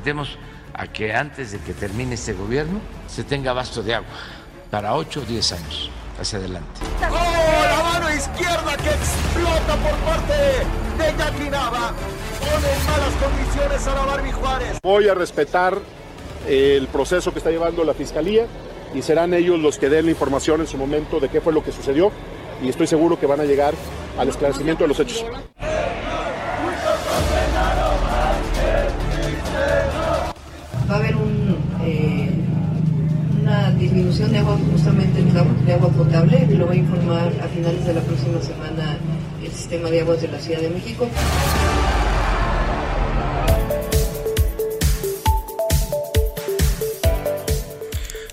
Comprometemos a que antes de que termine este gobierno se tenga abasto de agua para 8 o 10 años hacia adelante. ¡Oh, la mano izquierda que explota por parte de Jackie Nava! Pone en malas condiciones a la Barbie Juárez. Voy a respetar el proceso que está llevando la Fiscalía y serán ellos los que den la información en su momento de qué fue lo que sucedió y estoy seguro que van a llegar al esclarecimiento de los hechos. Una disminución de agua justamente de agua, potable, lo va a informar a finales de la próxima semana el sistema de aguas de la Ciudad de México.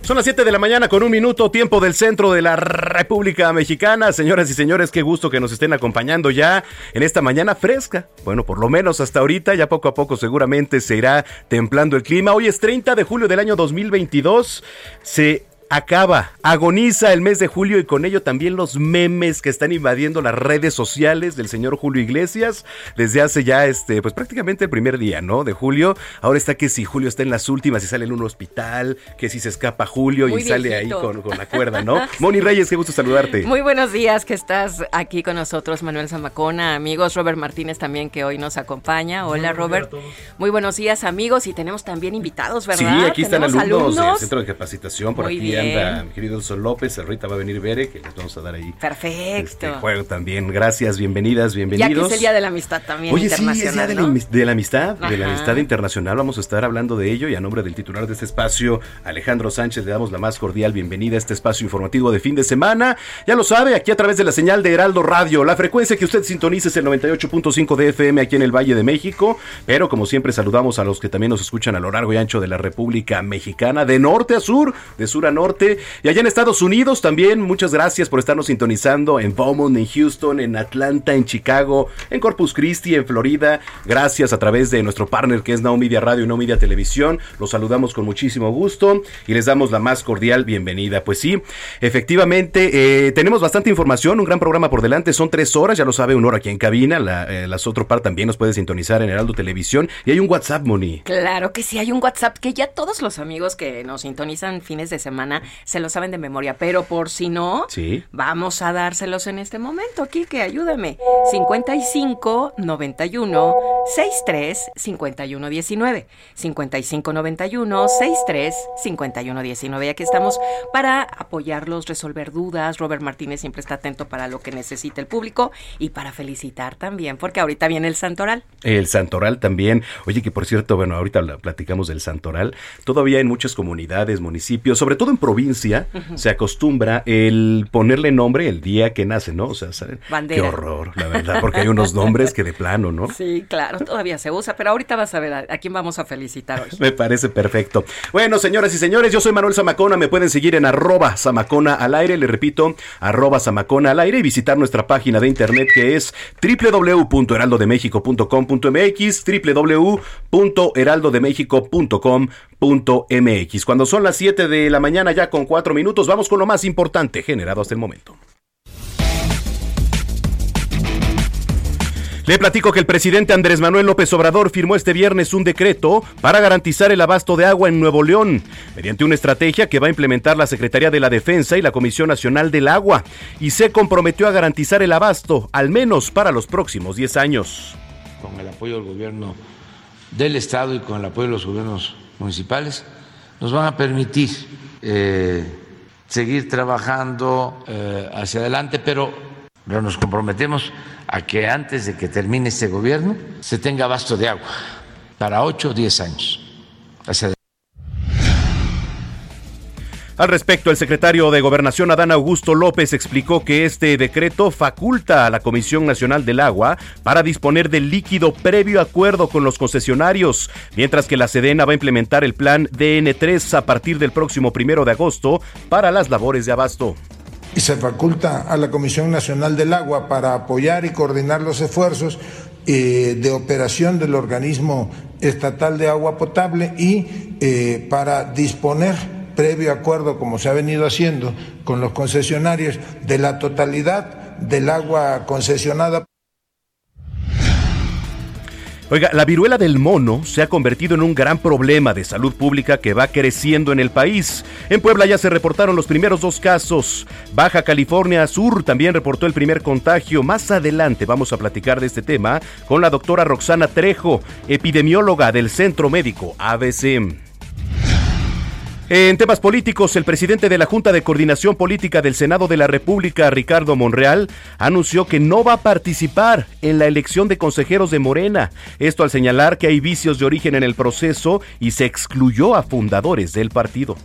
Son las 7 de la mañana con un minuto, tiempo del centro de la República Mexicana. Señoras y señores, qué gusto que nos estén acompañando ya en esta mañana fresca. Bueno, por lo menos hasta ahorita, ya poco a poco seguramente se irá templando el clima. Hoy es 30 de julio del año 2022. Se acaba, agoniza el mes de julio y con ello también los memes que están invadiendo las redes sociales del señor Julio Iglesias desde hace ya este, pues prácticamente el primer día, ¿no? De julio. Ahora está que si Julio está en las últimas y sale en un hospital, que si se escapa Julio Muy y sale ahí con, con la cuerda, ¿no? Moni Reyes, qué gusto saludarte. Muy buenos días que estás aquí con nosotros, Manuel Zamacona, amigos, Robert Martínez también que hoy nos acompaña. Hola, Robert. Muy buenos días, amigos, y tenemos también invitados, Sí, ¿verdad? aquí están alumnos, del Centro de Capacitación. Por Muy aquí bien. Anda mi querido Sol López. Ahorita va a venir Bere, que les vamos a dar ahí Perfecto. este juego también. Gracias, bienvenidas, ya que bienvenidos. es el Día de la Amistad también Oye, sí, es internacional, día de, la, amistad, de la amistad internacional. Vamos a estar hablando de ello y a nombre del titular de este espacio, Alejandro Sánchez, le damos la más cordial bienvenida a este espacio informativo de fin de semana. Ya lo sabe, aquí a través de la señal de Heraldo Radio. La frecuencia que usted sintoniza es el 98.5 de FM aquí en el Valle de México. Pero como siempre, saludamos a los que también nos escuchan a lo largo y ancho de la República Mexicana, de norte a sur, de sur a norte. Y allá en Estados Unidos también, muchas gracias por estarnos sintonizando en Beaumont, en Houston, en Atlanta, en Chicago, en Corpus Christi, en Florida. Gracias a través de nuestro partner que es Now Radio y Now Media Televisión. Los saludamos con muchísimo gusto y les damos la más cordial bienvenida. Pues sí, efectivamente, eh, tenemos bastante información, un gran programa por delante. Son tres horas, ya lo sabe, una hora aquí en cabina. La, eh, las otro par también nos puede sintonizar en Heraldo Televisión. Y hay un WhatsApp, Moni. Claro que sí, hay un WhatsApp que ya todos los amigos que nos sintonizan fines de semana se lo saben de memoria, pero por si no, Sí. vamos a dárselos en este momento. Aquí que ayúdame. 55 91 63 51 19. 55 91 63 51 19. Y aquí estamos para apoyarlos, resolver dudas. Robert Martínez siempre está atento para lo que necesite el público y para felicitar también, porque ahorita viene el Santoral. El Santoral también. Oye, que por cierto, bueno, ahorita la- platicamos del Santoral. Todavía en muchas comunidades, municipios, sobre todo en provincia se acostumbra el ponerle nombre el día que nace, ¿no? O sea. Qué horror, la verdad, porque hay unos nombres que de plano, ¿no? Sí, claro, todavía se usa, pero ahorita vas a ver a, a quién vamos a felicitar hoy. Me parece perfecto. Bueno, señoras y señores, yo soy Manuel Zamacona. Me pueden seguir en arroba Zamacona al aire. Le repito, arroba Zamacona al aire y visitar nuestra página de internet que es www.heraldodemexico.com.mx, www.heraldodemexico.com.mx. Cuando son las 7 de la mañana, ya con 4 minutos, vamos con lo más importante generado hasta el momento. Le platico que el presidente Andrés Manuel López Obrador firmó este viernes un decreto para garantizar el abasto de agua en Nuevo León, mediante una estrategia que va a implementar la Secretaría de la Defensa y la Comisión Nacional del Agua, y se comprometió a garantizar el abasto, al menos para los próximos 10 años. Con el apoyo del gobierno del Estado y con el apoyo de los gobiernos municipales, nos van a permitir eh, seguir trabajando eh, hacia adelante, pero, pero nos comprometemos a que antes de que termine este gobierno se tenga abasto de agua para 8 o 10 años. Hacia Al respecto, el secretario de Gobernación Adán Augusto López explicó que este decreto faculta a la Comisión Nacional del Agua para disponer del líquido previo acuerdo con los concesionarios, mientras que la Sedena va a implementar el plan DN3 a partir del próximo primero de agosto para las labores de abasto. Y se faculta a la Comisión Nacional del Agua para apoyar y coordinar los esfuerzos eh, de operación del organismo estatal de agua potable y eh, para disponer previo acuerdo, como se ha venido haciendo con los concesionarios, de la totalidad del agua concesionada. Oiga, la viruela del mono se ha convertido en un gran problema de salud pública que va creciendo en el país. En Puebla ya se reportaron los primeros dos casos. Baja California Sur también reportó el primer contagio. Más adelante vamos a platicar de este tema con la doctora Roxana Trejo, epidemióloga del Centro Médico ABC. En temas políticos, el presidente de la Junta de Coordinación Política del Senado de la República, Ricardo Monreal, anunció que no va a participar en la elección de consejeros de Morena. Esto al señalar que hay vicios de origen en el proceso y se excluyó a fundadores del partido.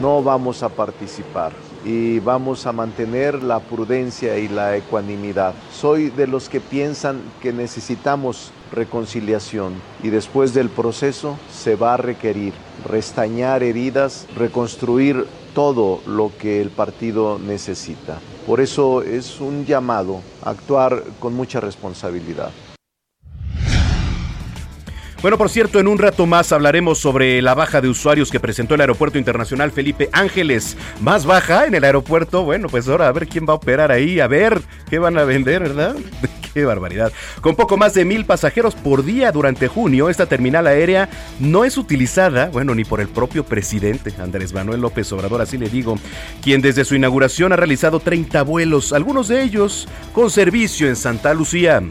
No vamos a participar y vamos a mantener la prudencia y la ecuanimidad. Soy de los que piensan que necesitamos reconciliación y después del proceso se va a requerir restañar heridas, reconstruir todo lo que el partido necesita. Por eso es un llamado a actuar con mucha responsabilidad. Bueno, por cierto, en un rato más hablaremos sobre la baja de usuarios que presentó el Aeropuerto Internacional Felipe Ángeles. Más baja en el aeropuerto. Bueno, pues ahora a ver quién va a operar ahí, a ver qué van a vender, ¿verdad? Qué barbaridad. Con poco más de mil pasajeros por día durante junio, esta terminal aérea no es utilizada, bueno, ni por el propio presidente Andrés Manuel López Obrador, así le digo, quien desde su inauguración ha realizado 30 vuelos, algunos de ellos con servicio en Santa Lucía.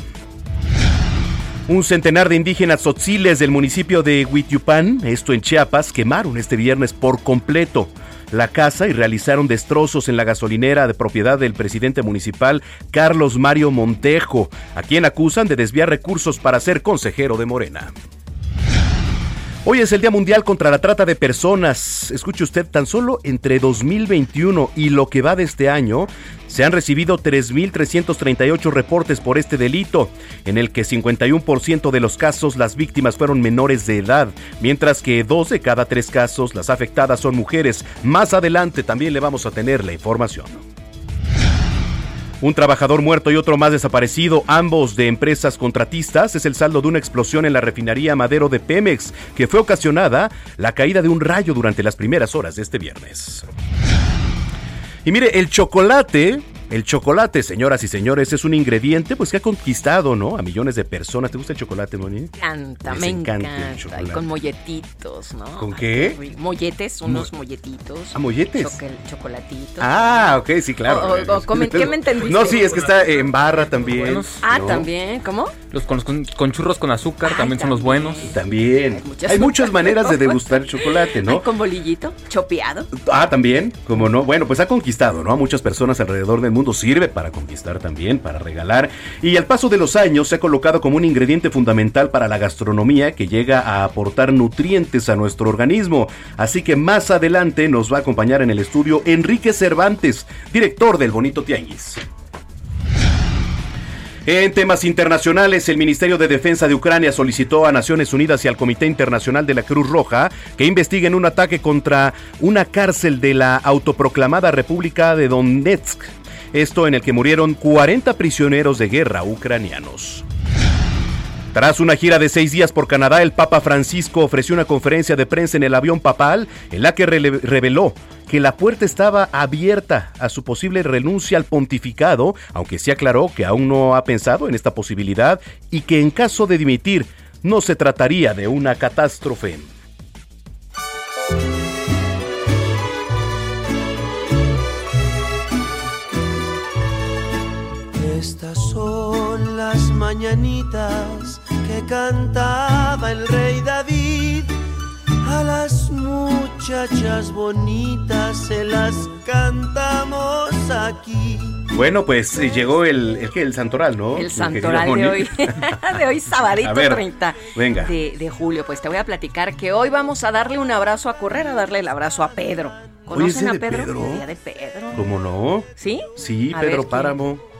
Un centenar de indígenas tzotziles del municipio de Huitiupán, esto en Chiapas, quemaron este viernes por completo la casa y realizaron destrozos en la gasolinera de propiedad del presidente municipal Carlos Mario Montejo, a quien acusan de desviar recursos para ser consejero de Morena. Hoy es el Día Mundial contra la Trata de Personas. Escuche usted, tan solo entre 2021 y lo que va de este año, se han recibido 3.338 reportes por este delito, en el que 51% de los casos las víctimas fueron menores de edad, mientras que dos de cada tres casos las afectadas son mujeres. Más adelante también le vamos a tener la información. Un trabajador muerto y otro más desaparecido, ambos de empresas contratistas, es el saldo de una explosión en la refinería Madero de Pemex, que fue ocasionada la caída de un rayo durante las primeras horas de este viernes. Y mire, el chocolate el chocolate, señoras y señores, es un ingrediente pues que ha conquistado, ¿no? A millones de personas. ¿Te gusta el chocolate, Moni? Me encanta, me encanta. Y con molletitos, ¿no? ¿Con qué? Molletes, unos molletitos. ¿Ah, molletes? chocolatitos. Ah, ok, sí, claro. ¿Qué me entendiste? No, sí, es que está en barra también. Ah, también, ¿cómo? Los con, con- con churros con azúcar también son los buenos. También. muchas Hay muchas maneras de degustar el chocolate, Ay, ¿no? con bolillito, chopeado. Ah, también, como no. Bueno, pues ha conquistado, ¿no? A muchas personas alrededor del mundo. Sirve para conquistar también, para regalar. Y al paso de los años se ha colocado como un ingrediente fundamental para la gastronomía que llega a aportar nutrientes a nuestro organismo. Así que más adelante nos va a acompañar en el estudio Enrique Cervantes, director del Bonito Tianguis. En temas internacionales, el Ministerio de Defensa de Ucrania solicitó a Naciones Unidas y al Comité Internacional de la Cruz Roja que investiguen un ataque contra una cárcel de la autoproclamada República de Donetsk. Esto en el que murieron 40 prisioneros de guerra ucranianos. Tras una gira de seis días por Canadá, el Papa Francisco ofreció una conferencia de prensa en el avión papal en la que reveló que la puerta estaba abierta a su posible renuncia al pontificado, aunque se aclaró que aún no ha pensado en esta posibilidad y que en caso de dimitir no se trataría de una catástrofe. Estas son las mañanitas que cantaba el rey David. A las muchachas bonitas se las cantamos aquí. Bueno, pues eh, llegó el, el, el santoral, ¿no? El santoral de hoy, de hoy sabadito A ver, 30 venga. De, de julio. Pues te voy a platicar que hoy vamos a darle un abrazo a correr, a darle el abrazo a Pedro. ¿Conocen a de Pedro? Pedro. El día de Pedro. ¿Cómo no? ¿Sí? Sí, A Pedro. Páramo. ¿A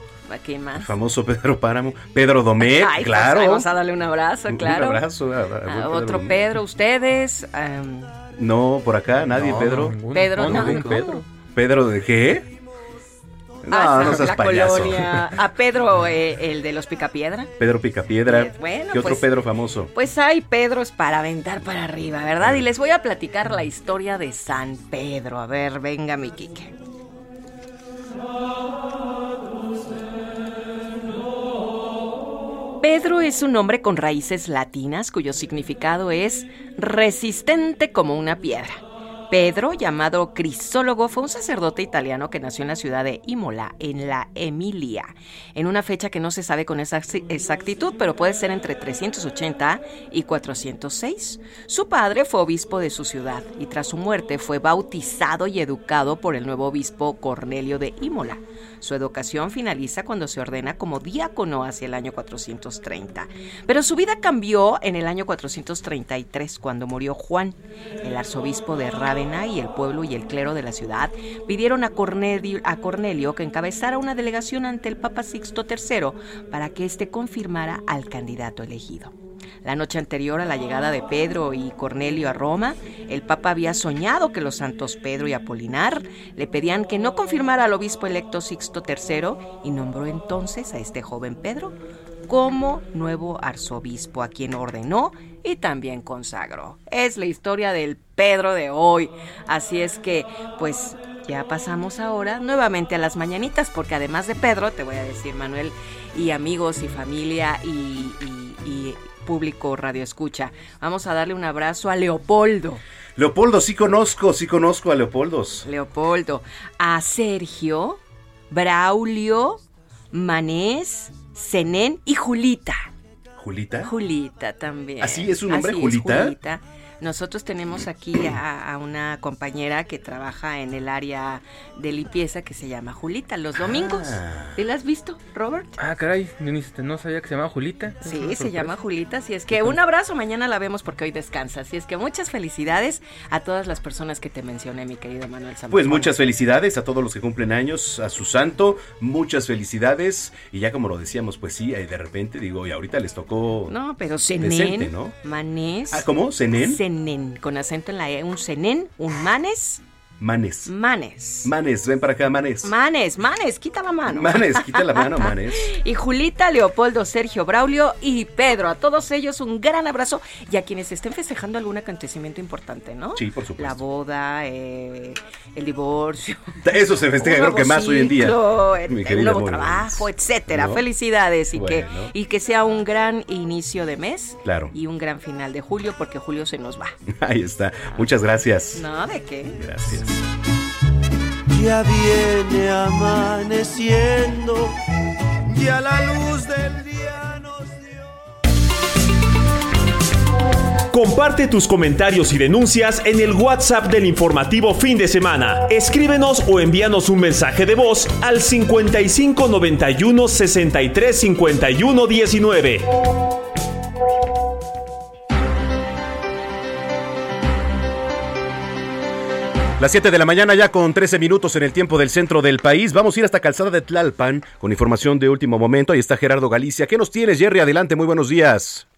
quién más? El famoso Pedro Páramo. Pedro Ay, pues, claro. vamos a darle un abrazo, claro. Un abrazo. a- a- a buen A Pedro otro. Pedro, ustedes. em, No, por acá, nadie, No, Pedro. ninguno. Pedro, No, no, ningún no. Pedro. ¿Pedro de qué? No, ah, no seas la payaso. colonia. A Pedro, eh, el de los Picapiedra. Pedro Picapiedra. Eh, bueno, ¿Qué otro pues- Pedro famoso? Pues hay Pedros para aventar para arriba, ¿verdad? Y les voy a platicar la historia de San Pedro. A ver, venga mi Quique. Pedro es un nombre con raíces latinas cuyo significado es resistente como una piedra. Pedro, llamado Crisólogo, fue un sacerdote italiano que nació en la ciudad de Imola, en la Emilia, en una fecha que no se sabe con exacti- exactitud, pero puede ser entre 380 y 406. Su padre fue obispo de su ciudad y tras su muerte fue bautizado y educado por el nuevo obispo Cornelio de Imola. Su educación finaliza cuando se ordena como diácono hacia el año 430. Pero su vida cambió en el año 433 cuando murió Juan. El arzobispo de Rávena y el pueblo y el clero de la ciudad pidieron a Cornelio, que encabezara una delegación ante el Papa Sixto III para que éste confirmara al candidato elegido. La noche anterior a la llegada de Pedro y Cornelio a Roma, el Papa había soñado que los santos Pedro y Apolinar le pedían que no confirmara al obispo electo Sixto III y nombró entonces a este joven Pedro como nuevo arzobispo, a quien ordenó y también consagró. Es la historia del Pedro de hoy. Así es que, pues, ya pasamos ahora nuevamente a las mañanitas, porque además de Pedro, te voy a decir, Manuel, y amigos y familia y, y- y público radio escucha, vamos a darle un abrazo a Leopoldo. Leopoldo, sí conozco, sí conozco a Leopoldos. Leopoldo, a Sergio, Braulio, Manés, Zenén y Julita. ¿Julita? Julita también. ¿Así es su nombre, Así Julita? Julita. Nosotros tenemos aquí a, a una compañera que trabaja en el área de limpieza que se llama Julita los domingos. Ah. ¿Sí la has visto, Robert? Ah, caray, no sabía que se llamaba Julita. Sí, se sorpresa. llama Julita, así es que un abrazo, mañana la vemos porque hoy descansa, así es que muchas felicidades a todas las personas que te mencioné, mi querido Manuel Zamora. Pues muchas felicidades a todos los que cumplen años, a su santo, muchas felicidades. Y ya como lo decíamos, pues sí, ahí de repente digo, y ahorita les tocó... No, pero Decente, Zenén, ¿no? Manés. Ah, ¿cómo? ¿Zenén? Zenén, con acento en la E, un Zenén, un Manes, Manes. Manes. Manes, ven para acá, Manes. Manes, Manes, quita la mano. Manes, quita la mano, Manes. Y Julita, Leopoldo, Sergio, Braulio y Pedro. A todos ellos un gran abrazo y a quienes estén festejando algún acontecimiento importante, ¿no? Sí, por supuesto. La boda, eh, el divorcio. Eso se festeja, creo que más hoy en día. el- un nuevo trabajo, etcétera. ¿No? Felicidades y, Bueno. que, y que sea un gran inicio de mes Claro. y un gran final de julio porque julio se nos va. Ahí está. Muchas gracias. No, ¿de qué? Gracias. Ya viene amaneciendo, ya la luz del día nos dio. Comparte tus comentarios y denuncias en el WhatsApp del informativo fin de semana. Escríbenos o envíanos un mensaje de voz al 5591 63 51 19. Las 7 de la mañana ya con 13 minutos en el tiempo del centro del país. Vamos a ir hasta Calzada de Tlalpan con información de último momento. Ahí está Gerardo Galicia. ¿Qué nos tienes, Jerry? Adelante, muy buenos días.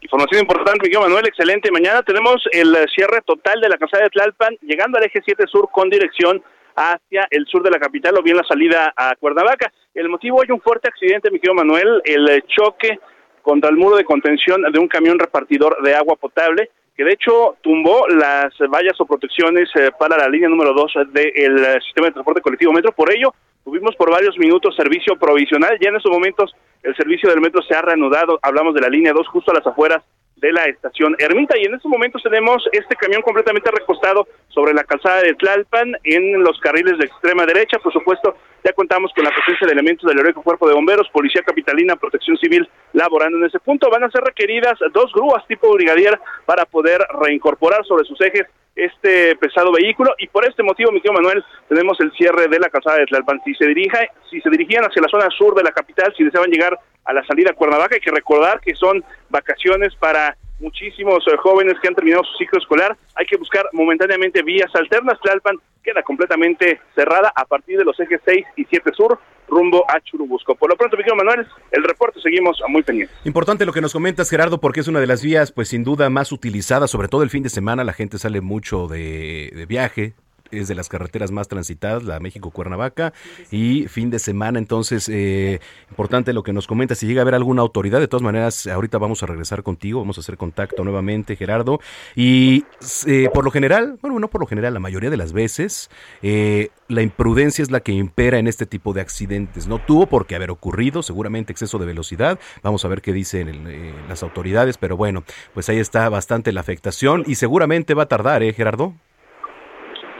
Información importante, Miguel Manuel, excelente. Mañana tenemos el cierre total de la Calzada de Tlalpan, llegando al eje 7 sur con dirección hacia el sur de la capital o bien la salida a Cuernavaca. El motivo hay un fuerte accidente, Miguel Manuel, el choque contra el muro de contención de un camión repartidor de agua potable que de hecho tumbó las vallas o protecciones eh, para la línea número 2 del sistema de transporte colectivo Metro. Por ello, tuvimos por varios minutos servicio provisional. Ya en estos momentos el servicio del metro se ha reanudado. Hablamos de la línea 2 justo a las afueras de la estación Ermita y en estos momentos tenemos este camión completamente recostado sobre la calzada de Tlalpan en los carriles de extrema derecha. Por supuesto, ya contamos con la presencia de elementos del heroico cuerpo de bomberos, policía capitalina, protección civil laborando en ese punto. Van a ser requeridas dos grúas tipo brigadier para poder reincorporar sobre sus ejes este pesado vehículo y por este motivo, mi tío Manuel, tenemos el cierre de la calzada de Tlalpan. Si se dirija, si se dirigían hacia la zona sur de la capital, si deseaban llegar a la salida a Cuernavaca, hay que recordar que son vacaciones para muchísimos eh, jóvenes que han terminado su ciclo escolar. Hay que buscar momentáneamente vías alternas. Tlalpan queda completamente cerrada a partir de los ejes 6 y 7 sur rumbo a Churubusco. Por lo pronto, Miguel Manuel, el reporte seguimos muy pendientes. Importante lo que nos comentas, Gerardo, porque es una de las vías, pues sin duda, más utilizadas, sobre todo el fin de semana. La gente sale mucho de viaje, es de las carreteras más transitadas, la México-Cuernavaca, y fin de semana, entonces, eh, importante lo que nos comenta, si llega a haber alguna autoridad, de todas maneras, ahorita vamos a regresar contigo, vamos a hacer contacto nuevamente, Gerardo, y eh, por lo general, bueno, no por lo general, la mayoría de las veces, eh, la imprudencia es la que impera en este tipo de accidentes. No tuvo por qué haber ocurrido, seguramente exceso de velocidad. Vamos a ver qué dicen las autoridades, pero bueno, pues ahí está bastante la afectación y seguramente va a tardar, ¿eh, Gerardo?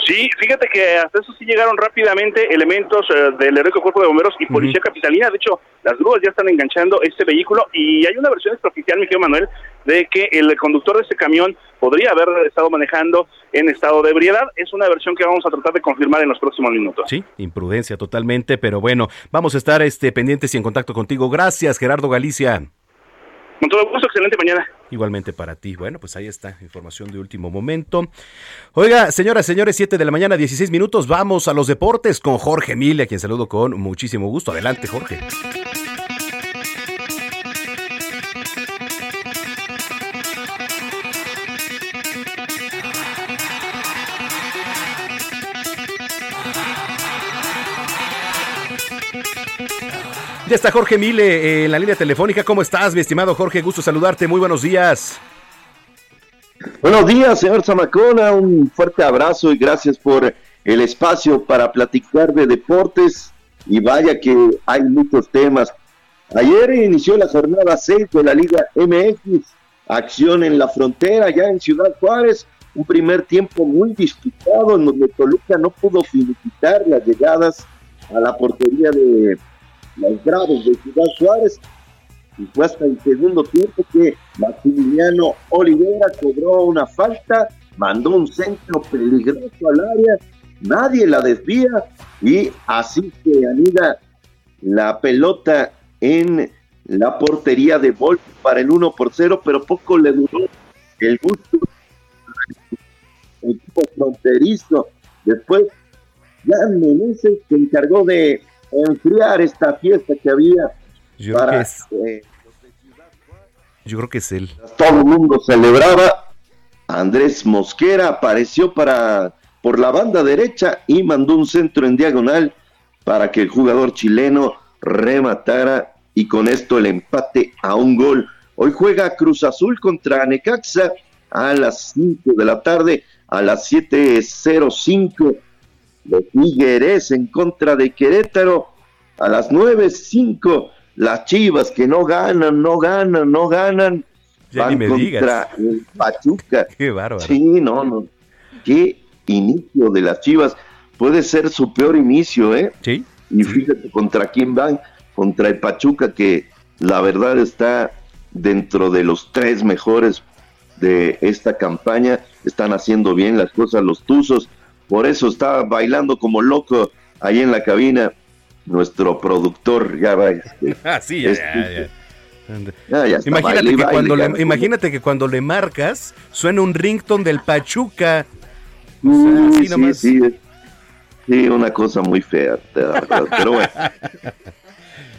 Sí, fíjate que hasta eso sí llegaron rápidamente elementos eh, del heroico cuerpo de bomberos y policía capitalina. De hecho, las grúas ya están enganchando este vehículo y hay una versión extraoficial, Miguel Manuel, de que el conductor de este camión podría haber estado manejando en estado de ebriedad. Es una versión que vamos a tratar de confirmar en los próximos minutos. Sí, imprudencia totalmente, pero bueno, vamos a estar este pendientes y en contacto contigo. Gracias, Gerardo Galicia. Con todo gusto, excelente mañana. Igualmente para ti. Bueno, pues ahí está, información de último momento. Oiga, señoras, señores, 7 de la mañana, 16 minutos. Vamos a los deportes con Jorge Mille, a quien saludo con muchísimo gusto. Adelante, Jorge. Está Jorge Mile eh, en la línea telefónica. ¿Cómo estás, mi estimado Jorge? Gusto saludarte. Muy buenos días. Buenos días, señor Zamacona. Un fuerte abrazo y gracias por el espacio para platicar de deportes. Y vaya que hay muchos temas. Ayer inició la jornada 6 de la Liga MX. Acción en la frontera, ya en Ciudad Juárez. Un primer tiempo muy disputado en donde Toluca no pudo finiquitar las llegadas a la portería de los Bravos de Ciudad Juárez. Y fue hasta el segundo tiempo que Maximiliano Olivera cobró una falta, mandó un centro peligroso al área, nadie la desvía y así se anida la pelota en la portería de Wolf para el 1 por 0, pero poco le duró el gusto el equipo fronterizo. Después, Jan Meneses se encargó de enfriar esta fiesta que había. Yo creo que es, eh, yo creo que es él. Todo el mundo celebraba. Andrés Mosquera apareció para por la banda derecha y mandó un centro en diagonal para que el jugador chileno rematara y con esto el empate a un gol. Hoy juega Cruz Azul contra Necaxa a las 5 de la tarde, a las 7.05 de Figueres en contra de Querétaro. A las 9.05, las Chivas que no ganan, no ganan, no ganan. Ya van ni me contra digas. el Pachuca. Qué bárbaro. Sí, no, no. Qué inicio de las Chivas. Puede ser su peor inicio, ¿eh? Sí. Y fíjate contra quién van. Contra el Pachuca, que la verdad está dentro de los tres mejores de esta campaña. Están haciendo bien las cosas los Tuzos. Por eso está bailando como loco ahí en la cabina nuestro productor. Ya va. Este, Ah, sí, ya, este, ya, ya. Imagínate, baile que baile, cuando le, imagínate que cuando le marcas suena un rington del Pachuca. Así sí, nomás. sí, es- sí, una cosa muy fea, pero bueno.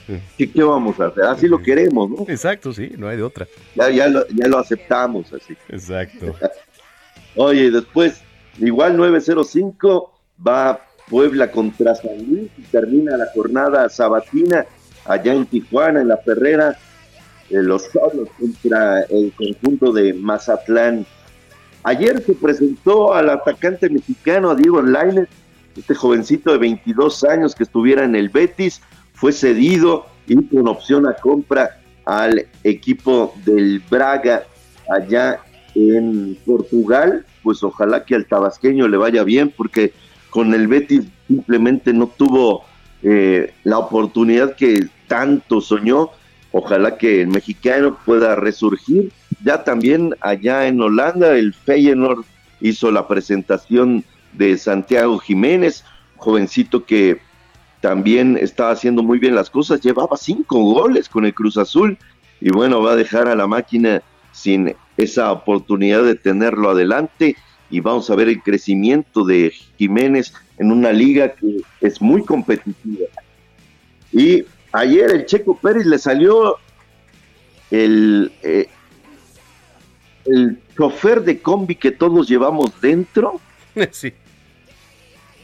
¿Qué, qué vamos a hacer? Así lo queremos, ¿no? Exacto, sí, no hay de otra. Ya, ya, lo, ya lo aceptamos así. Exacto. Oye, después, igual 905 va Puebla contra San Luis y termina la jornada sabatina allá en Tijuana, en la Ferrera, eh, los solos contra el conjunto de Mazatlán. Ayer se presentó al atacante mexicano, Diego Lainez, este jovencito de 22 años que estuviera en el Betis, fue cedido y con opción a compra al equipo del Braga allá en Portugal, pues ojalá que al tabasqueño le vaya bien, porque con el Betis simplemente no tuvo eh, la oportunidad que tanto soñó. Ojalá que el mexicano pueda resurgir. Ya también allá en Holanda, el Feyenoord hizo la presentación de Santiago Jiménez, jovencito que también estaba haciendo muy bien las cosas, llevaba cinco goles con el Cruz Azul y bueno, va a dejar a la máquina sin esa oportunidad de tenerlo adelante y vamos a ver el crecimiento de Jiménez en una liga que es muy competitiva. Y ayer el Checo Pérez le salió el, eh, el chofer de combi que todos llevamos dentro. Sí.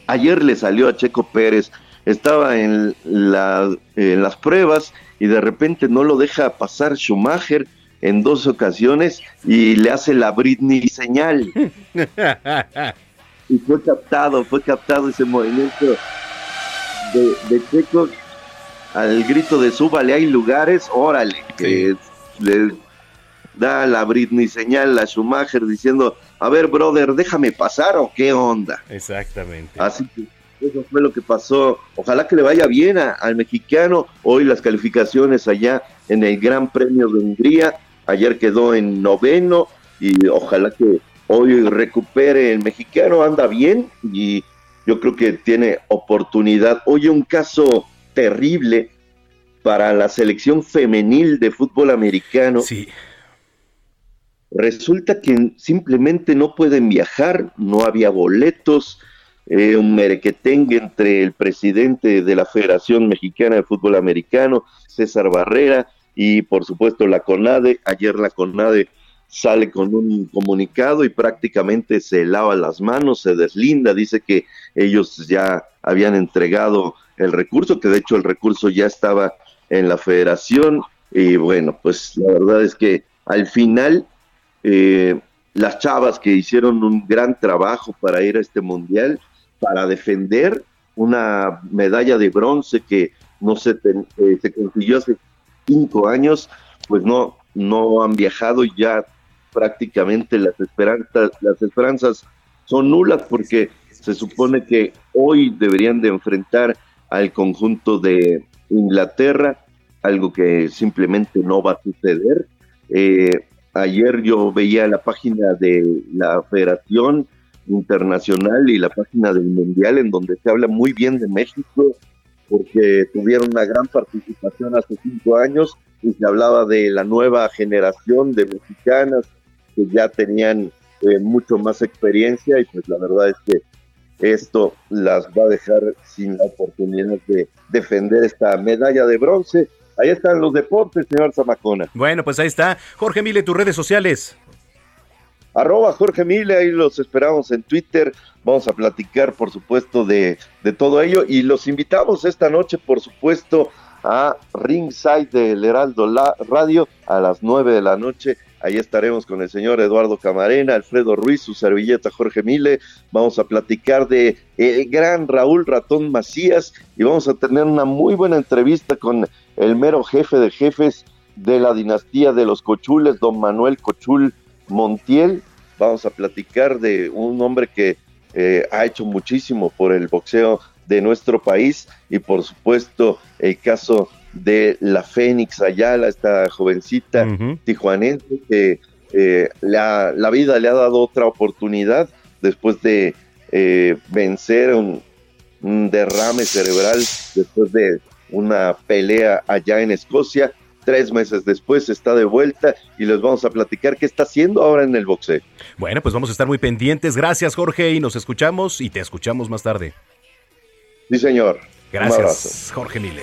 Ayer le salió a Checo Pérez, estaba en, la- en las pruebas y de repente no lo deja pasar Schumacher en dos ocasiones y le hace la Britney señal. y fue captado, fue captado ese movimiento de, de Checo al grito de súbale, hay lugares, órale, que le da la Britney señal a Schumacher diciendo, a ver, brother, déjame pasar o qué onda. Exactamente. Así que eso fue lo que pasó. Ojalá que le vaya bien a- al mexicano. Hoy las calificaciones allá en el Gran Premio de Hungría. Ayer quedó en noveno y ojalá que hoy recupere el mexicano. Anda bien y yo creo que tiene oportunidad. Hoy un caso terrible para la selección femenil de fútbol americano. Sí. Resulta que simplemente no pueden viajar, no había boletos, eh, un merequetengue entre el presidente de la Federación Mexicana de Fútbol Americano, César Barrera, y por supuesto la CONADE. Ayer la CONADE sale con un comunicado y prácticamente se lava las manos, se deslinda, dice que ellos ya habían entregado el recurso, que de hecho el recurso ya estaba en la federación, y bueno, pues la verdad es que al final eh, las chavas que hicieron un gran trabajo para ir a este mundial, para defender una medalla de bronce que no se, ten- eh, se consiguió hace cinco años, pues no, no han viajado y ya prácticamente las esperanzas, las esperanzas son nulas porque se supone que hoy deberían de enfrentar al conjunto de Inglaterra, algo que simplemente no va a suceder. Eh, ayer yo veía la página de la Federación Internacional y la página del Mundial en donde se habla muy bien de México porque tuvieron una gran participación hace cinco años y se hablaba de la nueva generación de mexicanas que ya tenían eh, mucho más experiencia y pues la verdad es que esto las va a dejar sin la oportunidad de defender esta medalla de bronce. Ahí están los deportes, señor Zamacona. Bueno, pues ahí está. Jorge Mile, tus redes sociales. Arroba Jorge Mile, ahí los esperamos en Twitter. Vamos a platicar, por supuesto, de, de todo ello. Y los invitamos esta noche, por supuesto, a Ringside del Heraldo La- Radio a las 9 de la noche. Ahí estaremos con el señor Eduardo Camarena, Alfredo Ruiz, su servilleta Jorge Mile. Vamos a platicar de el gran Raúl Ratón Macías y vamos a tener una muy buena entrevista con el mero jefe de jefes de la dinastía de los Cochules, don Manuel Cochul Montiel. Vamos a platicar de un hombre que eh, ha hecho muchísimo por el boxeo de nuestro país y por supuesto el caso de la Fénix Ayala, esta jovencita tijuanense que eh, la, la, vida le ha dado otra oportunidad después de eh, vencer un, un derrame cerebral, después de una pelea allá en Escocia. Tres meses después está de vuelta y les vamos a platicar qué está haciendo ahora en el boxeo. Bueno, pues vamos a estar muy pendientes. Gracias, Jorge, y nos escuchamos y te escuchamos más tarde. Sí, señor. Gracias, Jorge Miller.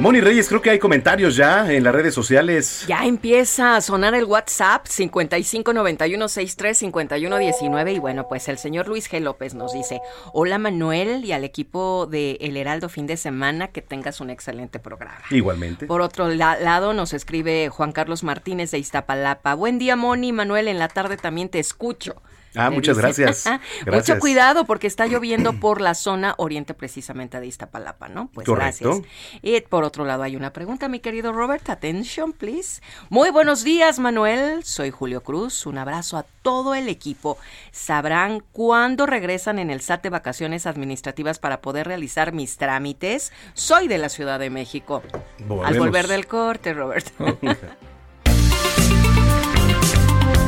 Moni Reyes, creo que hay comentarios ya en las redes sociales. Ya empieza a sonar el WhatsApp 5591635119 y bueno, pues el señor Luis G. López nos dice, hola Manuel y al equipo de El Heraldo fin de semana, que tengas un excelente programa. Igualmente. Por otro lado nos escribe Juan Carlos Martínez de Iztapalapa, buen día Moni, Manuel, en la tarde también te escucho. Ah, muchas gracias. gracias. Mucho cuidado porque está lloviendo por la zona oriente precisamente de Iztapalapa, ¿no? Pues Correcto. gracias. Y por otro lado hay una pregunta, mi querido Robert. Attention, please. Muy buenos días, Manuel. Soy Julio Cruz. Un abrazo a todo el equipo. ¿Sabrán cuándo regresan en el SAT de vacaciones administrativas para poder realizar mis trámites? Soy de la Ciudad de México. Volvemos. Al volver del corte, Robert.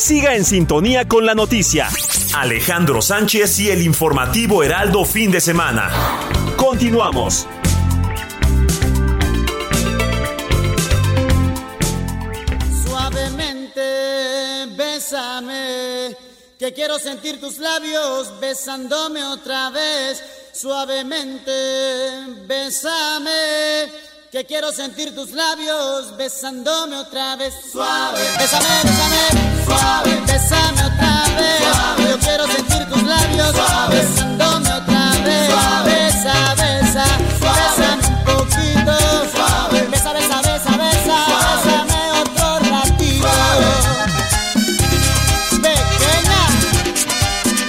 Siga en sintonía con la noticia. Alejandro Sánchez y el informativo Heraldo fin de semana. Continuamos. Suavemente, bésame, que quiero sentir tus labios besándome otra vez. Suavemente, bésame que quiero sentir tus labios besándome otra vez. Suave, bésame, bésame, suave, bésame otra vez. Suave. Yo quiero sentir tus labios suave. besándome otra vez. Suave, besa, besa, suave. bésame un poquito. Suave, besa, besa, besa, besa, suave. bésame otro ratito. Pequeña,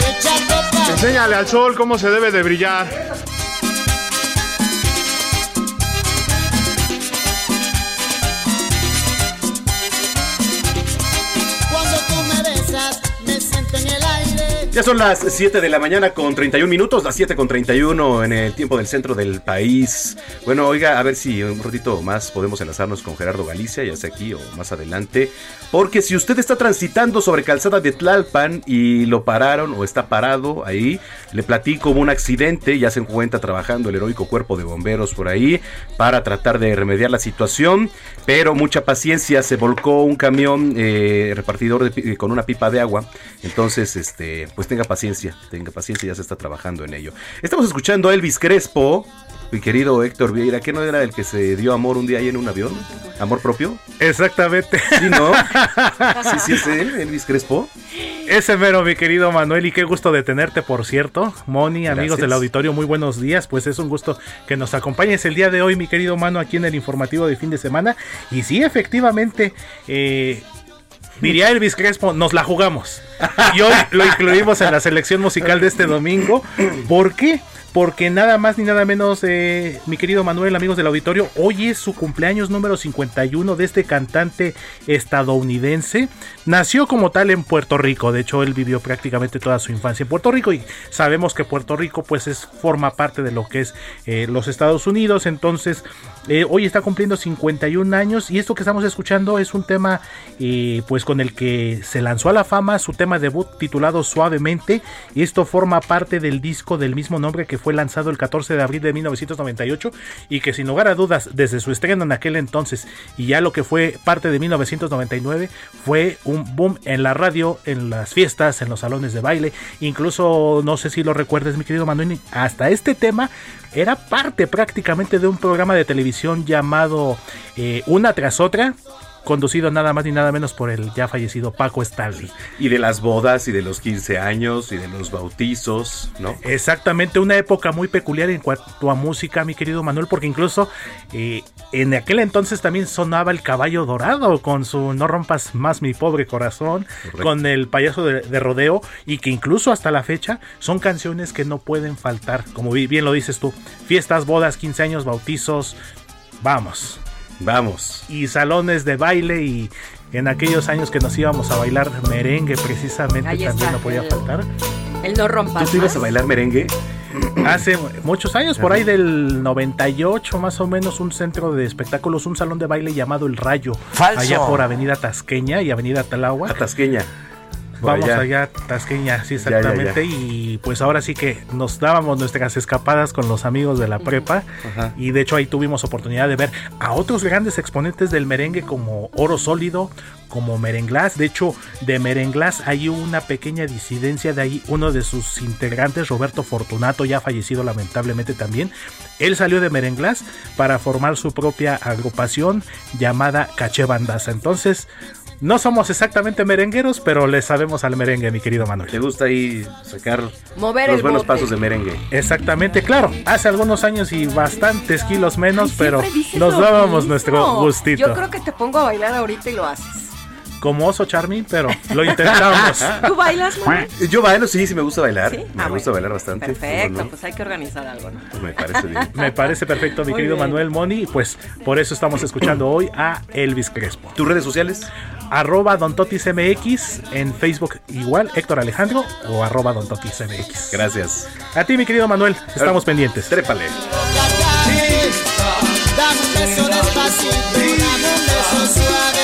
echa copa. Enséñale al sol cómo se debe de brillar. Ya son las 7 de la mañana con 31 minutos, las 7 con 31 en el tiempo del centro del país. Bueno, oiga, a ver si un ratito más podemos enlazarnos con Gerardo Galicia, ya sea aquí o más adelante. Porque si usted está transitando sobre calzada de Tlalpan y lo pararon o está parado ahí, le platico un accidente, ya se encuentra trabajando el heroico cuerpo de bomberos por ahí para tratar de remediar la situación, pero mucha paciencia, se volcó un camión eh, repartidor con una pipa de agua, entonces este pues tenga paciencia, tenga paciencia, ya se está trabajando en ello. Estamos escuchando a Elvis Crespo, mi querido Héctor Vieira, ¿qué no era el que se dio amor un día ahí en un avión? ¿Amor propio? Exactamente. Sí, ¿no? sí, sí, es él, Elvis Crespo. Ese mero, mi querido Manuel, y qué gusto de tenerte, por cierto. Moni, amigos Gracias. del auditorio, muy buenos días. Pues es un gusto que nos acompañes el día de hoy, mi querido Mano, aquí en el informativo de fin de semana. Y sí, efectivamente, eh, diría Elvis Crespo, nos la jugamos. Y hoy lo incluimos en la selección musical de este domingo. ¿Por qué? Porque nada más ni nada menos, eh, mi querido Manuel, amigos del auditorio, hoy es su cumpleaños número 51 de este cantante estadounidense. Nació como tal en Puerto Rico, de hecho él vivió prácticamente toda su infancia en Puerto Rico y sabemos que Puerto Rico pues es, forma parte de lo que es eh, los Estados Unidos, entonces Eh, hoy está cumpliendo 51 años y esto que estamos escuchando es un tema eh, pues con el que se lanzó a la fama su tema debut titulado Suavemente. Esto forma parte del disco del mismo nombre que fue lanzado el 14 de abril de 1998 y que sin lugar a dudas desde su estreno en aquel entonces y ya lo que fue parte de 1999 fue un boom en la radio, en las fiestas, en los salones de baile, incluso no sé si lo recuerdes mi querido Manuel, hasta este tema era parte prácticamente de un programa de televisión llamado eh, Una tras otra, conducido nada más ni nada menos por el ya fallecido Paco Stanley. Y de las bodas y de los 15 años y de los bautizos, ¿no? Exactamente, una época muy peculiar en cuanto a música, mi querido Manuel, porque incluso eh, en aquel entonces también sonaba el caballo dorado con su No rompas más mi pobre corazón, Correcto. con el payaso de, de rodeo y que incluso hasta la fecha son canciones que no pueden faltar, como bi- bien lo dices tú, fiestas, bodas, 15 años, bautizos, vamos. Vamos. Y salones de baile y en aquellos años que nos íbamos a bailar merengue precisamente Ahí también está, no podía el- faltar. El no. ¿Tú te ibas a bailar merengue? Hace muchos años, por ahí del 98 más o menos, un centro de espectáculos, un salón de baile llamado El Rayo. Falso. Allá por Avenida Tasqueña y Avenida Talagua. Tasqueña. Vamos allá. allá, Tasqueña, sí, Ya, ya, ya. exactamente. Y pues ahora sí que nos dábamos nuestras escapadas con los amigos de la prepa. Ajá. Y de hecho ahí tuvimos oportunidad de ver a otros grandes exponentes del merengue como Oro Sólido, como Merenglás. De hecho, de Merenglás hay una pequeña disidencia de ahí. Uno de sus integrantes, Roberto Fortunato, ya fallecido lamentablemente también. Él salió de Merenglás para formar su propia agrupación llamada Caché Bandaza. Entonces, no somos exactamente merengueros, pero le sabemos al merengue, mi querido Manuel. ¿Te gusta ahí sacar Mover los buenos bote. pasos de merengue? Exactamente, claro. Hace algunos años y bastantes kilos menos, pero nos dábamos mismo. nuestro gustito. Yo creo que te pongo a bailar ahorita y lo haces. Como oso Charmin, pero lo intentamos. ¿Tú bailas, Manuel? Yo bailo, sí, sí me gusta bailar. Me Ah, gusta bueno. bailar bastante. Perfecto, pues hay que organizar algo, ¿no? Pues me parece bien. Me parece perfecto, mi Muy querido bien. Manuel Moni. y Pues por eso estamos escuchando hoy a Elvis Crespo. ¿Tus redes sociales? Arroba Don Totis MX en Facebook igual, Héctor Alejandro o arroba Don Totis MX. Gracias. A ti, mi querido Manuel, estamos pendientes. Trépale. Dame un beso despacito, dame un beso suave,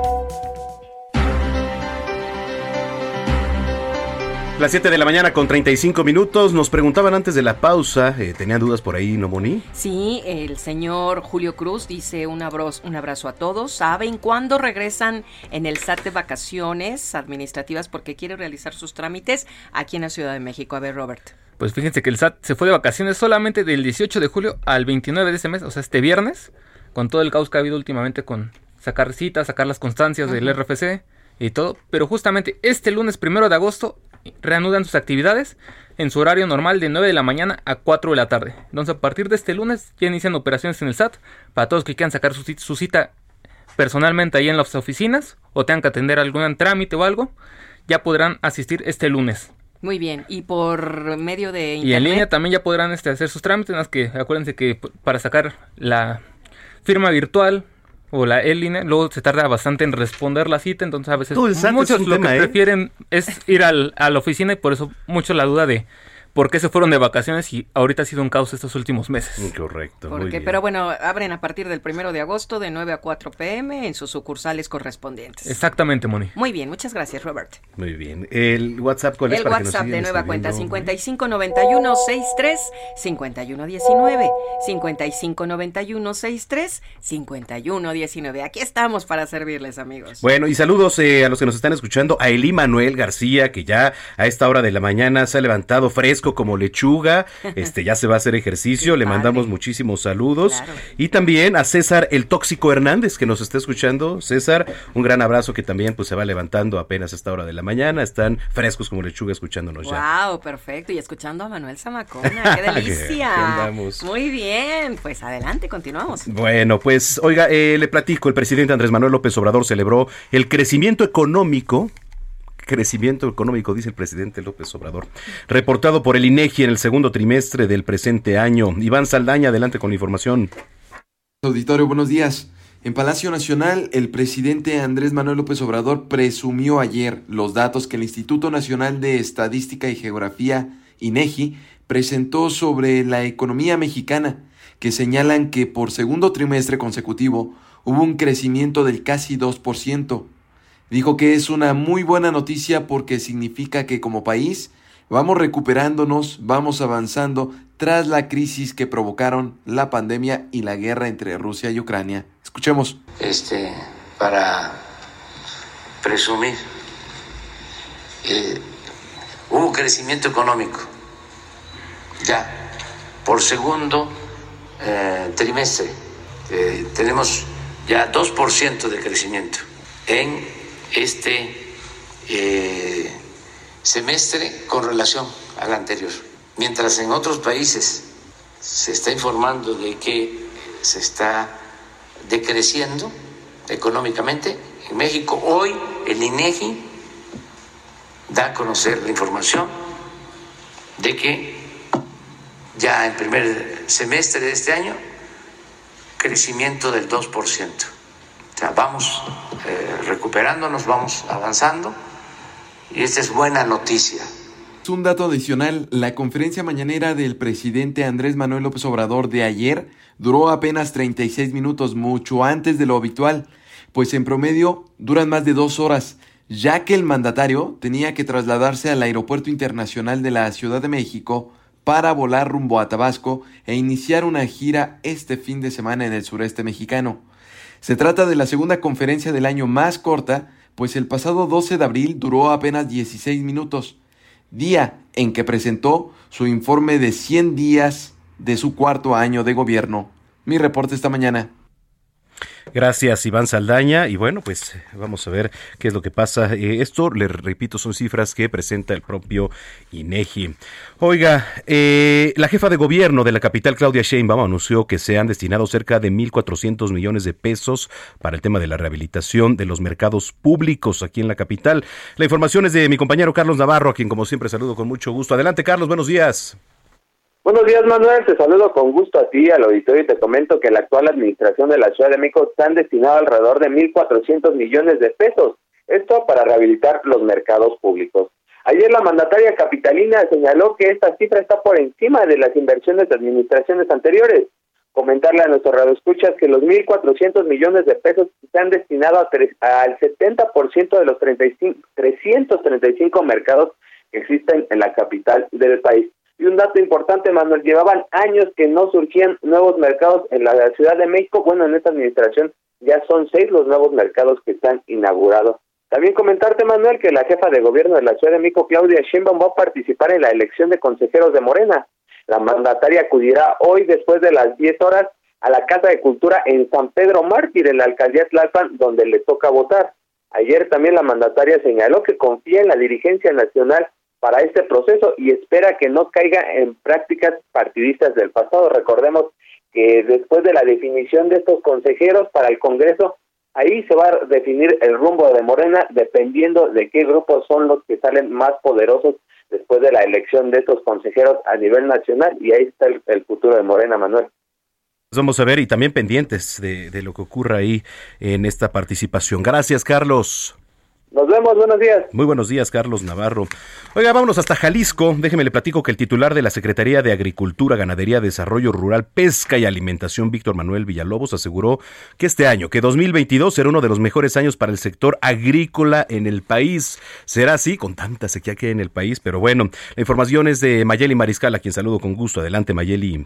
Las 7 de la mañana con 35 minutos. Nos preguntaban antes de la pausa, eh, ¿tenían dudas por ahí, no, Moni? Sí, el señor Julio Cruz dice un abrazo, un abrazo a todos. ¿Saben cuándo regresan en el SAT de vacaciones administrativas porque quiere realizar sus trámites aquí en la Ciudad de México? A ver, Robert. Pues fíjense que el SAT se fue de vacaciones solamente del 18 de julio al 29 de este mes, o sea, este viernes, con todo el caos que ha habido últimamente con sacar citas, sacar las constancias del. RFC y todo. Pero justamente este lunes primero de agosto reanudan sus actividades en su horario normal de 9 de la mañana a 4 de la tarde. Entonces a partir de este lunes ya inician operaciones en el SAT para todos que quieran sacar su, cit- su cita personalmente ahí en las oficinas o tengan que atender algún trámite o algo, ya podrán asistir este lunes. Muy bien. ¿Y por medio de internet? Y en línea también ya podrán este, hacer sus trámites, más que acuérdense que para sacar la firma virtual o la e-línea, luego se tarda bastante en responder la cita, entonces a veces muchos lo tema, que ¿eh? prefieren es ir al- a la oficina y por eso mucho la duda de por qué se fueron de vacaciones y ahorita ha sido un caos estos últimos meses. Correcto. Porque, pero bueno, abren a partir del primero de agosto de 9 a 4 pm en sus sucursales correspondientes. Exactamente, Moni. Muy bien, muchas gracias, Robert. Muy bien. ¿El WhatsApp cuál es El para que nos WhatsApp de nueva cuenta escribiendo? 5591 63 5119 5591 63 5119. Aquí estamos para servirles, amigos. Bueno, y saludos eh, a los que nos están escuchando, a Eli Manuel García, que ya a esta hora de la mañana se ha levantado fresco como lechuga, este ya se va a hacer ejercicio, le mandamos muchísimos saludos. Claro. Y también a César el Tóxico Hernández, que nos está escuchando. César, un gran abrazo que también pues se va levantando apenas a esta hora de la mañana, están frescos como lechuga escuchándonos ya. Wow, perfecto. Y escuchando a Manuel Zamacona, qué delicia. Muy bien, pues adelante, continuamos. Bueno, pues oiga, eh, le platico, el presidente Andrés Manuel López Obrador celebró el crecimiento económico crecimiento económico, dice el presidente López Obrador. Reportado por el INEGI en el segundo trimestre del presente año. Iván Saldaña, adelante con la información. Auditorio, buenos días. En Palacio Nacional, el presidente Andrés Manuel López Obrador presumió ayer los datos que el Instituto Nacional de Estadística y Geografía, INEGI, presentó sobre la economía mexicana, que señalan que por segundo trimestre consecutivo hubo un crecimiento del casi 2%. Dijo que es una muy buena noticia porque significa que como país vamos recuperándonos, vamos avanzando tras la crisis que provocaron la pandemia y la guerra entre Rusia y Ucrania. Escuchemos. Este, para presumir, eh, hubo crecimiento económico ya por segundo eh, trimestre. Eh, tenemos ya 2% de crecimiento en este semestre con relación al anterior. Mientras en otros países se está informando de que se está decreciendo económicamente, en México hoy el INEGI da a conocer la información de que ya en primer semestre de este año, crecimiento del 2%. Vamos eh, recuperándonos, vamos avanzando y esta es buena noticia. Un dato adicional, la conferencia mañanera del presidente Andrés Manuel López Obrador de ayer duró apenas 36 minutos, mucho antes de lo habitual, pues en promedio duran más de dos horas, ya que el mandatario tenía que trasladarse al Aeropuerto Internacional de la Ciudad de México para volar rumbo a Tabasco e iniciar una gira este fin de semana en el sureste mexicano. Se trata de la segunda conferencia del año más corta, pues el pasado 12 de abril duró apenas 16 minutos, día en que presentó su informe de 100 días de su cuarto año de gobierno. Mi reporte esta mañana. Gracias, Iván Saldaña. Y bueno, pues vamos a ver qué es lo que pasa. Eh, esto, le repito, son cifras que presenta el propio INEGI. Oiga, eh, la jefa de gobierno de la capital, Claudia Sheinbaum, anunció que se han destinado cerca de 1.400 millones de pesos para el tema de la rehabilitación de los mercados públicos aquí en la capital. La información es de mi compañero Carlos Navarro, a quien como siempre saludo con mucho gusto. Adelante, Carlos, buenos días. Buenos días, Manuel. Te saludo con gusto a ti, al auditorio, y te comento que la actual administración de la Ciudad de México han destinado alrededor de 1.400 millones de pesos. Esto para rehabilitar los mercados públicos. Ayer la mandataria capitalina señaló que esta cifra está por encima de las inversiones de administraciones anteriores. Comentarle a nuestros radioescuchas que los 1.400 millones de pesos se han destinado a al 70% de los 35, 335 mercados que existen en la capital del país. Y un dato importante, Manuel, llevaban años que no surgían nuevos mercados en la Ciudad de México. Bueno, en esta administración ya son seis los nuevos mercados que están inaugurados. También comentarte, Manuel, que la jefa de gobierno de la Ciudad de México, Claudia Sheinbaum, va a participar en la elección de consejeros de Morena. La mandataria acudirá hoy después de las 10 horas a la Casa de Cultura en San Pedro Mártir, en la alcaldía Tlalpan, donde le toca votar. Ayer también la mandataria señaló que confía en la dirigencia nacional para este proceso y espera que no caiga en prácticas partidistas del pasado. Recordemos que después de la definición de estos consejeros para el Congreso, ahí se va a definir el rumbo de Morena dependiendo de qué grupos son los que salen más poderosos después de la elección de estos consejeros a nivel nacional y ahí está el, futuro de Morena, Manuel. Vamos a ver y también pendientes de, de lo que ocurra ahí en esta participación. Gracias, Carlos. Nos vemos, buenos días. Muy buenos días, Carlos Navarro. Oiga, vámonos hasta Jalisco. Déjeme le platico que el titular de la Secretaría de Agricultura, Ganadería, Desarrollo Rural, Pesca y Alimentación, Víctor Manuel Villalobos, aseguró que este año, que 2022 será uno de los mejores años para el sector agrícola en el país. Será así, con tanta sequía que hay en el país, pero bueno, la información es de Mayeli Mariscal, a quien saludo con gusto. Adelante, Mayeli.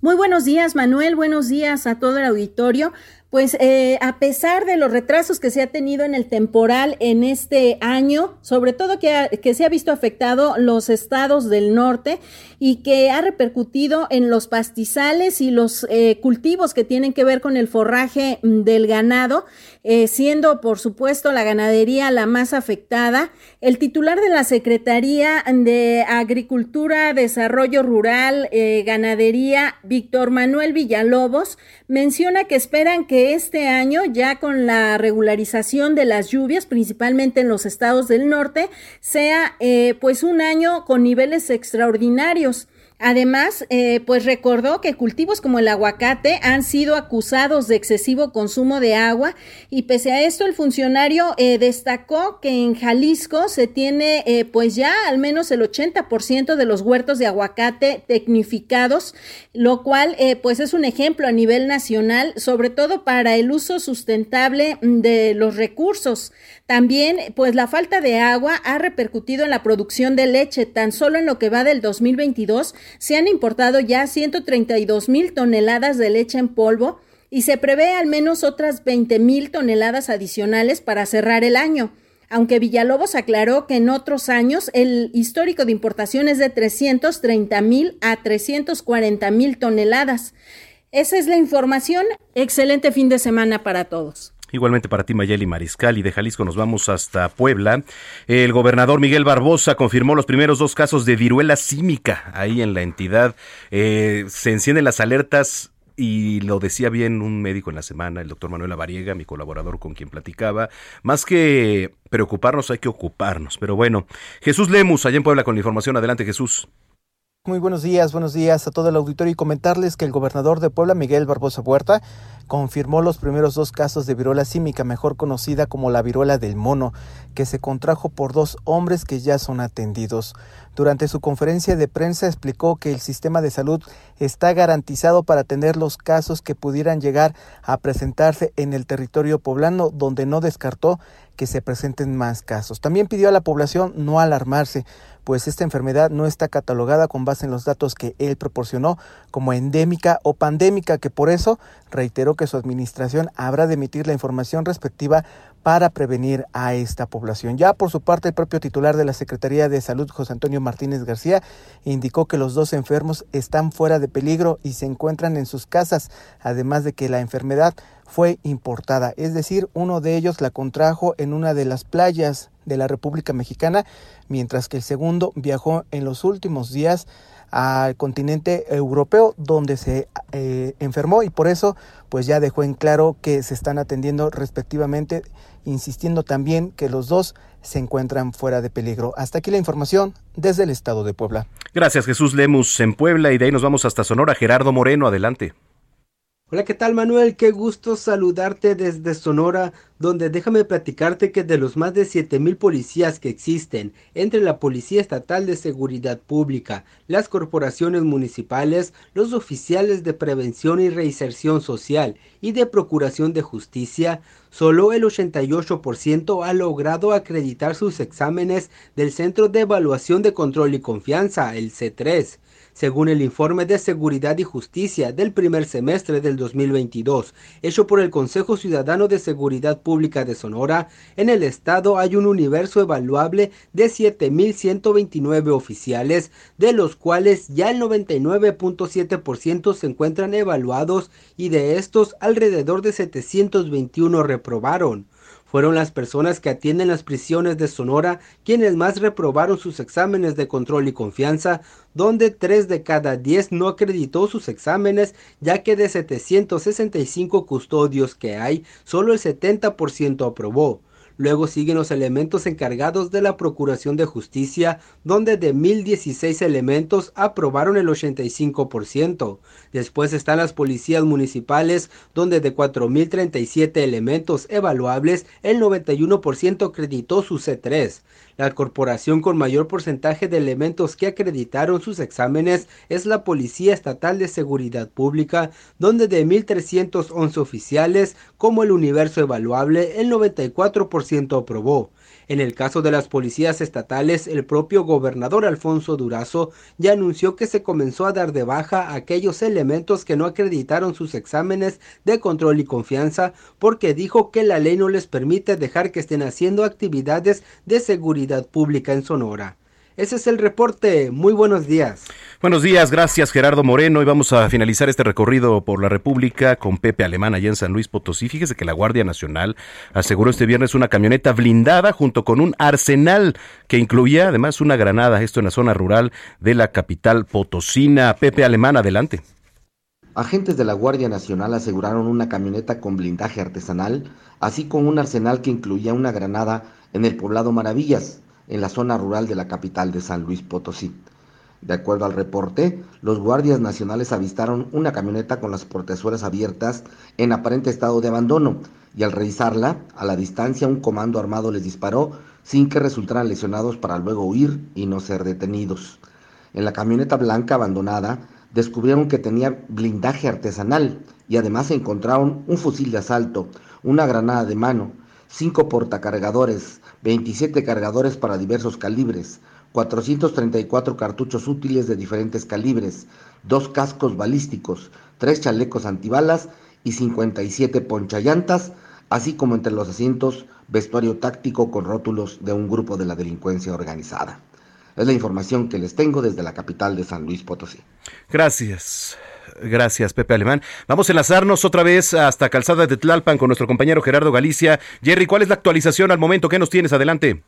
Muy buenos días, Manuel. Buenos días a todo el auditorio. Pues eh, a pesar de los retrasos que se ha tenido en el temporal en este año, sobre todo que, que, se ha visto afectado los estados del norte y que ha repercutido en los pastizales y los eh, cultivos que tienen que ver con el forraje mm, del ganado, eh, siendo por supuesto la ganadería la más afectada, el titular de la Secretaría de Agricultura, Desarrollo Rural, Ganadería, Víctor Manuel Villalobos, menciona que esperan que este año, ya con la regularización de las lluvias, principalmente en los estados del norte, sea eh, pues un año con niveles extraordinarios. Además, eh, pues recordó que cultivos como el aguacate han sido acusados de excesivo consumo de agua y pese a esto el funcionario eh, destacó que en Jalisco se tiene eh, pues ya al menos el 80% de los huertos de aguacate tecnificados, lo cual pues es un ejemplo a nivel nacional, sobre todo para el uso sustentable de los recursos. También, pues la falta de agua ha repercutido en la producción de leche. Tan solo en lo que va del 2022 se han importado ya 132 mil toneladas de leche en polvo y se prevé al menos otras 20 mil toneladas adicionales para cerrar el año. Aunque Villalobos aclaró que en otros años el histórico de importación es de 330 mil a 340 mil toneladas. Esa es la información. Excelente fin de semana para todos. Igualmente para ti, Mayeli Mariscal, y de Jalisco nos vamos hasta Puebla. El gobernador Miguel Barbosa confirmó los primeros dos casos de viruela símica ahí en la entidad. Eh, se encienden las alertas y lo decía bien un médico en la semana, el doctor Manuel Avariega, mi colaborador con quien platicaba. Más que preocuparnos, hay que ocuparnos. Pero bueno, Jesús Lemus, allá en Puebla con la información. Adelante, Jesús. Muy buenos días, buenos días a todo el auditorio y comentarles que el gobernador de Puebla, Miguel Barbosa Huerta, confirmó los primeros dos casos de viruela símica, mejor conocida como la viruela del mono, que se contrajo por dos hombres que ya son atendidos. Durante su conferencia de prensa explicó que el sistema de salud está garantizado para atender los casos que pudieran llegar a presentarse en el territorio poblano, donde no descartó que se presenten más casos. También pidió a la población no alarmarse, pues esta enfermedad no está catalogada con base en los datos que él proporcionó como endémica o pandémica, que por eso reiteró que su administración habrá de emitir la información respectiva para prevenir a esta población. Ya por su parte, el propio titular de la Secretaría de Salud, José Antonio Martínez García, indicó que los dos enfermos están fuera de peligro y se encuentran en sus casas, además de que la enfermedad fue importada, es decir, uno de ellos la contrajo en una de las playas de la República Mexicana, mientras que el segundo viajó en los últimos días al continente europeo donde se eh, enfermó y por eso pues ya dejó en claro que se están atendiendo respectivamente, insistiendo también que los dos se encuentran fuera de peligro. Hasta aquí la información desde el estado de Puebla. Gracias Jesús Lemus en Puebla y de ahí nos vamos hasta Sonora. Gerardo Moreno, adelante. Hola, ¿qué tal Manuel? Qué gusto saludarte desde Sonora, donde déjame platicarte que de los más de 7000 policías que existen entre la Policía Estatal de Seguridad Pública, las corporaciones municipales, los oficiales de prevención y reinserción social y de procuración de justicia, solo el 88% ha logrado acreditar sus exámenes del Centro de Evaluación de Control y Confianza, el C3 según el informe de Seguridad y Justicia del primer semestre del 2022, hecho por el Consejo Ciudadano de Seguridad Pública de Sonora, en el estado hay un universo evaluable de 7.129 oficiales, de los cuales ya el 99.7% se encuentran evaluados y de estos alrededor de 721 reprobaron fueron las personas que atienden las prisiones de Sonora quienes más reprobaron sus exámenes de control y confianza, donde 3 de cada 10 no acreditó sus exámenes, ya que de 765 custodios que hay, solo el 70% aprobó. Luego siguen los elementos encargados de la Procuración de Justicia, donde de 1016 elementos aprobaron el 85%. Después están las policías municipales, donde de 4037 elementos evaluables, el 91% acreditó su C3. La corporación con mayor porcentaje de elementos que acreditaron sus exámenes es la Policía Estatal de Seguridad Pública, donde de 1.311 oficiales, como el universo evaluable, el 94% aprobó. En el caso de las policías estatales, el propio gobernador Alfonso Durazo ya anunció que se comenzó a dar de baja aquellos elementos que no acreditaron sus exámenes de control y confianza porque dijo que la ley no les permite dejar que estén haciendo actividades de seguridad pública en Sonora. Ese es el reporte. Muy buenos días. Buenos días, gracias Gerardo Moreno. Y vamos a finalizar este recorrido por la República con Pepe Alemán allá en San Luis Potosí. Fíjese que la Guardia Nacional aseguró este viernes una camioneta blindada junto con un arsenal que incluía además una granada. Esto en la zona rural de la capital potosina. Pepe Alemán, adelante. Agentes de la Guardia Nacional aseguraron una camioneta con blindaje artesanal, así como un arsenal que incluía una granada en el poblado Maravillas, en la zona rural de la capital de San Luis Potosí. De acuerdo al reporte, los guardias nacionales avistaron una camioneta con las portezuelas abiertas en aparente estado de abandono y al revisarla, a la distancia un comando armado les disparó sin que resultaran lesionados para luego huir y no ser detenidos. En la camioneta blanca abandonada descubrieron que tenía blindaje artesanal y además encontraron un fusil de asalto, una granada de mano, cinco portacargadores, 27 cargadores para diversos calibres, 434 cartuchos útiles de diferentes calibres, dos cascos balísticos, tres chalecos antibalas y 57 ponchallantas, así como entre los asientos vestuario táctico con rótulos de un grupo de la delincuencia organizada. Es la información que les tengo desde la capital de San Luis Potosí. Gracias. Gracias, Pepe Alemán. Vamos a enlazarnos otra vez hasta Calzada de Tlalpan con nuestro compañero Gerardo Galicia. Jerry, ¿cuál es la actualización al momento? ¿Qué nos tienes? Adelante.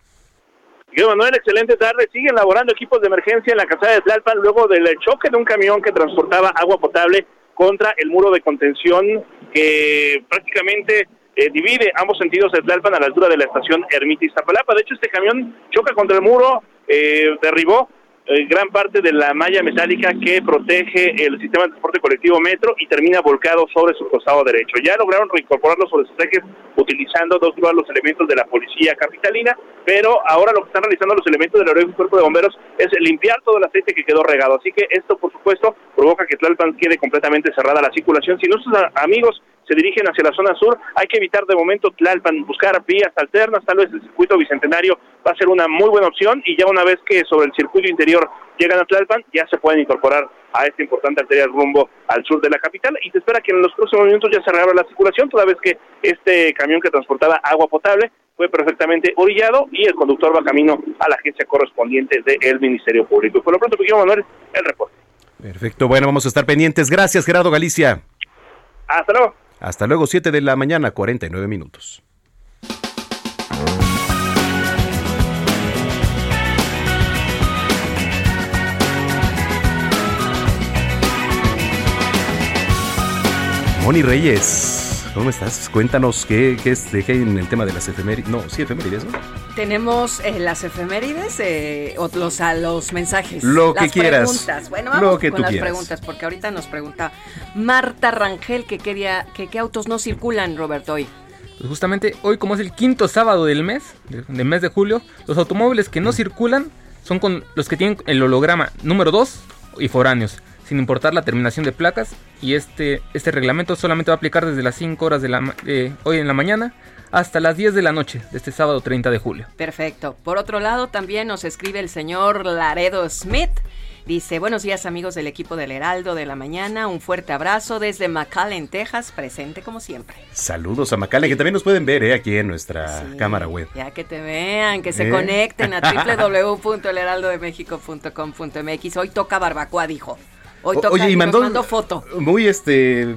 Manuel, excelente tarde. Siguen laborando equipos de emergencia en la calzada de Tlalpan luego del choque de un camión que transportaba agua potable contra el muro de contención que prácticamente eh, divide ambos sentidos de Tlalpan a la altura de la estación Ermita Iztapalapa. De hecho, este camión choca contra el muro, eh, derribó eh, gran parte de la malla metálica que protege el sistema de transporte colectivo metro y termina volcado sobre su costado derecho. Ya lograron reincorporarlo sobre sus ejes utilizando dos de los elementos de la policía capitalina, pero ahora lo que están realizando los elementos del Aeropuerto Cuerpo de Bomberos es limpiar todo el aceite que quedó regado. Así que esto, por supuesto, provoca que Tlalpan quede completamente cerrada la circulación. Si nuestros amigos se dirigen hacia la zona sur, hay que evitar de momento Tlalpan, buscar vías alternas, tal vez el circuito bicentenario va a ser una muy buena opción y ya una vez que sobre el circuito interior llegan a Tlalpan, ya se pueden incorporar a esta importante arteria rumbo al sur de la capital y se espera que en los próximos minutos ya se reabra la circulación, toda vez que este camión que transportaba agua potable fue perfectamente orillado y el conductor va camino a la agencia correspondiente del Ministerio Público. Por lo pronto, Miguel Manuel, el reporte. Perfecto, bueno, vamos a estar pendientes. Gracias, Gerardo Galicia. Hasta luego. Hasta luego, 7 de la mañana, 49 minutos. Moni Reyes, ¿cómo estás? Cuéntanos qué, qué es de qué hay en el tema de las efemérides. No, sí, efemérides, ¿no? Tenemos eh, las efemérides eh, o los, a los mensajes. Lo que las quieras. preguntas. Bueno, vamos Lo que con tú las quieras. preguntas, porque ahorita nos pregunta Marta Rangel que quería que qué autos no circulan, Roberto, hoy. Pues justamente hoy, como es el quinto sábado del mes, de- del mes de julio, los automóviles que no circulan son con los que tienen el holograma número 2 y foráneos, sin importar la terminación de placas. Y este, este reglamento solamente va a aplicar desde las 5 horas de, la, ma- de hoy en la mañana hasta las 10 de la noche de este sábado 30 de julio. Perfecto. Por otro lado, también nos escribe el señor Laredo Smith. Dice, buenos días amigos del equipo del Heraldo de la Mañana, un fuerte abrazo desde McAllen, Texas, presente como siempre. Saludos a Macale, que también nos pueden ver eh, aquí en nuestra cámara web. Ya que te vean, que se ¿Eh? conecten a www.elheraldodemexico.com.mx. Hoy toca barbacoa, dijo. Hoy toca Oye, y nos mandó foto. muy este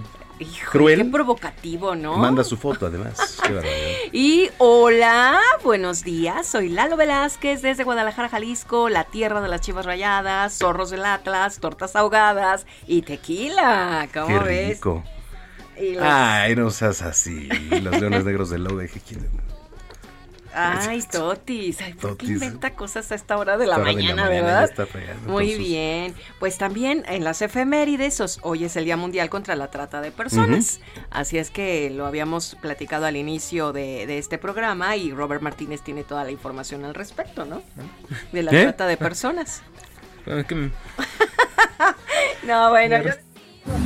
cruel. Qué provocativo, ¿no? Manda su foto además. Qué. Y hola, buenos días. Soy Lalo Velázquez desde Guadalajara, Jalisco, la tierra de las chivas rayadas, zorros del Atlas, tortas ahogadas y tequila. ¿Cómo Qué ves? rico. Y los- Ay, no seas así. Los leones negros del lobo. ¿quién? Ay, Totis. Ay, ¿por qué inventa cosas a esta hora de la de mañana, verdad? está Muy bien. Pues también en las efemérides, hoy es el Día Mundial contra la Trata de Personas. Así es que lo habíamos platicado al inicio de, de este programa y Robert Martínez tiene toda la información al respecto, ¿no? De la ¿Qué? trata de personas. Que- No, bueno, yo-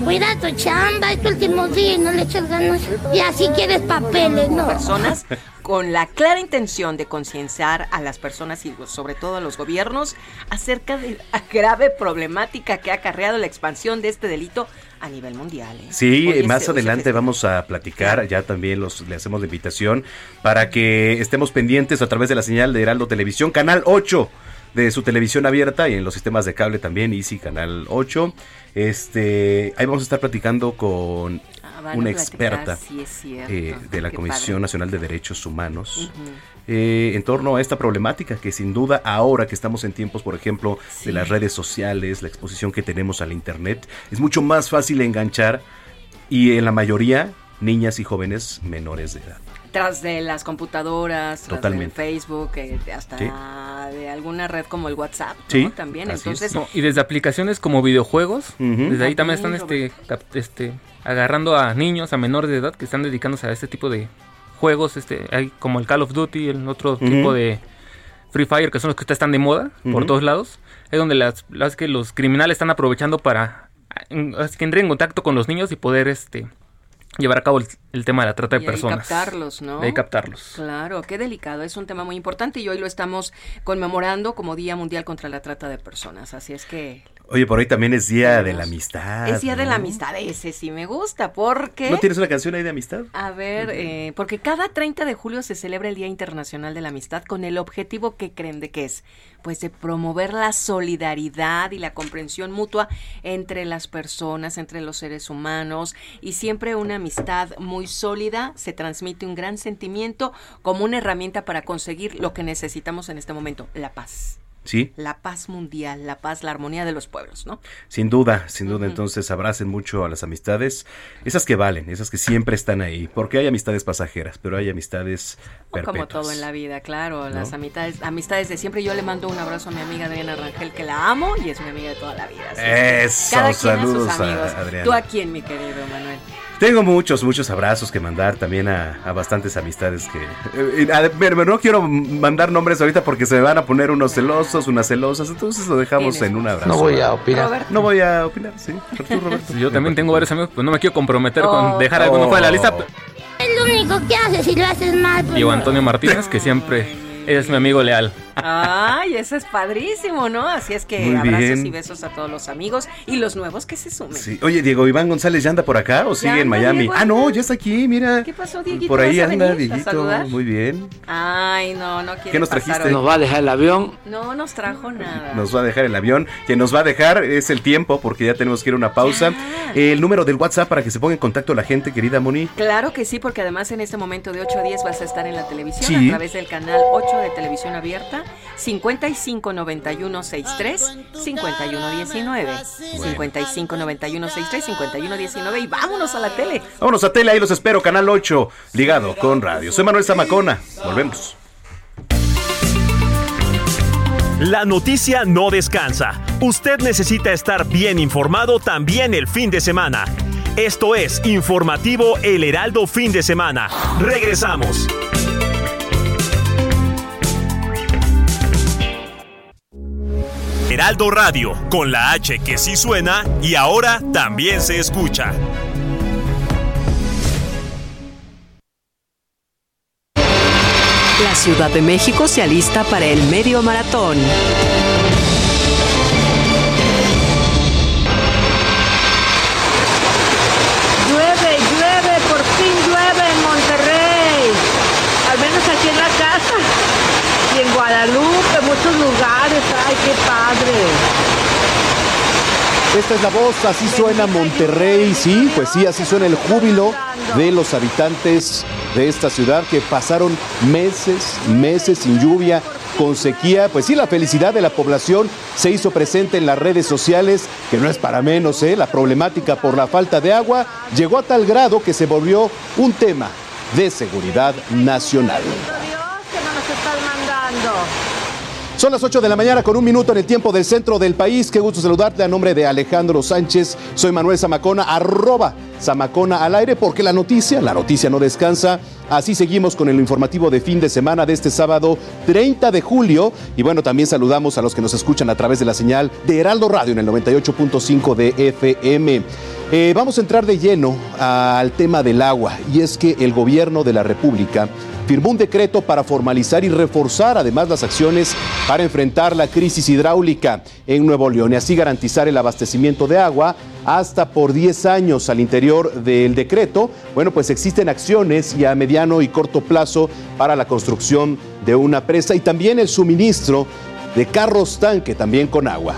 Cuida tu chamba, es tu último día y no le echas ganas. Y así quieres papeles, ¿no? personas con la clara intención de concienciar a las personas y sobre todo a los gobiernos acerca de la grave problemática que ha acarreado la expansión de este delito a nivel mundial. ¿eh? Sí, más adelante festeja. vamos a platicar, ya también los, le hacemos la invitación para que estemos pendientes a través de la señal de Heraldo Televisión, Canal 8 de su televisión abierta y en los sistemas de cable también, Easy Canal 8. Este, ahí vamos a estar platicando con van una a experta sí eh, de la Qué Comisión padre. Nacional de Derechos Humanos. Eh, en torno a esta problemática que sin duda ahora que estamos en tiempos, por ejemplo, de las redes sociales, la exposición que tenemos al Internet, es mucho más fácil enganchar y en la mayoría niñas y jóvenes menores de edad. Tras de las computadoras, tras Totalmente. del Facebook, eh, hasta Sí. de alguna red como el WhatsApp, ¿no? Sí, También, entonces... No, y desde aplicaciones como videojuegos, desde ahí también están este, cap- este, agarrando a niños, a menores de edad que están dedicándose a este tipo de juegos, este, hay como el Call of Duty, el otro tipo de Free Fire, que son los que están de moda por todos lados, es donde las, las que los criminales están aprovechando para que entren en contacto con los niños y poder este llevar a cabo el, el tema de la trata de Y personas. captarlos, ¿no? De captarlos. Claro, qué delicado. Es un tema muy importante y hoy lo estamos conmemorando como Día Mundial contra la Trata de Personas. Así es que Oye, por hoy también es Día de la Amistad. es Día de la. Amistad. Ese sí me gusta porque... ¿No tienes una canción ahí de amistad? A ver, eh, porque cada 30 de julio se celebra el Día Internacional de la Amistad con el objetivo que creen de que es, pues de promover la solidaridad y la comprensión mutua entre las personas, entre los seres humanos y siempre una amistad muy sólida se transmite un gran sentimiento como una herramienta para conseguir lo que necesitamos en este momento, la paz. Sí, La paz mundial, la paz, la armonía de los pueblos, ¿no? sin duda, sin duda. Entonces abracen mucho a las amistades, esas que valen, esas que siempre están ahí, porque hay amistades pasajeras, pero hay amistades. Como todo en la vida, claro, las amistades, amistades de siempre. Yo le mando un abrazo a mi amiga Adriana Rangel, que la amo y es mi amiga de toda la vida. Eso, cada quien saludos a sus a amigos. Adriana. ¿Tú a quién, mi querido Manuel? Tengo muchos, muchos abrazos que mandar también a, a bastantes amistades que... eh, eh, a- pero no quiero mandar nombres ahorita porque se me van a poner unos celosos, unas celosas, entonces lo dejamos en un abrazo. No voy a opinar. Roberto. No voy a opinar, sí. Roberto. Yo también tengo varios amigos, pues no me quiero comprometer Oh. con dejar alguno fuera de la lista. Único que haces si lo haces mal. pues, Diego. Antonio Martínez, que siempre es mi amigo leal. Ay, eso es padrísimo, ¿no? Así es que Muy abrazos bien. y besos a todos los amigos y los nuevos que se sumen. Sí. Oye, Diego Iván González, ¿ya anda por acá o sigue en Miami? Diego, ah, no, ya está aquí, mira. ¿Qué pasó, Dieguito? Por ahí ¿Vas a anda, Dieguito. Muy bien. Ay, no, no quiere ¿Qué nos pasar trajiste? hoy. Nos va a dejar el avión. No nos trajo nada. Nos va a dejar el avión. Quien nos va a dejar es el tiempo, porque ya tenemos que ir a una pausa. El número del WhatsApp para que se ponga en contacto la gente, querida Moni. Claro que sí, porque además en este momento de 8 a 10 vas a estar en la televisión Sí. a través del canal 8 de televisión abierta 55 91 63 51 19 55 91 63 51 19 y vámonos a la tele. Vámonos a tele, ahí los espero, Canal 8, ligado con radio. Soy Manuel Zamacona. Volvemos. La noticia no descansa. Usted necesita estar bien informado también el fin de semana. Esto es Informativo El Heraldo Fin de Semana. Regresamos. Heraldo Radio, con la H que sí suena y ahora también se escucha. La Ciudad de México se alista para el medio maratón. Ay, qué padre. Esta es la voz, así suena Monterrey, sí, pues sí, así suena el júbilo de los habitantes de esta ciudad que pasaron meses, meses sin lluvia, con sequía. Pues sí, la felicidad de la población se hizo presente en las redes sociales, que no es para menos, ¿eh? La problemática por la falta de agua llegó a tal grado que se volvió un tema de seguridad nacional. que no nos están mandando. Son las 8 de la mañana con un minuto en el tiempo del centro del país. Qué gusto saludarte a nombre de Alejandro Sánchez. Soy Manuel Zamacona, arroba Zamacona al aire, porque la noticia, la noticia no descansa. Así seguimos con el informativo de fin de semana de este sábado 30 de julio. Y bueno, también saludamos a los que nos escuchan a través de la señal de Heraldo Radio en el 98.5 de FM. Eh, vamos a entrar de lleno al tema del agua. Y es que el gobierno de la República firmó un decreto para formalizar y reforzar además las acciones para enfrentar la crisis hidráulica en Nuevo León y así garantizar el abastecimiento de agua hasta por 10 años al interior del decreto. Bueno, pues existen acciones y a mediano y corto plazo para la construcción de una presa y también el suministro de carros tanque también con agua.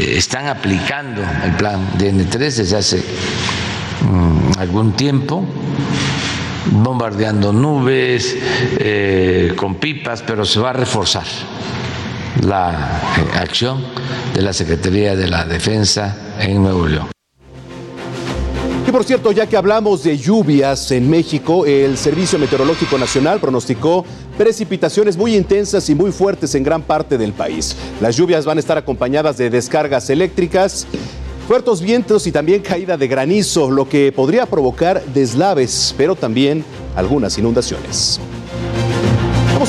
eh, están aplicando el plan DN3 desde hace mm, algún tiempo, bombardeando nubes eh, con pipas, pero se va a reforzar la eh, acción de la Secretaría de la Defensa en Nuevo León. Y por cierto, ya que hablamos de lluvias en México, el Servicio Meteorológico Nacional pronosticó precipitaciones muy intensas y muy fuertes en gran parte del país. Las lluvias van a estar acompañadas de descargas eléctricas, fuertes vientos y también caída de granizo, lo que podría provocar deslaves, pero también algunas inundaciones.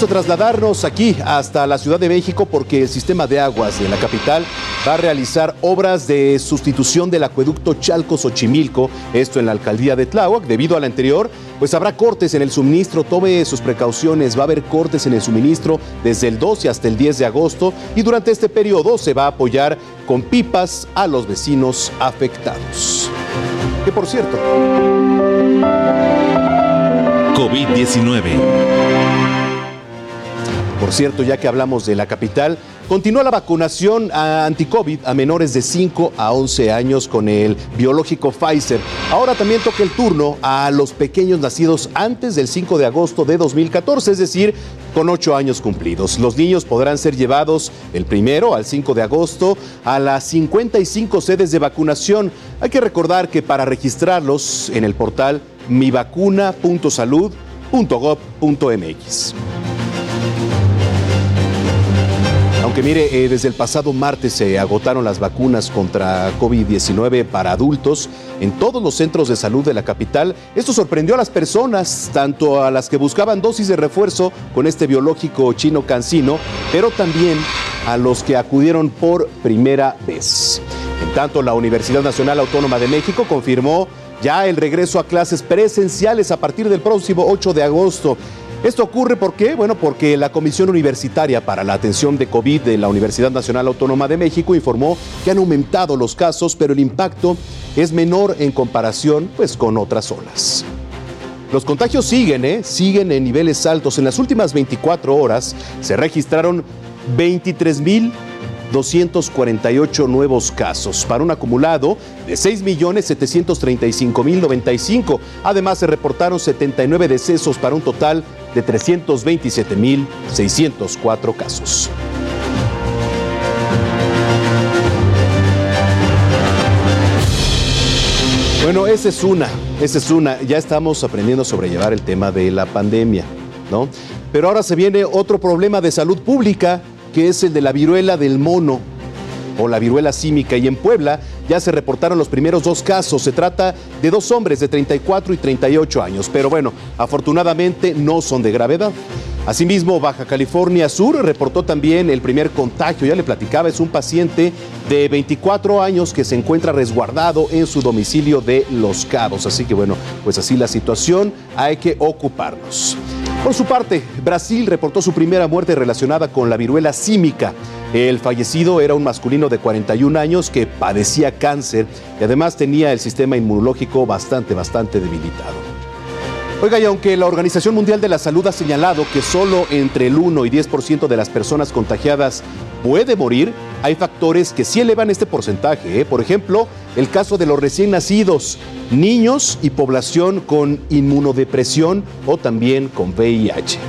A trasladarnos aquí hasta la Ciudad de México porque el sistema de aguas de la capital va a realizar obras de sustitución del acueducto Chalco-Xochimilco, esto en la alcaldía de Tláhuac. Debido al anterior, pues habrá cortes en el suministro, tome sus precauciones, va a haber cortes en el suministro desde el 12 hasta el 10 de agosto y durante este periodo se va a apoyar con pipas a los vecinos afectados. Que por cierto, COVID-19. Por cierto, ya que hablamos de la capital, continúa la vacunación anti-COVID a menores de 5 a 11 años con el biológico Pfizer. Ahora también toca el turno a los pequeños nacidos antes del 5 de agosto de 2014, es decir, con 8 años cumplidos. Los niños podrán ser llevados el primero al 5 de agosto a las 55 sedes de vacunación. Hay que recordar que para registrarlos en el portal mivacuna.salud.gov.mx. Aunque mire, eh, desde el pasado martes se agotaron las vacunas contra COVID-19 para adultos en todos los centros de salud de la capital. Esto sorprendió a las personas, tanto a las que buscaban dosis de refuerzo con este biológico chino cancino, pero también a los que acudieron por primera vez. En tanto, la Universidad Nacional Autónoma de México confirmó ya el regreso a clases presenciales a partir del próximo 8 de agosto. Esto ocurre ¿por qué? Bueno, porque la Comisión Universitaria para la Atención de COVID de la Universidad Nacional Autónoma de México informó que han aumentado los casos, pero el impacto es menor en comparación pues, con otras olas. Los contagios siguen, ¿eh? siguen en niveles altos. En las últimas 24 horas se registraron 23 mil 248 nuevos casos, para un acumulado de 6.735.095. Además, se reportaron 79 decesos para un total de 327.604 casos. Bueno, esa es una, esa es una. Ya estamos aprendiendo a sobrellevar el tema de la pandemia, ¿no? Pero ahora se viene otro problema de salud pública que es el de la viruela del mono o la viruela símica. Y en Puebla ya se reportaron los primeros dos casos. Se trata de dos hombres de 34 y 38 años, pero bueno, afortunadamente no son de gravedad. Asimismo, Baja California Sur reportó también el primer contagio, ya le platicaba, es un paciente de 24 años que se encuentra resguardado en su domicilio de Los Cabos. Así que bueno, pues así la situación, hay que ocuparnos. Por su parte, Brasil reportó su primera muerte relacionada con la viruela símica. El fallecido era un masculino de 41 años que padecía cáncer y además tenía el sistema inmunológico bastante, bastante debilitado. Oiga, y aunque la Organización Mundial de la Salud ha señalado que solo entre el 1 y 10% de las personas contagiadas puede morir, hay factores que sí elevan este porcentaje. ¿eh? Por ejemplo, el caso de los recién nacidos, niños y población con inmunodepresión o también con VIH.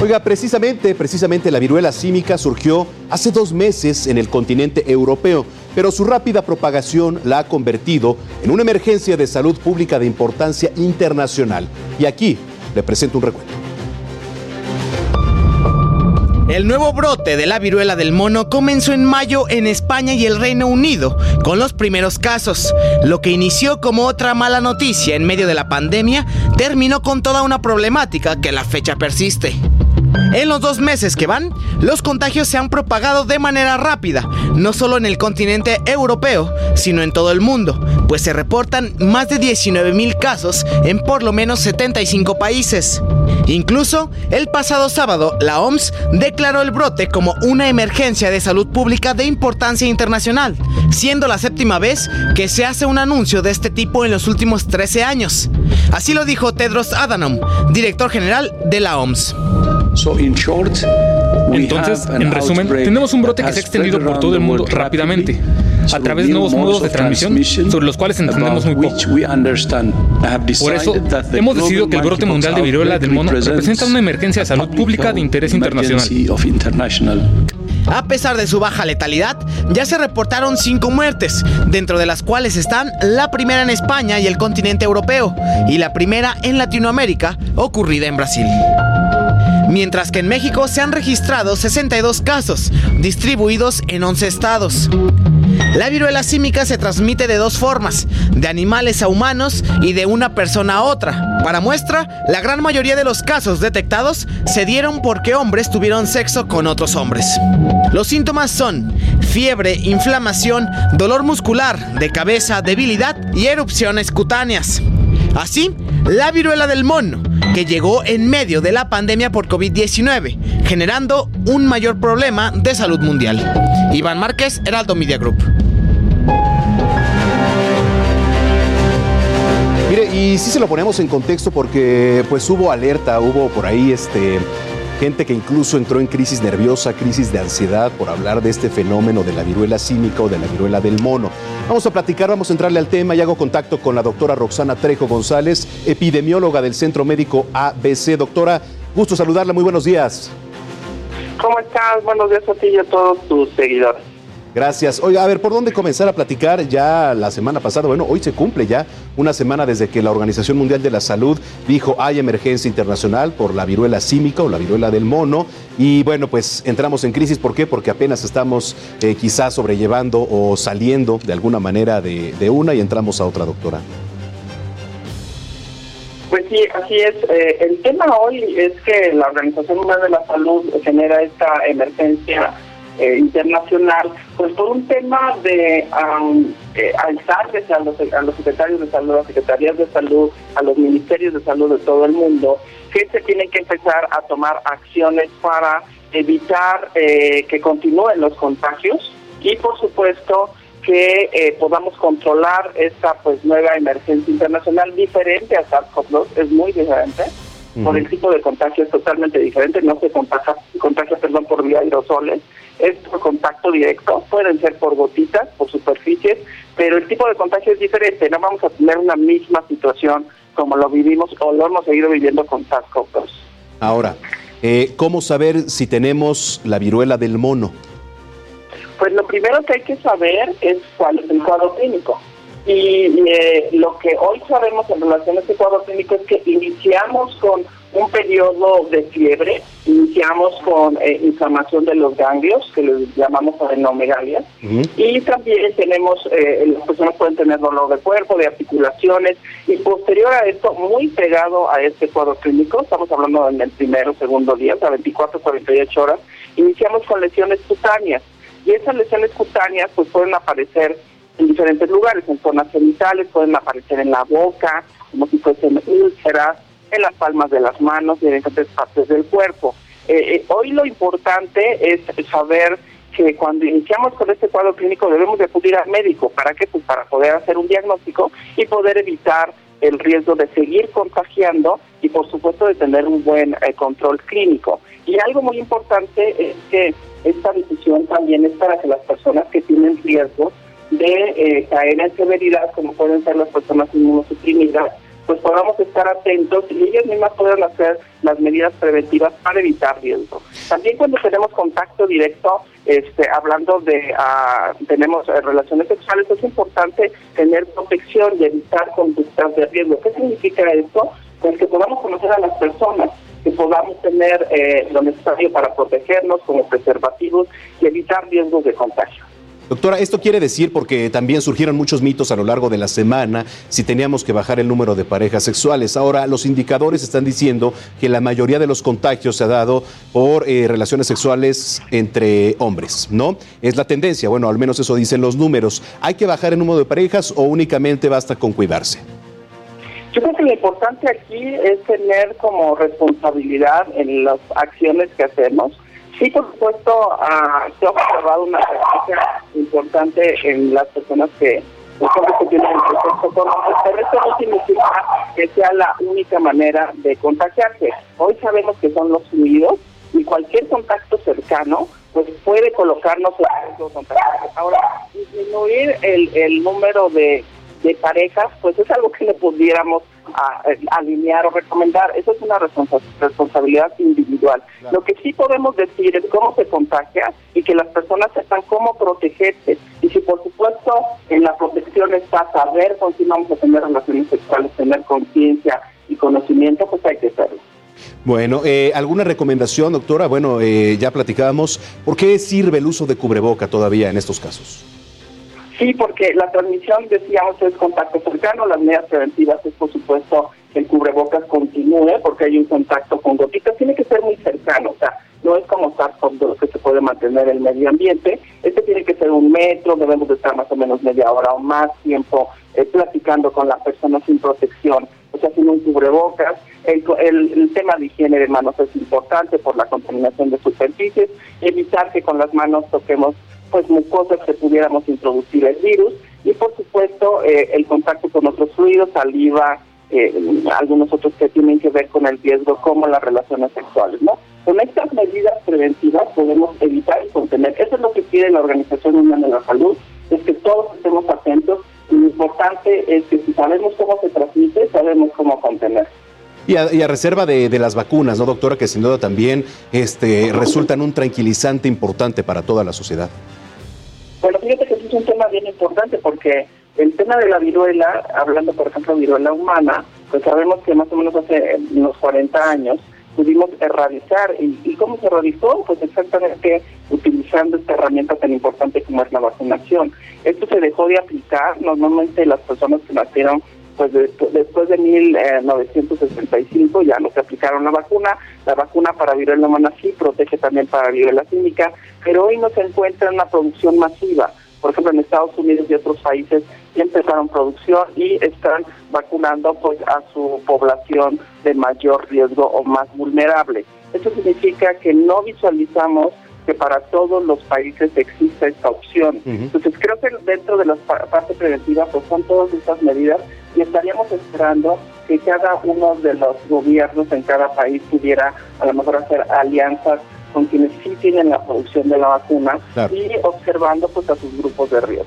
Oiga, precisamente, precisamente la viruela símica surgió hace dos meses en el continente europeo pero su rápida propagación la ha convertido en una emergencia de salud pública de importancia internacional. Y aquí le presento un recuento. El nuevo brote de la viruela del mono comenzó en mayo en España y el Reino Unido, con los primeros casos. Lo que inició como otra mala noticia en medio de la pandemia, terminó con toda una problemática que a la fecha persiste. En los dos meses que van, los contagios se han propagado de manera rápida, no solo en el continente europeo, sino en todo el mundo, pues se reportan más de 19 mil casos en por lo menos 75 países. Incluso, el pasado sábado, la OMS declaró el brote como una emergencia de salud pública de importancia internacional, siendo la séptima vez que se hace un anuncio de este tipo en los últimos 13 años. Así lo dijo Tedros Adhanom, director general de la OMS. So in short, Entonces, en resumen, tenemos un brote que se ha extendido por todo el mundo rápidamente, a través de nuevos modos de transmisión sobre los cuales entendemos muy poco. Por eso, hemos decidido que el brote mundial de viruela del mono representa una emergencia de salud pública de interés internacional. A pesar de su baja letalidad, ya se reportaron cinco muertes, dentro de las cuales están la primera en España y el continente europeo, y la primera en Latinoamérica, ocurrida en Brasil. Mientras que en México se han registrado 62 casos, distribuidos en 11 estados. La viruela símica se transmite de dos formas, de animales a humanos y de una persona a otra. Para muestra, la gran mayoría de los casos detectados se dieron porque hombres tuvieron sexo con otros hombres. Los síntomas son fiebre, inflamación, dolor muscular, de cabeza, debilidad y erupciones cutáneas. Así, la viruela del mono, que llegó en medio de la pandemia por COVID-19, generando un mayor problema de salud mundial. Iván Márquez, Heraldo Media Group. Mire, y sí se lo ponemos en contexto porque pues hubo alerta, hubo por ahí este gente que incluso entró en crisis nerviosa, crisis de ansiedad por hablar de este fenómeno de la viruela símica o de la viruela del mono. Vamos a platicar, vamos a entrarle al tema y hago contacto con la doctora Roxana Trejo González, epidemióloga del Centro Médico ABC. Doctora, gusto saludarla, muy buenos días. ¿Cómo estás? Buenos días a ti y a todos tus seguidores. Gracias. Oiga, a ver, ¿por dónde comenzar a platicar? Ya la semana pasada, bueno, hoy se cumple ya una semana desde que la Organización Mundial de la Salud dijo hay emergencia internacional por la viruela símica o la viruela del mono. Y bueno, pues entramos en crisis. ¿Por qué? Porque apenas estamos eh, quizás sobrellevando o saliendo de alguna manera de, de una y entramos a otra, doctora. Pues sí, así es. Eh, el tema hoy es que la Organización Mundial de la Salud genera esta emergencia eh, internacional, pues por un tema de um, eh, alzarles a los, a los secretarios de salud, a las secretarías de salud, a los ministerios de salud de todo el mundo, que se tienen que empezar a tomar acciones para evitar eh, que continúen los contagios y por supuesto que eh, podamos controlar esta pues nueva emergencia internacional diferente a SARS-CoV-2, es muy diferente, por el tipo de contagio es totalmente diferente, no se contagia, contagia perdón, por vía aerosoles, es por contacto directo, pueden ser por gotitas, por superficies, pero el tipo de contagio es diferente, no vamos a tener una misma situación como lo vivimos o lo hemos seguido viviendo con SARS-CoV-2. Ahora, eh, ¿cómo saber si tenemos la viruela del mono? Pues lo primero que hay que saber es cuál es el cuadro clínico. Y eh, lo que hoy sabemos en relación a este cuadro clínico es que iniciamos con un periodo de fiebre, iniciamos con eh, inflamación de los ganglios, que les llamamos adenomegalia, y también tenemos, eh, las personas pueden tener dolor de cuerpo, de articulaciones, y posterior a esto, muy pegado a este cuadro clínico, estamos hablando en el primero o segundo día, o sea, 24 48 horas, iniciamos con lesiones cutáneas, y esas lesiones cutáneas pues pueden aparecer en diferentes lugares, en zonas genitales, pueden aparecer en la boca, como si fuesen úlceras, en las palmas de las manos y en diferentes partes del cuerpo. Eh, eh, hoy lo importante es saber que cuando iniciamos con este cuadro clínico debemos de acudir al médico. ¿Para qué? Pues para poder hacer un diagnóstico y poder evitar el riesgo de seguir contagiando y por supuesto de tener un buen eh, control clínico. Y algo muy importante es que esta decisión también es para que las personas que tienen riesgo de caer en severidad, como pueden ser las personas inmunosuprimidas, pues podamos estar atentos y ellas mismas puedan hacer las medidas preventivas para evitar riesgo. También cuando tenemos contacto directo, este, hablando de ah, tenemos eh, relaciones sexuales, es importante tener protección y evitar conductas de riesgo. ¿Qué significa esto? Pues que podamos conocer a las personas, que podamos tener eh, lo necesario para protegernos como preservativos y evitar riesgos de contagio. Doctora, esto quiere decir, porque también surgieron muchos mitos a lo largo de la semana, si teníamos que bajar el número de parejas sexuales. Ahora, los indicadores están diciendo que la mayoría de los contagios se ha dado por eh, relaciones sexuales entre hombres, ¿no? Es la tendencia, bueno, al menos eso dicen los números. ¿Hay que bajar el número de parejas o únicamente basta con cuidarse? Yo creo que lo importante aquí es tener como responsabilidad en las acciones que hacemos Sí, por supuesto, uh, se ha observado una presencia importante en las personas que que tienen el proceso económico, pero esto no significa que sea la única manera de contagiarse. Hoy sabemos que son los fluidos y cualquier contacto cercano pues puede colocarnos en riesgo de contagiarse. Ahora, disminuir el, el número de, de parejas, pues es algo que le pudiéramos a- alinear o recomendar. Eso es una responsa- responsabilidad individual. Lo que sí podemos decir es cómo se contagia y que las personas sepan cómo protegerse. Y si por supuesto en la protección está saber con quién vamos a tener relaciones sexuales, tener conciencia y conocimiento, pues hay que hacerlo. Bueno, eh, ¿alguna recomendación, doctora? Bueno, eh, ya platicábamos. ¿Por qué sirve el uso de cubreboca todavía en estos casos? Sí, porque la transmisión, decíamos, es contacto cercano. Las medidas preventivas es, por supuesto, que el cubrebocas continúe porque hay un contacto con gotitas. Tiene que ser muy cercano, o sea, no es como SARS-CoV-2 que se puede mantener el medio ambiente. Este tiene que ser un metro, debemos de estar más o menos media hora o más tiempo eh, platicando con la persona sin protección, o sea, sin un cubrebocas. El, el- el tema de higiene de manos es importante por la contaminación de superficies, evitar que con las manos toquemos pues mucosas que pudiéramos introducir el virus y por supuesto eh, el contacto con otros fluidos, saliva, eh, algunos otros que tienen que ver con el riesgo como las relaciones sexuales, ¿no? Con estas medidas preventivas podemos evitar y contener. Eso es lo que quiere la Organización Mundial de la Salud, es que todos estemos atentos lo importante es que si sabemos cómo se transmite, sabemos cómo contener. Y a, y a reserva de, las vacunas, ¿no, doctora? Que sin duda también este, resultan un tranquilizante importante para toda la sociedad. Bueno, fíjate que es un tema bien importante porque el tema de la viruela, hablando por ejemplo de viruela humana, pues sabemos que más o menos hace eh, unos 40 años pudimos erradicar. ¿Y, y cómo se erradicó? Pues exactamente utilizando esta herramienta tan importante como es la vacunación. Esto se dejó de aplicar, normalmente las personas que nacieron pues de- después de 1965 ya no se aplicaron la vacuna. La vacuna para viruela humana sí protege también para viruela química, pero hoy no se encuentra en una producción masiva. Por ejemplo, en Estados Unidos y otros países ya empezaron producción y están vacunando pues a su población de mayor riesgo o más vulnerable. Eso significa que no visualizamos que para todos los países exista esta opción. Entonces creo que dentro de la pa- parte preventiva pues son todas estas medidas y estaríamos esperando que cada uno de los gobiernos en cada país pudiera a lo mejor hacer alianzas con quienes sí tienen la producción de la vacuna Claro. y observando pues a sus grupos de riesgo.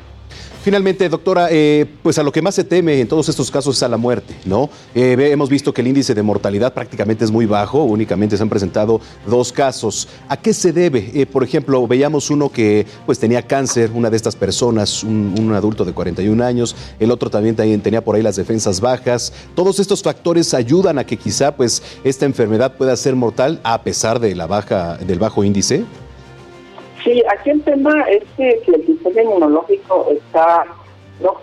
Finalmente, doctora, eh, pues a lo que más se teme en todos estos casos es a la muerte, ¿no? Eh, hemos visto que el índice de mortalidad prácticamente es muy bajo, únicamente se han presentado dos casos. ¿A qué se debe? Eh, por ejemplo, veíamos uno que pues tenía cáncer, una de estas personas, un, adulto de 41 años, el otro también, también tenía por ahí las defensas bajas. Todos estos factores ayudan a que quizá pues esta enfermedad pueda ser mortal a pesar de la baja, del bajo índice. Sí, aquí el tema es que si el sistema inmunológico está no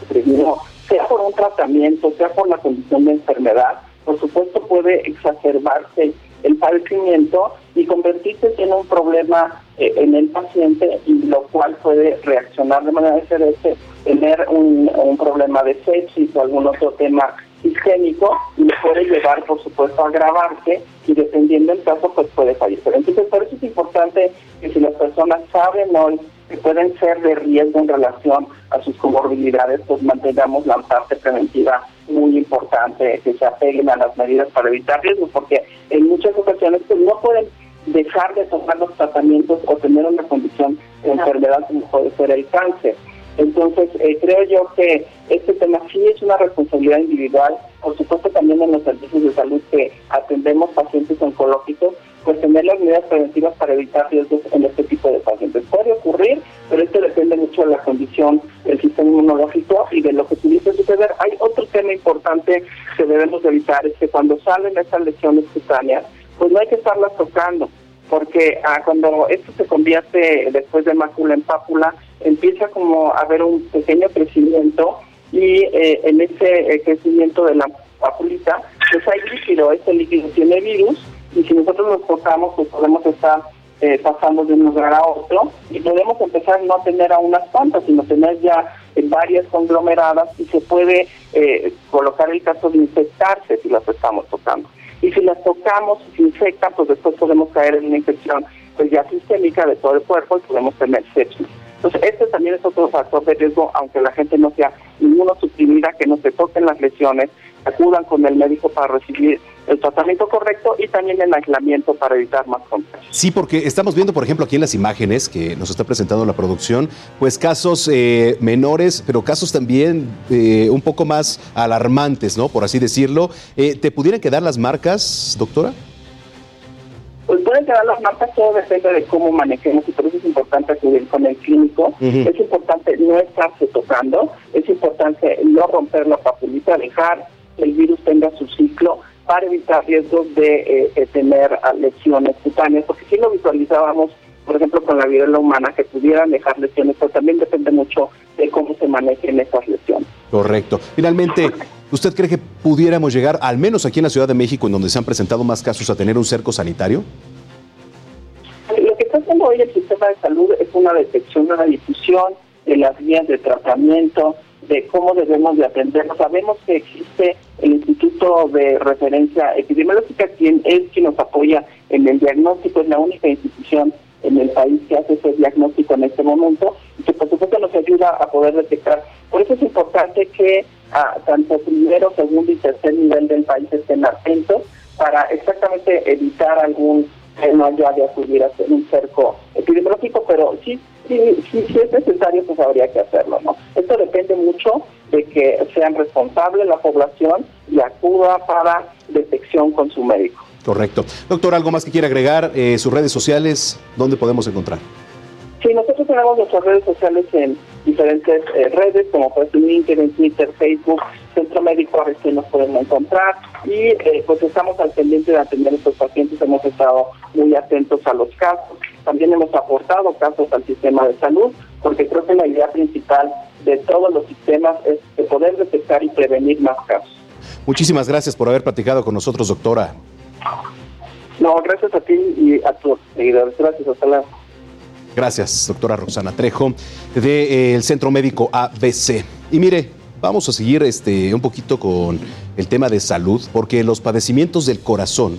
deprimido, sea por un tratamiento, sea por la condición de enfermedad, por supuesto puede exacerbarse el padecimiento y convertirse en un problema eh, en el paciente y lo cual puede reaccionar de manera diferente, tener un, un problema de sepsis o algún otro tema sistémico y puede llevar, por supuesto, a agravarse y dependiendo del caso, pues puede fallecer. Entonces, por eso es importante que si las personas saben hoy que pueden ser de riesgo en relación a sus comorbilidades, pues mantengamos la parte preventiva muy importante, que se apeguen a las medidas para evitar riesgos, porque en muchas ocasiones pues no pueden dejar de tomar los tratamientos o tener una condición de enfermedad como puede ser el cáncer. Entonces, eh, creo yo que este tema sí es una responsabilidad individual, por supuesto también en los servicios de salud que atendemos pacientes oncológicos, pues tener las medidas preventivas para evitar riesgos en este tipo de pacientes. Puede ocurrir, pero esto depende mucho de la condición del sistema inmunológico y de lo que pudiese suceder. Hay otro tema importante que debemos de evitar, es que cuando salen estas lesiones cutáneas, pues no hay que estarlas tocando porque ah, cuando esto se convierte después de mácula en pápula, empieza como a haber un pequeño crecimiento y eh, en ese eh, crecimiento de la papulita, pues hay líquido, este líquido tiene virus y si nosotros lo tocamos, pues podemos estar eh, pasando de un lugar a otro y podemos empezar no a tener a unas cuantas, sino tener ya eh, varias conglomeradas y se puede eh, colocar el caso de infectarse si las estamos tocando. Y si las tocamos y se infectan, pues después podemos caer en una infección pues ya sistémica de todo el cuerpo y podemos tener sepsis. Entonces, este también es otro factor de riesgo, aunque la gente no sea inmunosuprimida, que no se toquen las lesiones, acudan con el médico para recibir el tratamiento correcto y también el aislamiento para evitar más contagios. Sí, porque estamos viendo, por ejemplo, aquí en las imágenes que nos está presentando la producción, pues casos eh, menores, pero casos también eh, un poco más alarmantes, ¿no? Por así decirlo. Eh, ¿Te pudieran quedar las marcas, doctora? Pues pueden quedar las marcas, todo depende de cómo manejemos y por eso es importante acudir con el clínico. Es importante no estarse tocando, es importante no romper la papulita, dejar que el virus tenga su ciclo para evitar riesgos de eh, tener ah, lesiones cutáneas, porque si lo visualizábamos, por ejemplo, con la viruela humana, que pudieran dejar lesiones, pero también depende mucho de cómo se manejen esas lesiones. Correcto. Finalmente, ¿usted cree que pudiéramos llegar, al menos aquí en la Ciudad de México, en donde se han presentado más casos, a tener un cerco sanitario? Lo que está haciendo hoy el sistema de salud es una detección, una difusión de las vías de tratamiento, de cómo debemos de atender. Sabemos que existe el Instituto de Referencia Epidemiológica, quien es quien nos apoya en el diagnóstico, es la única institución en el país que hace ese diagnóstico en este momento y que por supuesto nos ayuda a poder detectar. Por eso es importante que ah, tanto primero, segundo y tercer nivel del país estén atentos para exactamente evitar algún que no haya de acudir a un cerco epidemiológico, pero sí, sí, sí, si es necesario, pues habría que hacerlo, ¿no? Esto depende mucho de que sean responsables la población y acuda para detección con su médico. Correcto. Doctor, ¿algo más que quiera agregar? Eh, sus redes sociales, ¿dónde podemos encontrar? Sí, nosotros tenemos nuestras redes sociales en diferentes eh, redes, como por ejemplo LinkedIn, Twitter, Facebook, Centro Médico, a ver si nos podemos encontrar. Y eh, pues estamos al pendiente de atender a estos pacientes, hemos estado muy atentos a los casos. También hemos aportado casos al sistema de salud, porque creo que la idea principal de todos los sistemas es de poder detectar y prevenir más casos. Muchísimas gracias por haber platicado con nosotros, doctora. No, gracias a ti y a tus seguidores. Gracias, hasta luego. Gracias, doctora Roxana Trejo, del eh, Centro Médico ABC. Y mire, vamos a seguir este, un poquito con el tema de salud, porque los padecimientos del corazón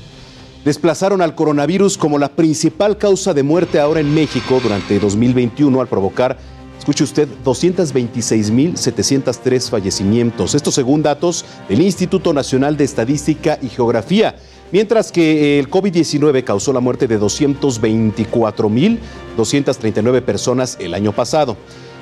desplazaron al coronavirus como la principal causa de muerte ahora en México durante 2021 al provocar, escuche usted, 226.703 fallecimientos. Esto según datos del Instituto Nacional de Estadística y Geografía. Mientras que el COVID-19 causó la muerte de 224.239 personas el año pasado.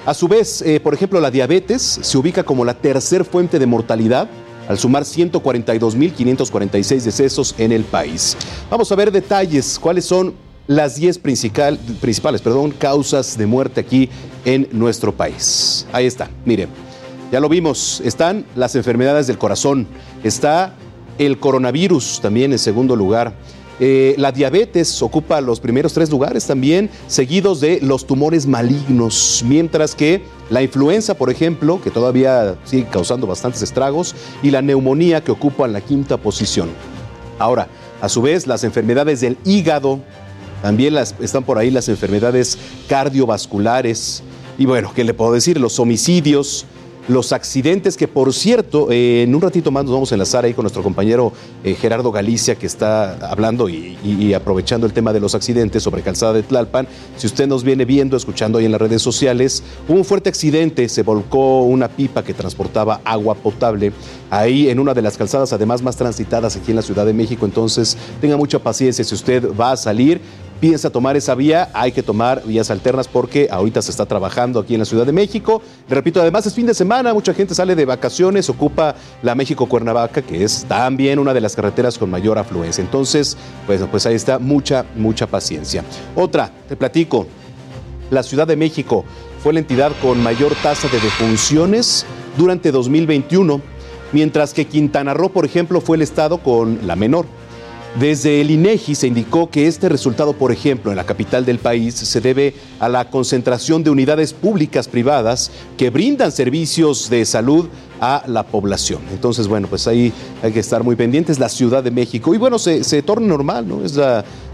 A su vez, eh, por ejemplo, la diabetes se ubica como la tercer fuente de mortalidad al sumar 142.546 decesos en el país. Vamos a ver detalles, cuáles son las 10 principal, principales perdón, causas de muerte aquí en nuestro país. Ahí está, mire, ya lo vimos, están las enfermedades del corazón, está el coronavirus también en segundo lugar. Eh, la diabetes ocupa los primeros tres lugares también, seguidos de los tumores malignos, mientras que la influenza, por ejemplo, que todavía sigue causando bastantes estragos, y la neumonía que ocupan la quinta posición. Ahora, a su vez, las enfermedades del hígado, también las, están por ahí las enfermedades cardiovasculares, y bueno, ¿qué le puedo decir? Los homicidios, los accidentes que por cierto, eh, en un ratito más nos vamos a enlazar ahí con nuestro compañero eh, Gerardo Galicia que está hablando y, y, aprovechando el tema de los accidentes sobre Calzada de Tlalpan. Si usted nos viene viendo, escuchando ahí en las redes sociales, hubo un fuerte accidente, se volcó una pipa que transportaba agua potable ahí en una de las calzadas además más transitadas aquí en la Ciudad de México, entonces tenga mucha paciencia si usted va a salir piensa tomar esa vía, hay que tomar vías alternas porque ahorita se está trabajando aquí en la Ciudad de México. Repito, además es fin de semana, mucha gente sale de vacaciones, ocupa la México-Cuernavaca, que es también una de las carreteras con mayor afluencia. Entonces, pues, pues ahí está, mucha, mucha paciencia. Otra, te platico, la Ciudad de México fue la entidad con mayor tasa de defunciones durante 2021, mientras que Quintana Roo, por ejemplo, fue el estado con la menor. Desde el INEGI se indicó que este resultado, por ejemplo, en la capital del país se debe a la concentración de unidades públicas privadas que brindan servicios de salud a la población. Entonces, bueno, pues ahí hay que estar muy pendientes. La Ciudad de México, y bueno, se, torna normal, ¿no? Es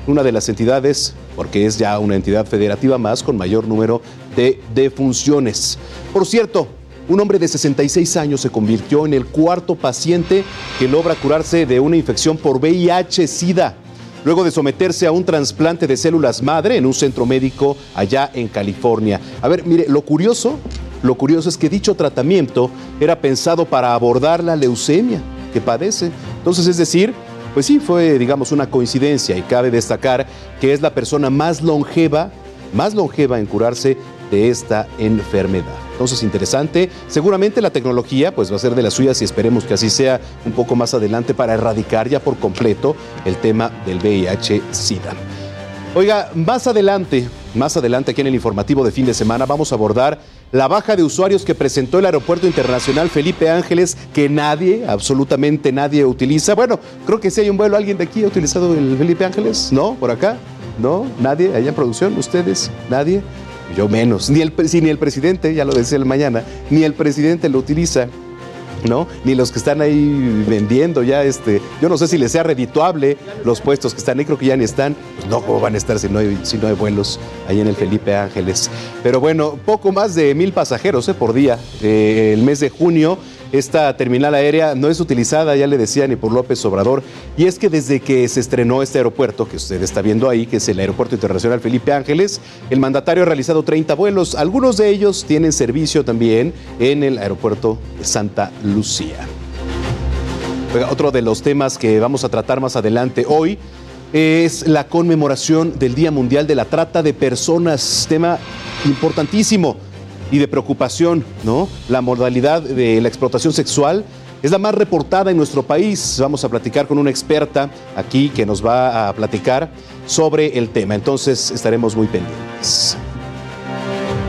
una de las entidades, porque es ya una entidad federativa más con mayor número de, de funciones. Por cierto, un hombre de 66 años se convirtió en el cuarto paciente que logra curarse de una infección por VIH-Sida, luego de someterse a un trasplante de células madre en un centro médico allá en California. A ver, mire, lo curioso, lo curioso es que dicho tratamiento era pensado para abordar la leucemia. que padece. Entonces, es decir, pues sí, fue, digamos, una coincidencia y cabe destacar que es la persona más longeva, más longeva en curarse de esta enfermedad. Entonces, interesante. Seguramente la tecnología pues va a ser de las suyas y esperemos que así sea un poco más adelante para erradicar ya por completo el tema del VIH-Sida. Oiga, más adelante, más adelante aquí en el informativo de fin de semana vamos a abordar la baja de usuarios que presentó el Aeropuerto Internacional Felipe Ángeles, que nadie, absolutamente nadie utiliza. Bueno, creo que si hay un vuelo, ¿alguien de aquí ha utilizado el Felipe Ángeles? ¿No? ¿Por acá? ¿No? ¿Nadie? ¿Allá en producción? ¿Ustedes? ¿Nadie? Yo menos. Ni el, si ni el presidente, ya lo decía el mañana, ni el presidente lo utiliza. ¿no? Ni los que están ahí vendiendo ya, este, yo no sé si les sea redituable los puestos que están ahí, creo que ya ni están, pues no, ¿cómo van a estar si no hay, si no hay vuelos ahí en el Felipe Ángeles? Pero bueno, poco más de mil pasajeros ¿eh? por día. Eh, el mes de junio esta terminal aérea no es utilizada, ya le decía, ni por López Obrador. Y es que desde que se estrenó este aeropuerto, que usted está viendo ahí, que es el Aeropuerto Internacional Felipe Ángeles, el mandatario ha realizado 30 vuelos. Algunos de ellos tienen servicio también en el aeropuerto de Santa Lucía. Otro de los temas que vamos a tratar más adelante hoy es la conmemoración del Día Mundial de la Trata de Personas, tema importantísimo y de preocupación, ¿no? La modalidad de la explotación sexual es la más reportada en nuestro país. Vamos a platicar con una experta aquí que nos va a platicar sobre el tema. Entonces estaremos muy pendientes.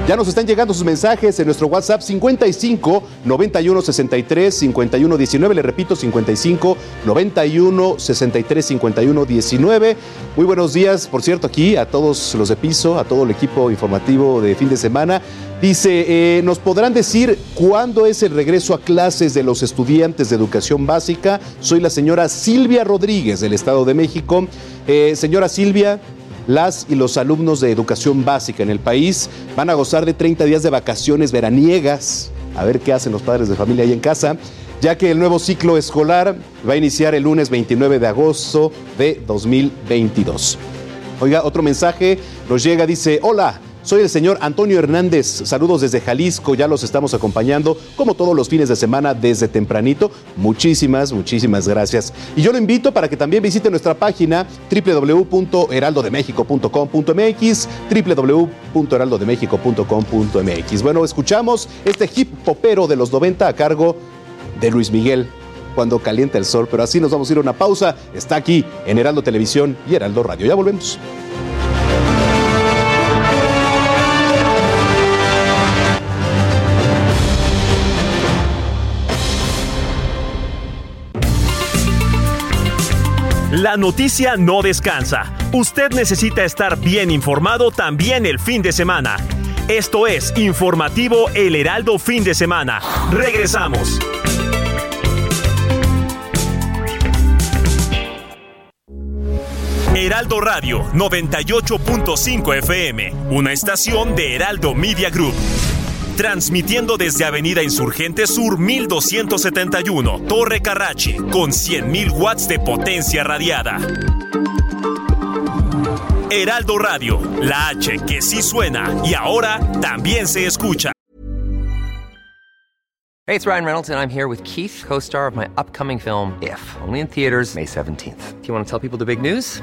Ya nos están llegando sus mensajes en nuestro WhatsApp 55 91 63 51 19. Le repito, 55 91 63 51 19. Muy buenos días, por cierto, aquí a todos los de piso, a todo el equipo informativo de fin de semana. Dice, eh, ¿nos podrán decir cuándo es el regreso a clases de los estudiantes de educación básica? Soy la señora Silvia Rodríguez del Estado de México. Eh, señora Silvia, las y los alumnos de educación básica en el país van a gozar de 30 días de vacaciones veraniegas. A ver qué hacen los padres de familia ahí en casa, ya que el nuevo ciclo escolar va a iniciar el lunes 29 de agosto de 2022. Oiga, otro mensaje nos llega, dice, hola. Soy el señor Antonio Hernández. Saludos desde Jalisco. Ya los estamos acompañando como todos los fines de semana desde tempranito. Muchísimas, muchísimas gracias. Y yo lo invito para que también visite nuestra página www.heraldodemexico.com.mx www.heraldodemexico.com.mx. Bueno, escuchamos este hip popero de los 90 a cargo de Luis Miguel cuando calienta el sol, pero así nos vamos a ir a una pausa. Está aquí en Heraldo Televisión y Heraldo Radio. Ya volvemos. La noticia no descansa. Usted necesita estar bien informado también el fin de semana. Esto es Informativo El Heraldo Fin de Semana. Regresamos. Heraldo Radio 98.5 FM, una estación de Heraldo Media Group. Transmitiendo desde Avenida Insurgente Sur 1271, Torre Carrachi, con 100.000 watts de potencia radiada. Heraldo Radio, la H que sí suena y ahora también se escucha. Hey, it's Ryan Reynolds, and I'm here with Keith, co star of my upcoming film, If, only in theaters, May 17th. Do you want to tell people the big news?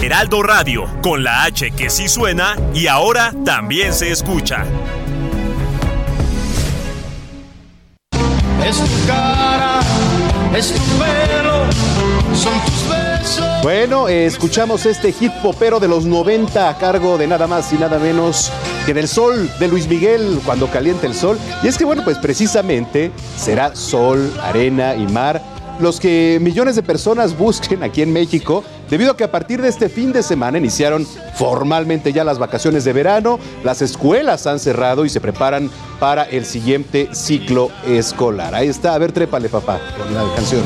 Heraldo Radio, con la H que sí suena y ahora también se escucha. Es tu cara, es tu pelo, son tus besos. Bueno, eh, escuchamos este hit popero de los 90 a cargo de nada más y nada menos que del sol de Luis Miguel cuando calienta el sol. Y es que bueno, pues precisamente será sol, arena y mar los que millones de personas busquen aquí en México, debido a que a partir de este fin de semana iniciaron formalmente ya las vacaciones de verano, las escuelas han cerrado y se preparan para el siguiente ciclo escolar. Ahí está, a ver, trépale papá, con la canción.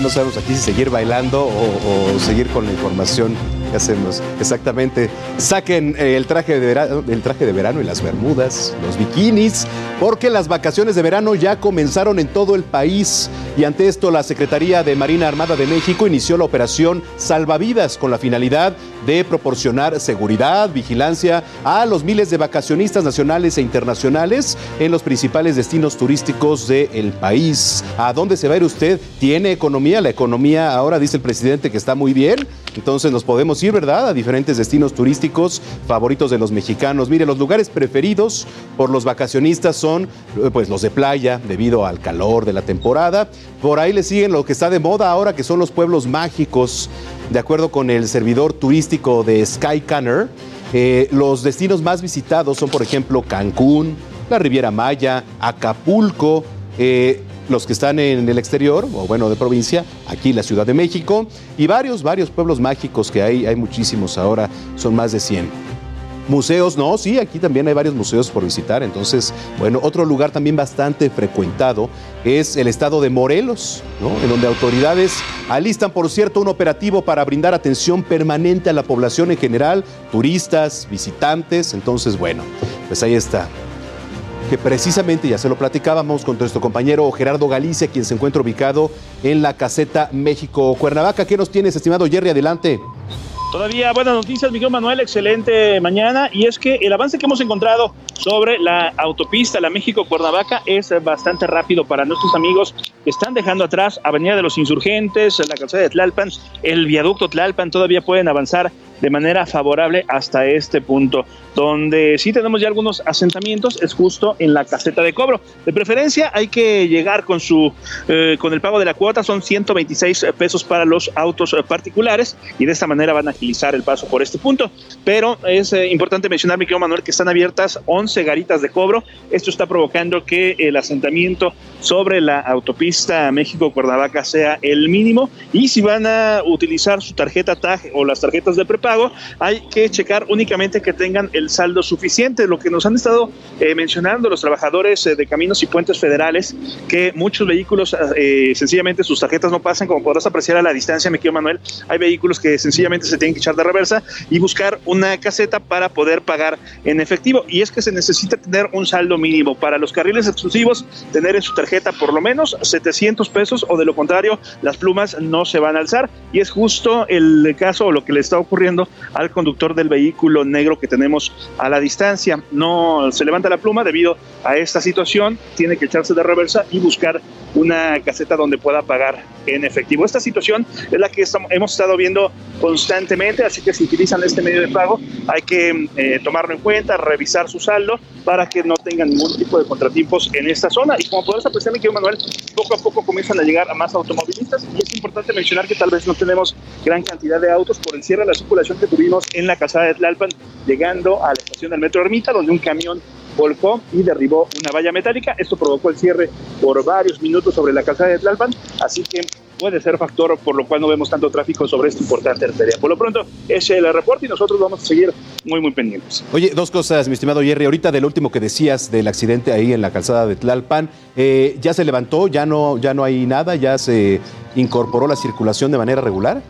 No sabemos aquí si seguir bailando o, seguir con la información que hacemos. Exactamente. Saquen eh, el traje de verano, el traje de verano y las bermudas, los bikinis, porque las vacaciones de verano ya comenzaron en todo el país. Y ante esto, la Secretaría de Marina Armada de México inició la operación Salvavidas con la finalidad de proporcionar seguridad, vigilancia a los miles de vacacionistas nacionales e internacionales en los principales destinos turísticos del país. ¿A dónde se va a ir usted? ¿Tiene economía? La economía ahora dice el presidente que está muy bien, entonces nos podemos ir, ¿verdad? A diferentes destinos turísticos favoritos de los mexicanos. Mire, los lugares preferidos por los vacacionistas son eh, pues los de playa debido al calor de la temporada. Por ahí le siguen lo que está de moda ahora que son los pueblos mágicos. De acuerdo con el servidor turístico de Skycanner, eh, los destinos más visitados son, por ejemplo, Cancún, la Riviera Maya, Acapulco, eh, los que están en el exterior, o bueno, de provincia, aquí la Ciudad de México, y varios, varios pueblos mágicos que hay, hay muchísimos ahora, son más de 100. Museos, no, sí, aquí también hay varios museos por visitar. Entonces, bueno, otro lugar también bastante frecuentado es el estado de Morelos, ¿no? En donde autoridades alistan, por cierto, un operativo para brindar atención permanente a la población en general, turistas, visitantes. Entonces, bueno, pues ahí está que precisamente ya se lo platicábamos con nuestro compañero Gerardo Galicia, quien se encuentra ubicado en la caseta México Cuernavaca. ¿Qué nos tienes, estimado Jerry? Adelante. Todavía buenas noticias, Miguel Manuel, excelente mañana. Y es que el avance que hemos encontrado sobre la autopista, la México-Cuernavaca, es bastante rápido para nuestros amigos que están dejando atrás Avenida de los Insurgentes, la calzada de Tlalpan, el viaducto Tlalpan, todavía pueden avanzar de manera favorable hasta este punto. Donde sí tenemos ya algunos asentamientos es justo en la caseta de cobro. De preferencia hay que llegar con su eh, con el pago de la cuota, son 126 pesos para los autos eh, particulares y de esta manera van a agilizar el paso por este punto. Pero es eh, importante mencionar, mi querido Manuel, que están abiertas 11 garitas de cobro. Esto está provocando que el asentamiento sobre la autopista México-Cuernavaca sea el mínimo y si van a utilizar su tarjeta TAG o las tarjetas de prepago, hay que checar únicamente que tengan el saldo suficiente. Lo que nos han estado eh, mencionando los trabajadores eh, de caminos y puentes federales, que muchos vehículos eh, sencillamente sus tarjetas no pasan, como podrás apreciar a la distancia, me quiero Manuel, hay vehículos que sencillamente se tienen que echar de reversa y buscar una caseta para poder pagar en efectivo. Y es que se necesita tener un saldo mínimo. Para los carriles exclusivos, tener en su tarjeta por lo menos 700 pesos o de lo contrario, las plumas no se van a alzar. Y es justo el caso o lo que le está ocurriendo al conductor del vehículo negro que tenemos a la distancia. No se levanta la pluma debido a esta situación, tiene que echarse de reversa y buscar una caseta donde pueda pagar en efectivo. Esta situación es la que estamos, hemos estado viendo constantemente, así que si utilizan este medio de pago hay que eh, tomarlo en cuenta, revisar su saldo para que no tengan ningún tipo de contratiempos en esta zona. Y como podrás apreciar, mi Manuel, poco a poco comienzan a llegar a más automovilistas y es importante mencionar que tal vez no tenemos gran cantidad de autos por el cierre de la circulación que tuvimos en la calzada de Tlalpan, llegando a la estación del Metro Ermita, donde un camión volcó y derribó una valla metálica. Esto provocó el cierre por varios minutos sobre la calzada de Tlalpan, así que puede ser factor por lo cual no vemos tanto tráfico sobre esta importante arteria. Por lo pronto, es el reporte y nosotros vamos a seguir muy, muy pendientes. Oye, dos cosas, mi estimado Jerry. Ahorita del último que decías del accidente ahí en la calzada de Tlalpan, eh, ¿ya se levantó? ¿Ya no, ¿Ya no hay nada? ¿Ya se incorporó la circulación de manera regular?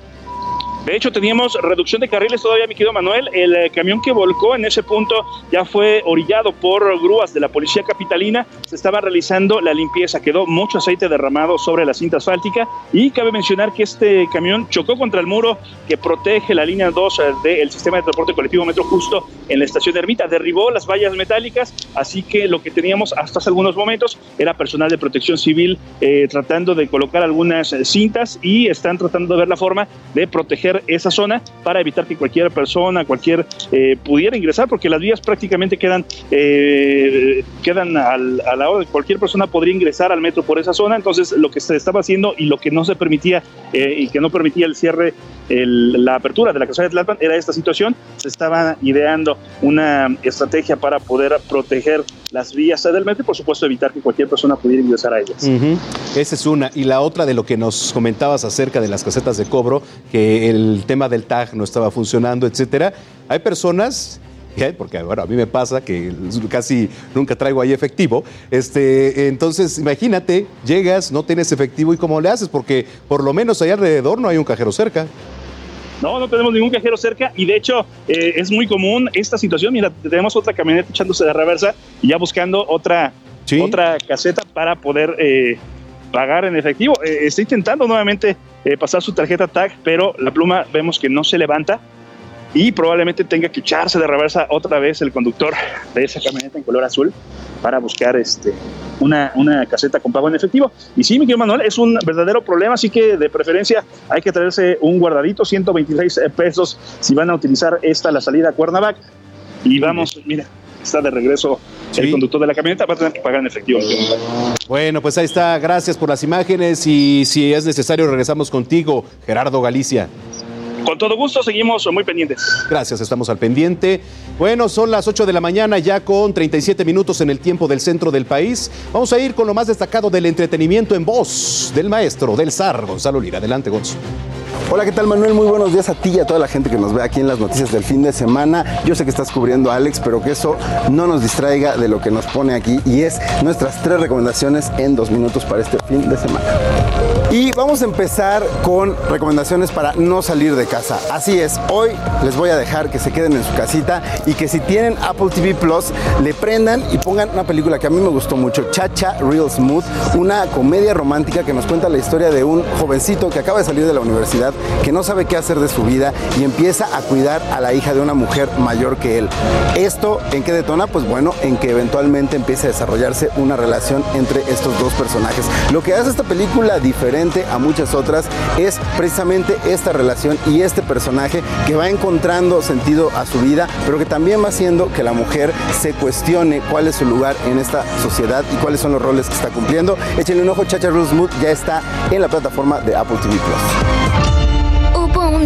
De hecho, teníamos reducción de carriles todavía, mi querido Manuel. El eh, camión que volcó en ese punto ya fue orillado por grúas de la policía capitalina. Se estaba realizando la limpieza. Quedó mucho aceite derramado sobre la cinta asfáltica. Y cabe mencionar que este camión chocó contra el muro que protege la línea 2 eh, del sistema de transporte colectivo Metro Justo en la estación de Ermita. Derribó las vallas metálicas. Así que lo que teníamos hasta hace algunos momentos era personal de protección civil eh, tratando de colocar algunas cintas y están tratando de ver la forma de proteger esa zona para evitar que cualquier persona, cualquier eh, pudiera ingresar, porque las vías prácticamente quedan, eh, quedan al, a la hora cualquier persona podría ingresar al metro por esa zona. Entonces, lo que se estaba haciendo y lo que no se permitía eh, y que no permitía el cierre, la apertura de la casa de Tlalpan era esta situación. Se estaba ideando una estrategia para poder proteger las vías del metro y, por supuesto, evitar que cualquier persona pudiera ingresar a ellas. Esa es una. Y la otra de lo que nos comentabas acerca de las casetas de cobro, que el el tema del tag no estaba funcionando, etcétera. Hay personas porque bueno, a mí me pasa que casi nunca traigo ahí efectivo. Este, entonces, imagínate, llegas, no tienes efectivo y cómo le haces, porque por lo menos ahí alrededor no hay un cajero cerca. No, no tenemos ningún cajero cerca y de hecho eh, es muy común esta situación. Mira, tenemos otra camioneta echándose de reversa y ya buscando otra, otra caseta para poder eh, pagar en efectivo. Eh, está intentando nuevamente pasar su tarjeta TAG, pero la pluma vemos que no se levanta y probablemente tenga que echarse de reversa otra vez el conductor de esa camioneta en color azul para buscar este, una, una caseta con pago en efectivo. Y sí, Miguel Manuel, es un verdadero problema, así que de preferencia hay que traerse un guardadito, 126 pesos si van a utilizar esta, la salida a Cuernavaca. Y vamos, mira, está de regreso el conductor de la camioneta, va a tener que pagar en efectivo. Bueno, pues ahí está, gracias por las imágenes y si es necesario regresamos contigo, Gerardo Galicia. Con todo gusto, seguimos muy pendientes. Gracias, estamos al pendiente. Bueno, son las 8 de la mañana, ya con 37 minutos en el tiempo del centro del país. Vamos a ir con lo más destacado del entretenimiento en voz del maestro, del zar, Gonzalo Lira. Adelante, Gonzo. Hola, ¿qué tal Manuel? Muy buenos días a ti y a toda la gente que nos ve aquí en las noticias del fin de semana. Yo sé que estás cubriendo a Alex, pero que eso no nos distraiga de lo que nos pone aquí y es nuestras tres recomendaciones en dos minutos para este fin de semana. Y vamos a empezar con recomendaciones para no salir de casa. Así es, hoy les voy a dejar que se queden en su casita y que si tienen Apple TV Plus le prendan y pongan una película que a mí me gustó mucho, Chacha Real Smooth, una comedia romántica que nos cuenta la historia de un jovencito que acaba de salir de la universidad, que no sabe qué hacer de su vida y empieza a cuidar a la hija de una mujer mayor que él. ¿Esto en qué detona? Pues bueno, en que eventualmente empiece a desarrollarse una relación entre estos dos personajes. Lo que hace esta película diferente a muchas otras es precisamente esta relación y este personaje que va encontrando sentido a su vida, pero que también va haciendo que la mujer se cuestione cuál es su lugar en esta sociedad y cuáles son los roles que está cumpliendo. Échenle un ojo, Chacha Smooth ya está en la plataforma de Apple TV Plus.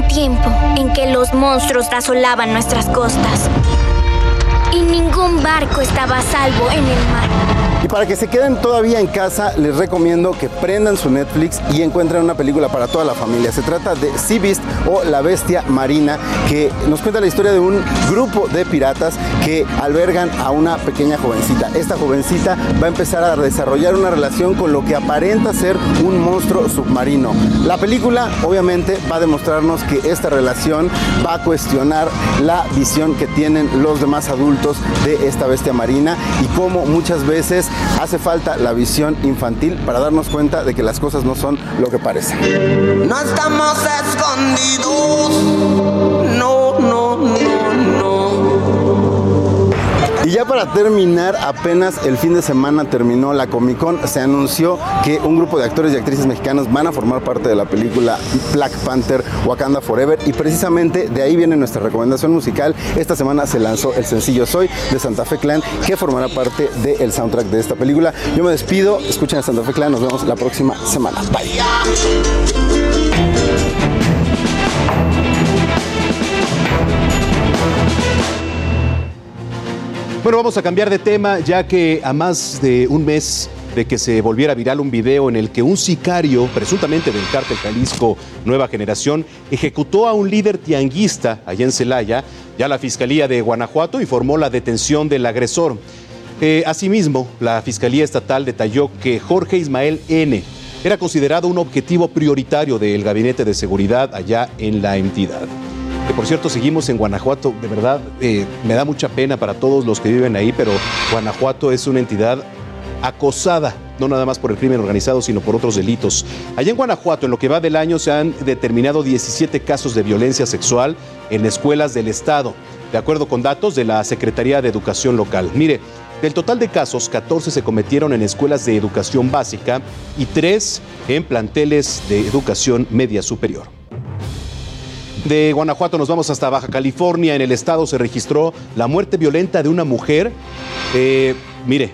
Tiempo en que los monstruos asolaban nuestras costas y ningún barco estaba a salvo en el mar. Y para que se queden todavía en casa, les recomiendo que prendan su Netflix y encuentren una película para toda la familia. Se trata de Sea Beast o La Bestia Marina, que nos cuenta la historia de un grupo de piratas que albergan a una pequeña jovencita. Esta jovencita va a empezar a desarrollar una relación con lo que aparenta ser un monstruo submarino. La película obviamente va a demostrarnos que esta relación va a cuestionar la visión que tienen los demás adultos de esta bestia marina y cómo muchas veces hace falta la visión infantil para darnos cuenta de que las cosas no son lo que parecen. No estamos escondidos, no, no, no. Y ya para terminar, apenas el fin de semana terminó la Comic Con, se anunció que un grupo de actores y actrices mexicanos van a formar parte de la película Black Panther Wakanda Forever y precisamente de ahí viene nuestra recomendación musical. Esta semana se lanzó el sencillo Soy de Santa Fe Clan que formará parte del soundtrack de esta película. Yo me despido, escuchen a Santa Fe Clan, nos vemos la próxima semana. Bye. Bueno, vamos a cambiar de tema ya que a más de un mes de que se volviera viral un video en el que un sicario, presuntamente del cártel Jalisco Nueva Generación, ejecutó a un líder tianguista allá en Celaya. Ya la Fiscalía de Guanajuato informó la detención del agresor. Eh, asimismo, la Fiscalía Estatal detalló que Jorge Ismael N. era considerado un objetivo prioritario del Gabinete de Seguridad allá en la entidad que por cierto seguimos en Guanajuato, de verdad eh, me da mucha pena para todos los que viven ahí, pero Guanajuato es una entidad acosada, no nada más por el crimen organizado, sino por otros delitos. Allá en Guanajuato, en lo que va del año, se han determinado 17 casos de violencia sexual en escuelas del Estado, de acuerdo con datos de la Secretaría de Educación Local. Mire, del total de casos, 14 se cometieron en escuelas de educación básica y 3 en planteles de educación media superior. De Guanajuato nos vamos hasta Baja California. En el estado se registró la muerte violenta de una mujer. Eh, mire,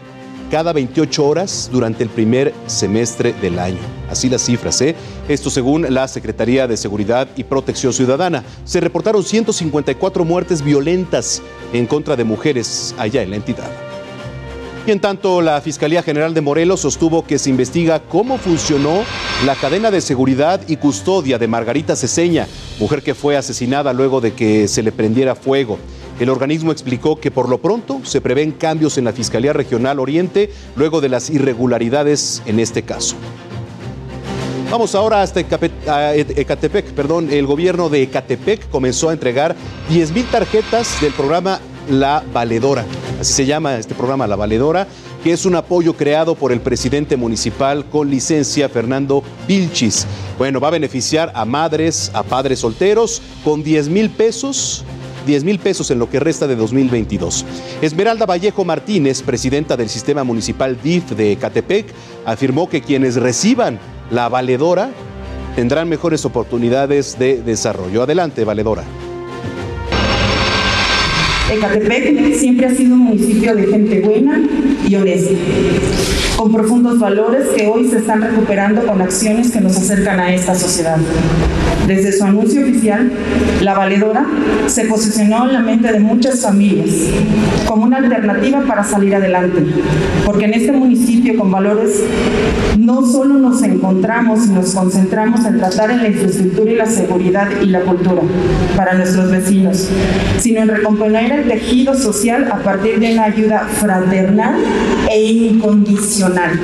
cada 28 horas durante el primer semestre del año. Así las cifras, ¿eh? Esto según la Secretaría de Seguridad y Protección Ciudadana. Se reportaron 154 muertes violentas en contra de mujeres allá en la entidad. Y en tanto, la Fiscalía General de Morelos sostuvo que se investiga cómo funcionó la cadena de seguridad y custodia de Margarita Ceseña, mujer que fue asesinada luego de que se le prendiera fuego. El organismo explicó que por lo pronto se prevén cambios en la Fiscalía Regional Oriente luego de las irregularidades en este caso. Vamos ahora hasta Ecatepec, perdón. El gobierno de Ecatepec comenzó a entregar 10.000 tarjetas del programa La Valedora. Así se llama este programa, La Valedora, que es un apoyo creado por el presidente municipal con licencia, Fernando Vilchis. Bueno, va a beneficiar a madres, a padres solteros con 10 mil pesos 10 mil pesos en lo que resta de 2022. Esmeralda Vallejo Martínez, presidenta del sistema municipal DIF de Ecatepec, afirmó que quienes reciban la valedora tendrán mejores oportunidades de desarrollo. Adelante, valedora. Ecatepec siempre ha sido un municipio de gente buena y honesta, con profundos valores que hoy se están recuperando con acciones que nos acercan a esta sociedad. Desde su anuncio oficial, la valedora se posicionó en la mente de muchas familias como una alternativa para salir adelante, porque en este municipio con valores no solo nos encontramos y nos concentramos en tratar en la infraestructura y la seguridad y la cultura para nuestros vecinos, sino en recomponer el tejido social a partir de una ayuda fraternal e incondicional.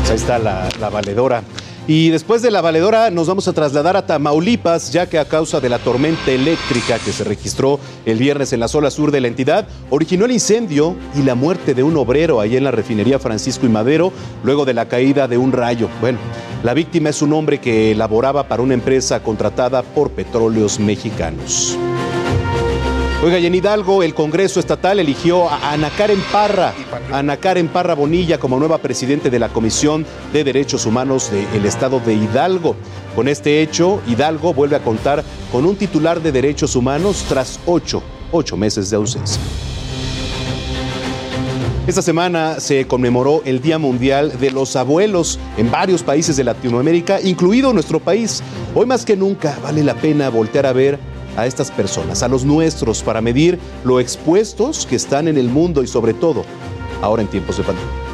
Pues ahí está la, la valedora. Y después de la valedora nos vamos a trasladar a Tamaulipas, ya que a causa de la tormenta eléctrica que se registró el viernes en la zona sur de la entidad, originó el incendio y la muerte de un obrero ahí en la refinería Francisco y Madero, luego de la caída de un rayo. Bueno, la víctima es un hombre que laboraba para una empresa contratada por petróleos mexicanos. Oiga, y en Hidalgo, el Congreso Estatal eligió a Ana Karen Parra, Ana Karen Parra Bonilla como nueva presidente de la Comisión de Derechos Humanos del Estado de Hidalgo. Con este hecho, Hidalgo vuelve a contar con un titular de derechos humanos tras ocho, ocho meses de ausencia. Esta semana se conmemoró el Día Mundial de los Abuelos en varios países de Latinoamérica, incluido nuestro país. Hoy más que nunca vale la pena voltear a ver a estas personas, a los nuestros, para medir lo expuestos que están en el mundo y sobre todo ahora en tiempos de pandemia.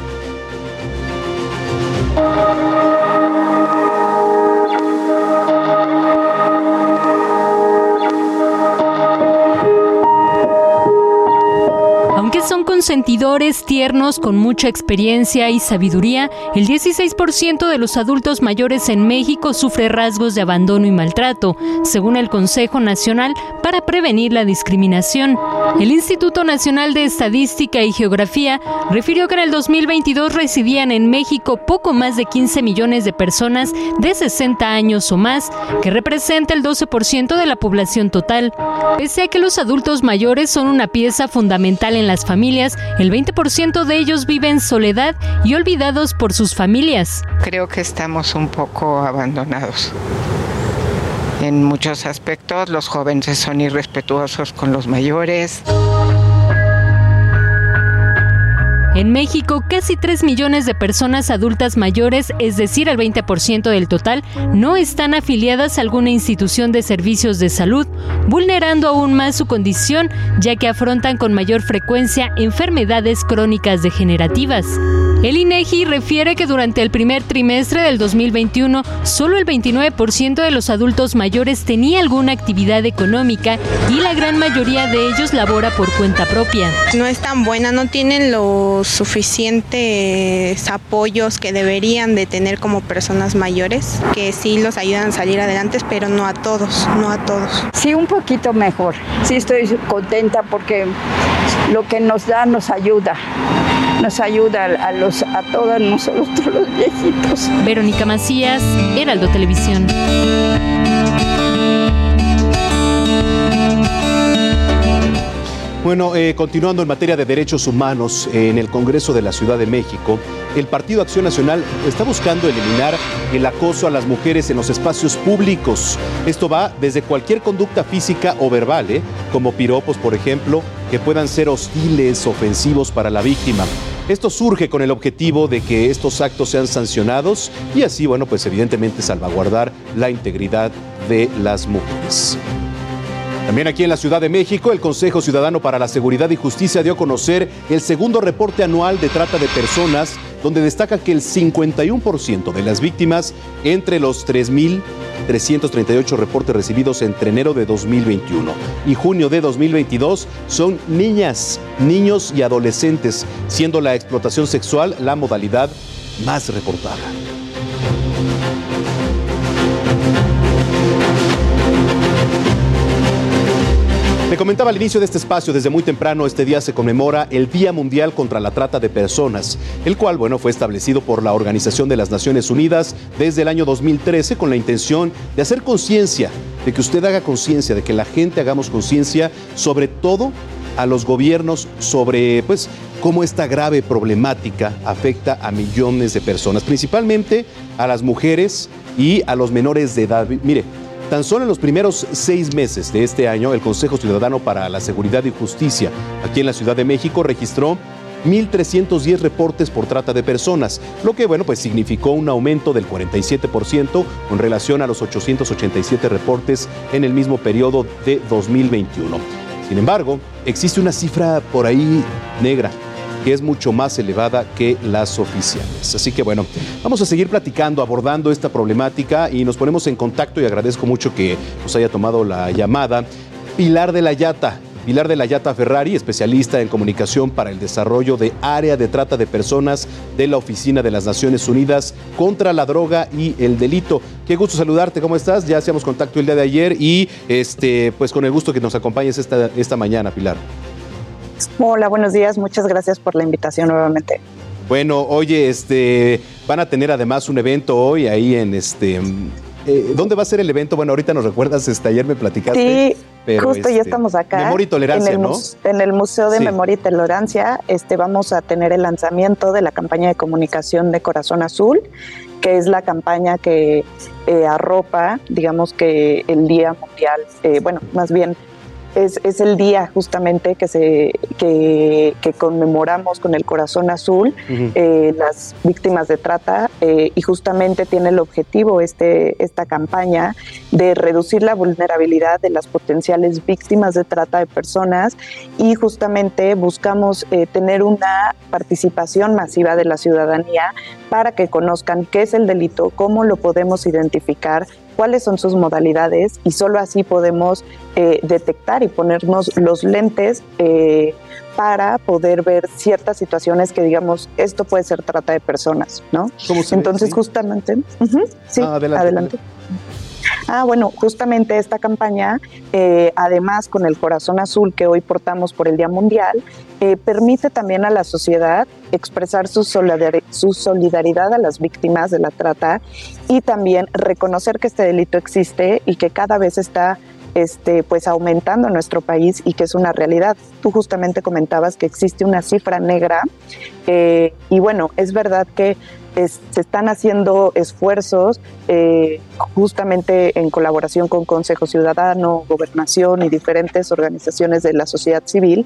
Consentidores tiernos con mucha experiencia y sabiduría, el 16% de los adultos mayores en México sufre rasgos de abandono y maltrato, según el Consejo Nacional para Prevenir la Discriminación. El Instituto Nacional de Estadística y Geografía refirió que en el 2022 residían en México poco más de 15 millones de personas de 60 años o más, que representa el 12% de la población total. Pese a que los adultos mayores son una pieza fundamental en las familias, el 20% de ellos viven en soledad y olvidados por sus familias. Creo que estamos un poco abandonados. En muchos aspectos los jóvenes son irrespetuosos con los mayores. En México, casi 3 millones de personas adultas mayores, es decir, el 20% del total, no están afiliadas a alguna institución de servicios de salud, vulnerando aún más su condición, ya que afrontan con mayor frecuencia enfermedades crónicas degenerativas. El INEGI refiere que durante el primer trimestre del 2021, solo el 29% de los adultos mayores tenía alguna actividad económica y la gran mayoría de ellos labora por cuenta propia. No es tan buena, no tienen los suficientes apoyos que deberían de tener como personas mayores, que sí los ayudan a salir adelante, pero no a todos, no a todos. Sí, un poquito mejor. Sí estoy contenta porque lo que nos da nos ayuda. Nos ayuda a, los, a todos nosotros los viejitos. Verónica Macías, Heraldo Televisión. Bueno, eh, continuando en materia de derechos humanos, eh, en el Congreso de la Ciudad de México, el Partido Acción Nacional está buscando eliminar el acoso a las mujeres en los espacios públicos. Esto va desde cualquier conducta física o verbal, ¿eh? como piropos, por ejemplo, que puedan ser hostiles, ofensivos para la víctima. Esto surge con el objetivo de que estos actos sean sancionados y así, bueno, pues evidentemente salvaguardar la integridad de las mujeres. También aquí en la Ciudad de México, el Consejo Ciudadano para la Seguridad y Justicia dio a conocer el segundo reporte anual de trata de personas donde destaca que el 51% de las víctimas entre los 3.338 reportes recibidos entre enero de 2021 y junio de 2022 son niñas, niños y adolescentes, siendo la explotación sexual la modalidad más reportada. Te comentaba al inicio de este espacio, desde muy temprano este día se conmemora el Día Mundial contra la Trata de Personas, el cual, bueno, fue establecido por la Organización de las Naciones Unidas desde el año 2013 con la intención de hacer conciencia, de que usted haga conciencia, de que la gente hagamos conciencia, sobre todo a los gobiernos sobre, pues, cómo esta grave problemática afecta a millones de personas, principalmente a las mujeres y a los menores de edad. Mire, Tan solo en los primeros seis meses de este año, el Consejo Ciudadano para la Seguridad y Justicia aquí en la Ciudad de México registró 1.310 reportes por trata de personas, lo que bueno, pues significó un aumento del 47% con relación a los 887 reportes en el mismo periodo de 2021. Sin embargo, existe una cifra por ahí negra que es mucho más elevada que las oficiales. Así que bueno, vamos a seguir platicando, abordando esta problemática y nos ponemos en contacto y agradezco mucho que nos haya tomado la llamada. Pilar de la Yata, Pilar de la Yata Ferrari, especialista en comunicación para el desarrollo de área de trata de personas de la Oficina de las Naciones Unidas contra la droga y el delito. Qué gusto saludarte, ¿cómo estás? Ya hacíamos contacto el día de ayer y este, pues con el gusto que nos acompañes esta, esta mañana, Pilar. Hola, buenos días. Muchas gracias por la invitación nuevamente. Bueno, oye, este, van a tener además un evento hoy ahí en este. Eh, ¿Dónde va a ser el evento? Bueno, ahorita nos recuerdas, este, ayer me platicaste. Sí, justo ya este, estamos acá. Memoria y Tolerancia, en el, ¿no? En el Museo de Memoria y Tolerancia este, vamos a tener el lanzamiento de la campaña de comunicación de Corazón Azul, que es la campaña que eh, arropa, digamos que el Día Mundial, eh, bueno, más bien es, es, el día justamente que, se, que, que, conmemoramos con el corazón azul eh, las víctimas de trata eh, y justamente tiene el objetivo este, esta campaña de reducir la vulnerabilidad de las potenciales víctimas de trata de personas y justamente buscamos eh, tener una participación masiva de la ciudadanía para que conozcan qué es el delito, cómo lo podemos identificar, cuáles son sus modalidades y solo así podemos eh, detectar y ponernos los lentes eh, para poder ver ciertas situaciones que digamos esto puede ser trata de personas, ¿no? Entonces justamente, sí, ah, adelante. Ah, bueno, justamente esta campaña, eh, además con el corazón azul que hoy portamos por el Día Mundial, eh, permite también a la sociedad expresar su, su solidaridad a las víctimas de la trata y también reconocer que este delito existe y que cada vez está este, pues aumentando en nuestro país y que es una realidad. Tú justamente comentabas que existe una cifra negra eh, y bueno, es verdad que se están haciendo esfuerzos eh, justamente en colaboración con Consejo Ciudadano, Gobernación y diferentes organizaciones de la sociedad civil,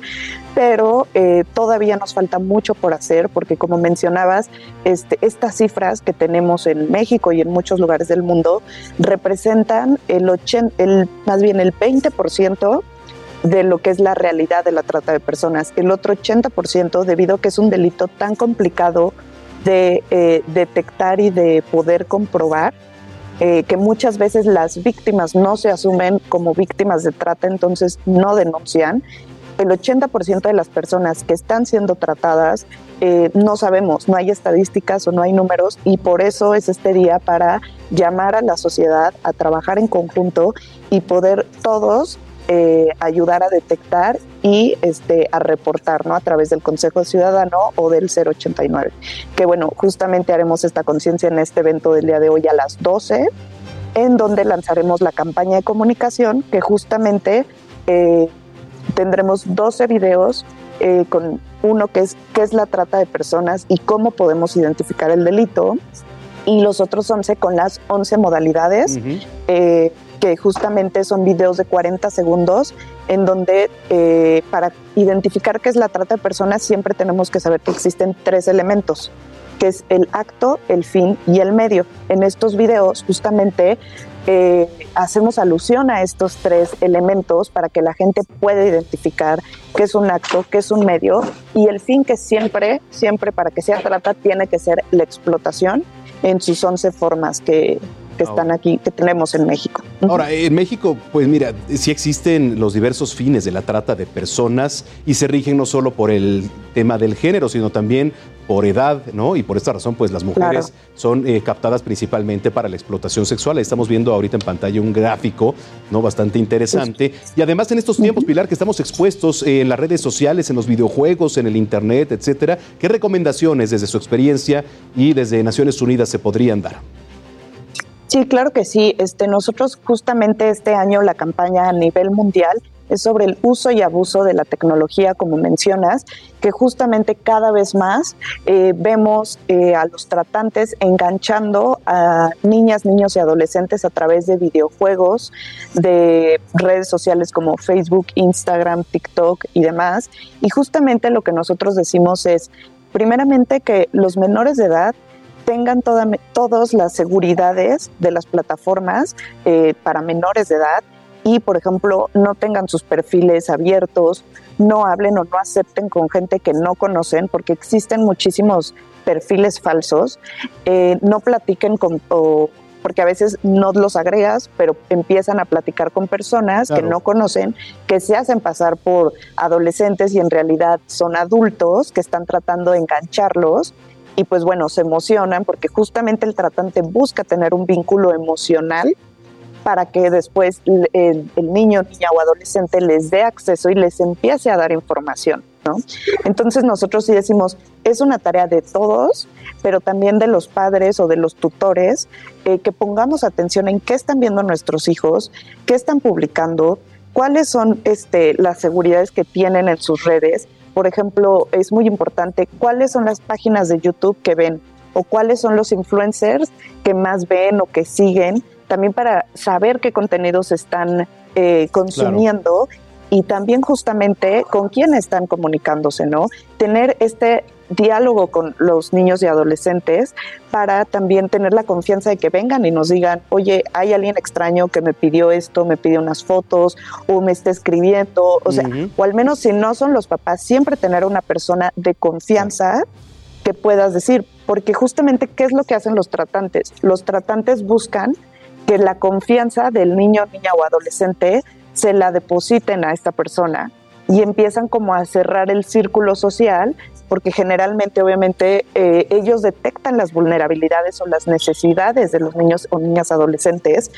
pero eh, todavía nos falta mucho por hacer porque como mencionabas, este, estas cifras que tenemos en México y en muchos lugares del mundo representan el, 80, el más bien el 20% de lo que es la realidad de la trata de personas. El otro 80% debido a que es un delito tan complicado, de eh, detectar y de poder comprobar eh, que muchas veces las víctimas no se asumen como víctimas de trata, entonces no denuncian. El 80% de las personas que están siendo tratadas eh, no sabemos, no hay estadísticas o no hay números y por eso es este día para llamar a la sociedad a trabajar en conjunto y poder todos eh, ayudar a detectar y este, a reportar ¿no? a través del Consejo Ciudadano o del 089. Que bueno, justamente haremos esta conciencia en este evento del día de hoy a las 12, en donde lanzaremos la campaña de comunicación que justamente eh, tendremos 12 videos eh, con uno que es qué es la trata de personas y cómo podemos identificar el delito y los otros 11 con las 11 modalidades que justamente son videos de 40 segundos en donde eh, para identificar qué es la trata de personas siempre tenemos que saber que existen tres elementos, que es el acto, el fin y el medio. En estos videos justamente eh, hacemos alusión a estos tres elementos para que la gente pueda identificar qué es un acto, qué es un medio y el fin que siempre, siempre para que sea trata tiene que ser la explotación en sus 11 formas que, que están aquí, que tenemos en México. Ahora, en México, pues mira, sí existen los diversos fines de la trata de personas y se rigen no solo por el tema del género, sino también por edad, ¿no? Y por esta razón, pues las mujeres Claro. son eh, captadas principalmente para la explotación sexual. Estamos viendo ahorita en pantalla un gráfico, ¿no? Bastante interesante. Y además en estos tiempos, Pilar, que estamos expuestos eh, en las redes sociales, en los videojuegos, en el internet, etcétera, ¿qué recomendaciones desde su experiencia y desde Naciones Unidas se podrían dar? Sí, claro que sí. Este, nosotros justamente este año la campaña a nivel mundial es sobre el uso y abuso de la tecnología, como mencionas, que justamente cada vez más eh, vemos eh, a los tratantes enganchando a niñas, niños y adolescentes a través de videojuegos, de redes sociales como Facebook, Instagram, TikTok y demás. Y justamente lo que nosotros decimos es, primeramente, que los menores de edad tengan toda, todas las seguridades de las plataformas eh, para menores de edad y, por ejemplo, no tengan sus perfiles abiertos, no hablen o no acepten con gente que no conocen, porque existen muchísimos perfiles falsos, eh, no platiquen con... o- porque a veces no los agregas, pero empiezan a platicar con personas que no conocen, que se hacen pasar por adolescentes y en realidad son adultos que están tratando de engancharlos y pues bueno, se emocionan porque justamente el tratante busca tener un vínculo emocional para que después el niño, niña o adolescente les dé acceso y les empiece a dar información, ¿no? Entonces nosotros sí decimos, es una tarea de todos, pero también de los padres o de los tutores, eh, que pongamos atención en qué están viendo nuestros hijos, qué están publicando, cuáles son este, las seguridades que tienen en sus redes. Por ejemplo, es muy importante cuáles son las páginas de YouTube que ven o cuáles son los influencers que más ven o que siguen, también para saber qué contenidos están eh, consumiendo y también justamente con quién están comunicándose, ¿no? Tener este diálogo con los niños y adolescentes para también tener la confianza de que vengan y nos digan, oye, hay alguien extraño que me pidió esto, me pidió unas fotos o me está escribiendo, o sea, o al menos si no son los papás, siempre tener una persona de confianza que puedas decir, porque justamente, ¿qué es lo que hacen los tratantes? Los tratantes buscan que la confianza del niño, niña o adolescente se la depositen a esta persona y empiezan como a cerrar el círculo social porque generalmente obviamente eh, ellos detectan las vulnerabilidades o las necesidades de los niños o niñas adolescentes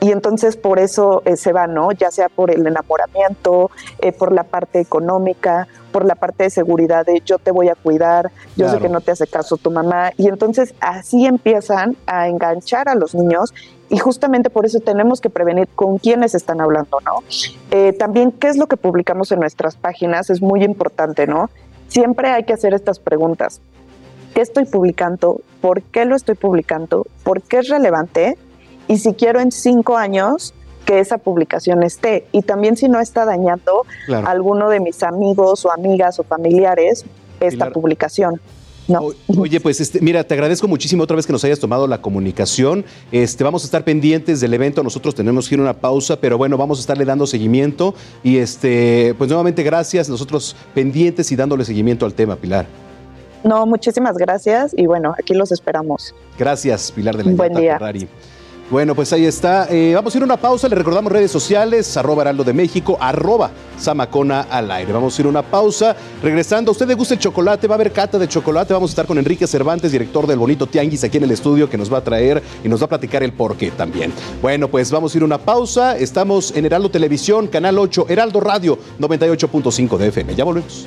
y entonces por eso eh, se va, ¿no? Ya sea por el enamoramiento, eh, por la parte económica, por la parte de seguridad de yo te voy a cuidar, yo sé que no te hace caso tu mamá y entonces así empiezan a enganchar a los niños y justamente por eso tenemos que prevenir con quiénes están hablando, ¿no? Eh, también qué es lo que publicamos en nuestras páginas es muy importante, ¿no? Siempre hay que hacer estas preguntas. ¿Qué estoy publicando? ¿Por qué lo estoy publicando? ¿Por qué es relevante? Y si quiero en cinco años que esa publicación esté. Y también si no está dañando Claro. a alguno de mis amigos o amigas o familiares esta Pilar. publicación. ¿No? Oye, pues este, mira, te agradezco muchísimo otra vez que nos hayas tomado la comunicación. Este, vamos a estar pendientes del evento. Nosotros tenemos que ir a una pausa, pero bueno, vamos a estarle dando seguimiento. Y este, pues nuevamente gracias. Nosotros pendientes y dándole seguimiento al tema, Pilar. No, muchísimas gracias y bueno, aquí los esperamos. Gracias, Pilar de la Buen Llanta día. Ferrari. Bueno, pues ahí está. Eh, vamos a ir a una pausa. Le recordamos redes sociales, arroba Heraldo de México, arroba Samacona al aire. Vamos a ir a una pausa. Regresando, ¿a usted le gusta el chocolate? Va a haber cata de chocolate. Vamos a estar con Enrique Cervantes, director del Bonito Tianguis, aquí en el estudio, que nos va a traer y nos va a platicar el porqué también. Bueno, pues vamos a ir a una pausa. Estamos en Heraldo Televisión, Canal 8, Heraldo Radio, 98.5 de FM. Ya volvemos.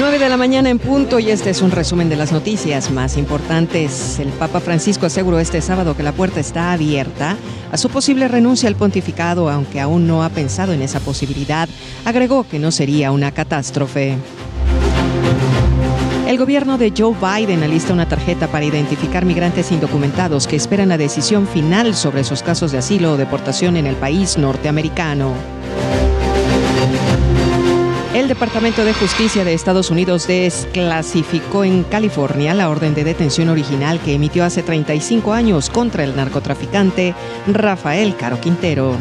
9 de la mañana en punto y este es un resumen de las noticias más importantes. El Papa Francisco aseguró este sábado que la puerta está abierta a su posible renuncia al pontificado, aunque aún no ha pensado en esa posibilidad. Agregó que no sería una catástrofe. El gobierno de Joe Biden alista una tarjeta para identificar migrantes indocumentados que esperan la decisión final sobre sus casos de asilo o deportación en el país norteamericano. El Departamento de Justicia de Estados Unidos desclasificó en California la orden de detención original que emitió hace 35 años contra el narcotraficante Rafael Caro Quintero.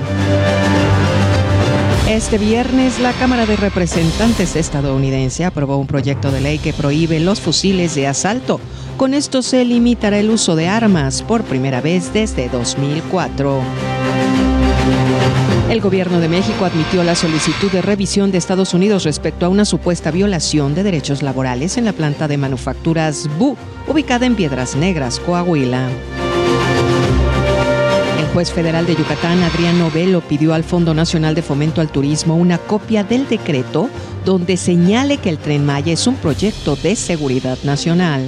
Este viernes, la Cámara de Representantes estadounidense aprobó un proyecto de ley que prohíbe los fusiles de asalto. Con esto se limitará el uso de armas por primera vez desde 2004. El gobierno de México admitió la solicitud de revisión de Estados Unidos respecto a una supuesta violación de derechos laborales en la planta de manufacturas BU, ubicada en Piedras Negras, Coahuila. El juez federal de Yucatán, Adrián Novelo, pidió al Fondo Nacional de Fomento al Turismo una copia del decreto donde señale que el tren Maya es un proyecto de seguridad nacional.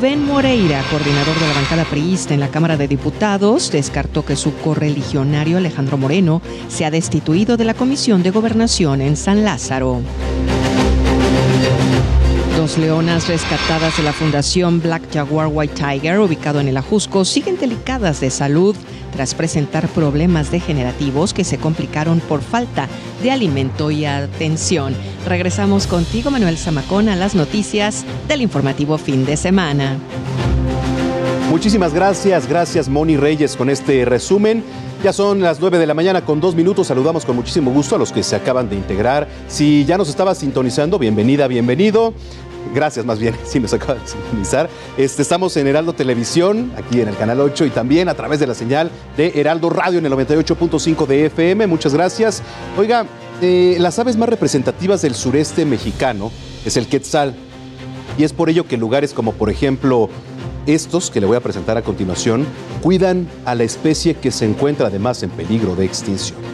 Rubén Moreira, coordinador de la bancada priista en la Cámara de Diputados, descartó que su correligionario Alejandro Moreno sea destituido de la Comisión de Gobernación en San Lázaro. Dos leonas rescatadas de la Fundación Black Jaguar White Tiger, ubicado en el Ajusco, siguen delicadas de salud tras presentar problemas degenerativos que se complicaron por falta de alimento y atención. Regresamos contigo, Manuel Zamacón, a las noticias del informativo fin de semana. Muchísimas gracias, gracias Moni Reyes con este resumen. Ya son las 9 de la mañana con dos minutos. Saludamos con muchísimo gusto a los que se acaban de integrar. Si ya nos estaba sintonizando, bienvenida, bienvenido. Gracias, más bien, si nos acaba de sintonizar. Este, estamos en Heraldo Televisión, aquí en el canal 8 y también a través de la señal de Heraldo Radio en el 98.5 de FM. Muchas gracias. Oiga, eh, las aves más representativas del sureste mexicano es el quetzal. Y es por ello que lugares como, por ejemplo, estos que le voy a presentar a continuación, cuidan a la especie que se encuentra además en peligro de extinción.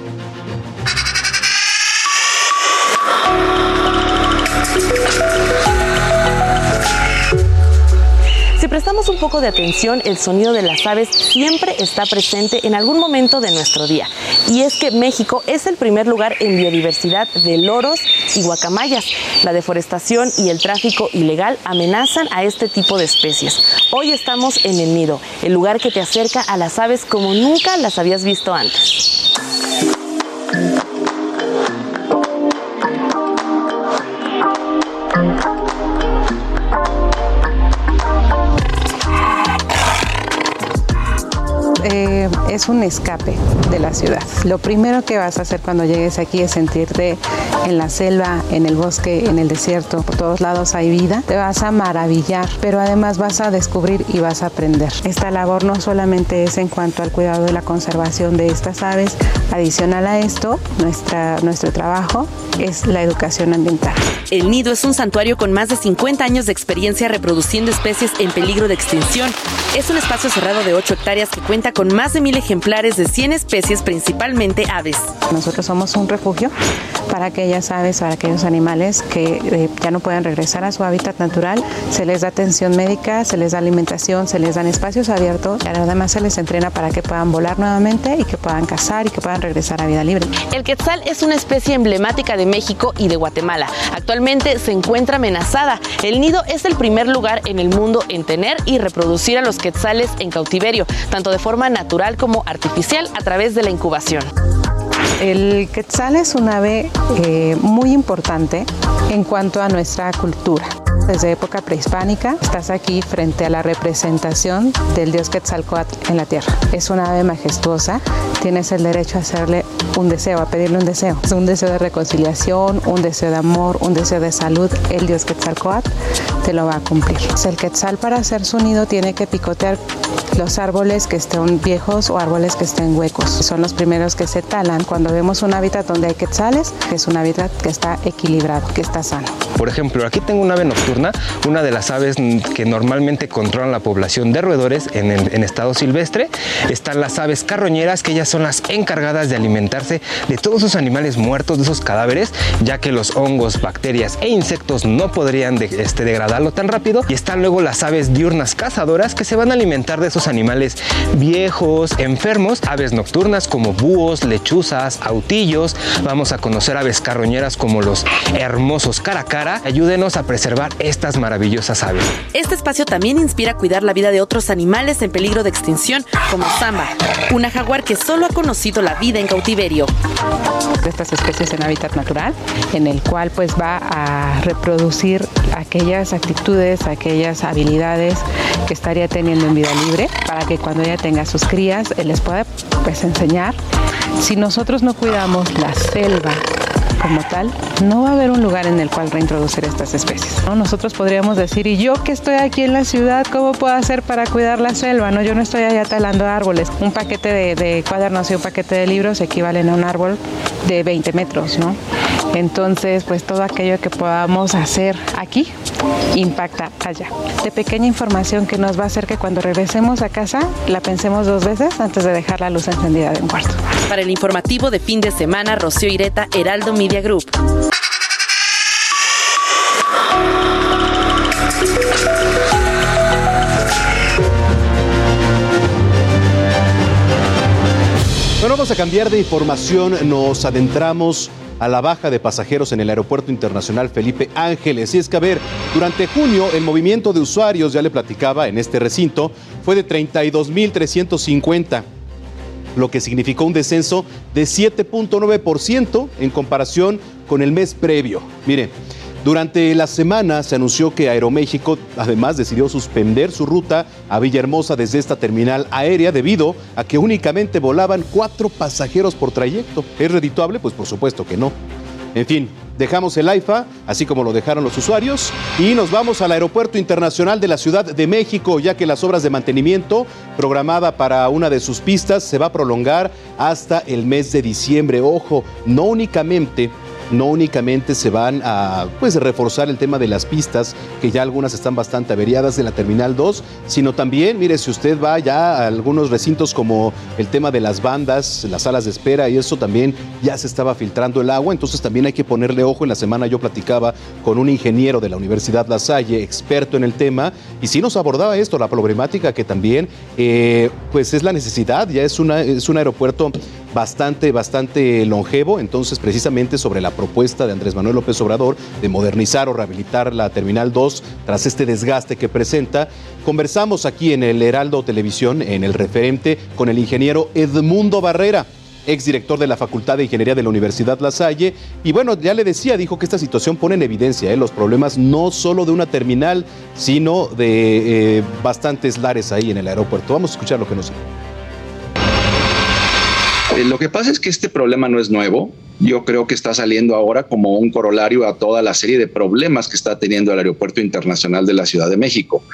Un poco de atención, el sonido de las aves siempre está presente en algún momento de nuestro día. Y es que México es el primer lugar en biodiversidad de loros y guacamayas. La deforestación y el tráfico ilegal amenazan a este tipo de especies. Hoy estamos en el nido, el lugar que te acerca a las aves como nunca las habías visto antes. Es un escape de la ciudad. Lo primero que vas a hacer cuando llegues aquí es sentirte en la selva, en el bosque, en el desierto, por todos lados hay vida. Te vas a maravillar, pero además vas a descubrir y vas a aprender. Esta labor no solamente es en cuanto al cuidado de la conservación de estas aves, adicional a esto, nuestra, nuestro trabajo es la educación ambiental. El nido es un santuario con más de 50 años de experiencia reproduciendo especies en peligro de extinción. Es un espacio cerrado de 8 hectáreas que cuenta con más de mil ejemplares de 100 especies, principalmente aves. Nosotros somos un refugio para aquellas aves, para aquellos animales que eh, ya no pueden regresar a su hábitat natural. Se les da atención médica, se les da alimentación, se les dan espacios abiertos y además se les entrena para que puedan volar nuevamente y que puedan cazar y que puedan regresar a vida libre. El quetzal es una especie emblemática de México y de Guatemala. Actualmente se encuentra amenazada. El nido es el primer lugar en el mundo en tener y reproducir a los quetzales en cautiverio, tanto de forma natural como artificial a través de la incubación. El quetzal es un ave eh, muy importante en cuanto a nuestra cultura. Desde época prehispánica estás aquí frente a la representación del dios Quetzalcoatl en la tierra. Es una ave majestuosa, tienes el derecho a hacerle un deseo, a pedirle un deseo. Es un deseo de reconciliación, un deseo de amor, un deseo de salud. El dios Quetzalcoatl te lo va a cumplir. El quetzal para hacer su nido tiene que picotear los árboles que estén viejos o árboles que estén huecos. Son los primeros que se talan cuando vemos un hábitat donde hay quetzales, que es un hábitat que está equilibrado, que está sano. Por ejemplo, aquí tengo una ave nocturna, una de las aves que normalmente controlan la población de roedores en, estado silvestre. Están las aves carroñeras, que ellas son las encargadas de alimentarse de todos esos animales muertos, de esos cadáveres, ya que los hongos, bacterias e insectos no podrían este, degradarlo tan rápido. Y están luego las aves diurnas cazadoras que se van a alimentar de esos animales viejos, enfermos, aves nocturnas como búhos, lechuzas, autillos. Vamos a conocer aves carroñeras como los hermosos caracara. Ayúdenos a preservar estas maravillosas aves. Este espacio también inspira a cuidar la vida de otros animales en peligro de extinción, como Samba, una jaguar que solo ha conocido la vida en cautiverio. Estas especies en hábitat natural, en el cual pues va a reproducir aquellas actitudes, aquellas habilidades que estaría teniendo en vida libre, para que cuando ella tenga sus crías, él les pueda pues enseñar. Si nosotros no cuidamos la selva, como tal, no va a haber un lugar en el cual reintroducir estas especies. Nosotros podríamos decir, y yo que estoy aquí en la ciudad, ¿cómo puedo hacer para cuidar la selva? No, yo no estoy allá talando árboles. Un paquete de, de cuadernos y un paquete de libros equivalen a un árbol de 20 metros, ¿no? Entonces, pues todo aquello que podamos hacer aquí impacta allá. De pequeña información que nos va a hacer que cuando regresemos a casa la pensemos dos veces antes de dejar la luz encendida de un cuarto. Para el informativo de fin de semana, Rocío Ireta, Heraldo Media Group. Bueno, vamos a cambiar de información. Nos adentramos a la baja de pasajeros en el Aeropuerto Internacional Felipe Ángeles. Y es que, a ver, durante junio el movimiento de usuarios, ya le platicaba en este recinto, fue de 32.350 lo que significó un descenso de 7.9% en comparación con el mes previo. Mire, durante la semana se anunció que Aeroméxico además decidió suspender su ruta a Villahermosa desde esta terminal aérea debido a que únicamente volaban cuatro pasajeros por trayecto. ¿Es redituable? Pues por supuesto que no. En fin, dejamos el AIFA, así como lo dejaron los usuarios, y nos vamos al Aeropuerto Internacional de la Ciudad de México, ya que las obras de mantenimiento programada para una de sus pistas se va a prolongar hasta el mes de diciembre. Ojo, no únicamente no únicamente se van a pues, reforzar el tema de las pistas, que ya algunas están bastante averiadas de la Terminal 2, sino también, mire, si usted va ya a algunos recintos como el tema de las bandas, las salas de espera y eso también ya se estaba filtrando el agua, entonces también hay que ponerle ojo. En la semana yo platicaba con un ingeniero de la Universidad La Salle, experto en el tema, y sí nos abordaba esto, la problemática que también eh, pues es la necesidad, ya es, una, es un aeropuerto bastante, bastante longevo. Entonces, precisamente sobre la propuesta de Andrés Manuel López Obrador de modernizar o rehabilitar la Terminal 2 tras este desgaste que presenta, conversamos aquí en el Heraldo Televisión, en el referente, con el ingeniero Edmundo Barrera exdirector de la Facultad de Ingeniería de la Universidad La Salle. Y bueno, ya le decía, dijo que esta situación pone en evidencia eh, los problemas no solo de una terminal, sino de eh, bastantes lares ahí en el aeropuerto. Vamos a escuchar lo que nos. Eh, lo que pasa es que este problema no es nuevo. Yo creo que está saliendo ahora como un corolario a toda la serie de problemas que está teniendo el Aeropuerto Internacional de la Ciudad de México.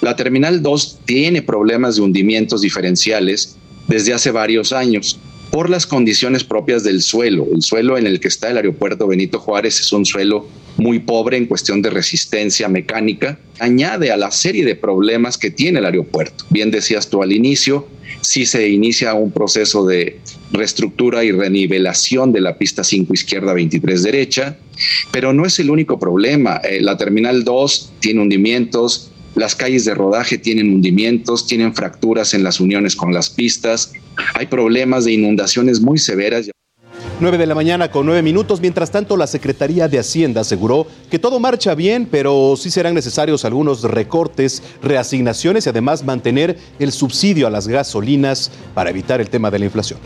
La Terminal 2 tiene problemas de hundimientos diferenciales desde hace varios años por las condiciones propias del suelo. El suelo en el que está el aeropuerto Benito Juárez es un suelo muy pobre en cuestión de resistencia mecánica. Añade a la serie de problemas que tiene el aeropuerto. Bien decías tú al inicio, si se inicia un proceso de reestructura y renivelación de la pista 5 izquierda 23 derecha, pero no es el único problema. Eh, la Terminal 2 tiene hundimientos, las calles de rodaje tienen hundimientos, tienen fracturas en las uniones con las pistas, hay problemas de inundaciones muy severas. 9 de la mañana con 9 minutos. Mientras tanto, la Secretaría de Hacienda aseguró que todo marcha bien, pero sí serán necesarios algunos recortes, reasignaciones y además mantener el subsidio a las gasolinas para evitar el tema de la inflación.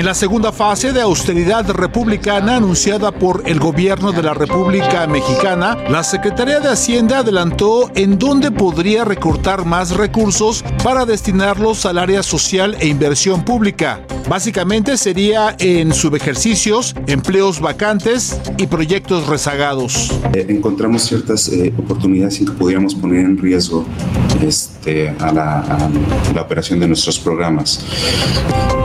En la segunda fase de austeridad republicana anunciada por el gobierno de la República Mexicana, la Secretaría de Hacienda adelantó en dónde podría recortar más recursos para destinarlos al área social e inversión pública. Básicamente sería en subejercicios, empleos vacantes y proyectos rezagados. Eh, encontramos ciertas eh, oportunidades en que podríamos poner en riesgo este, este, a, la, operación de nuestros programas.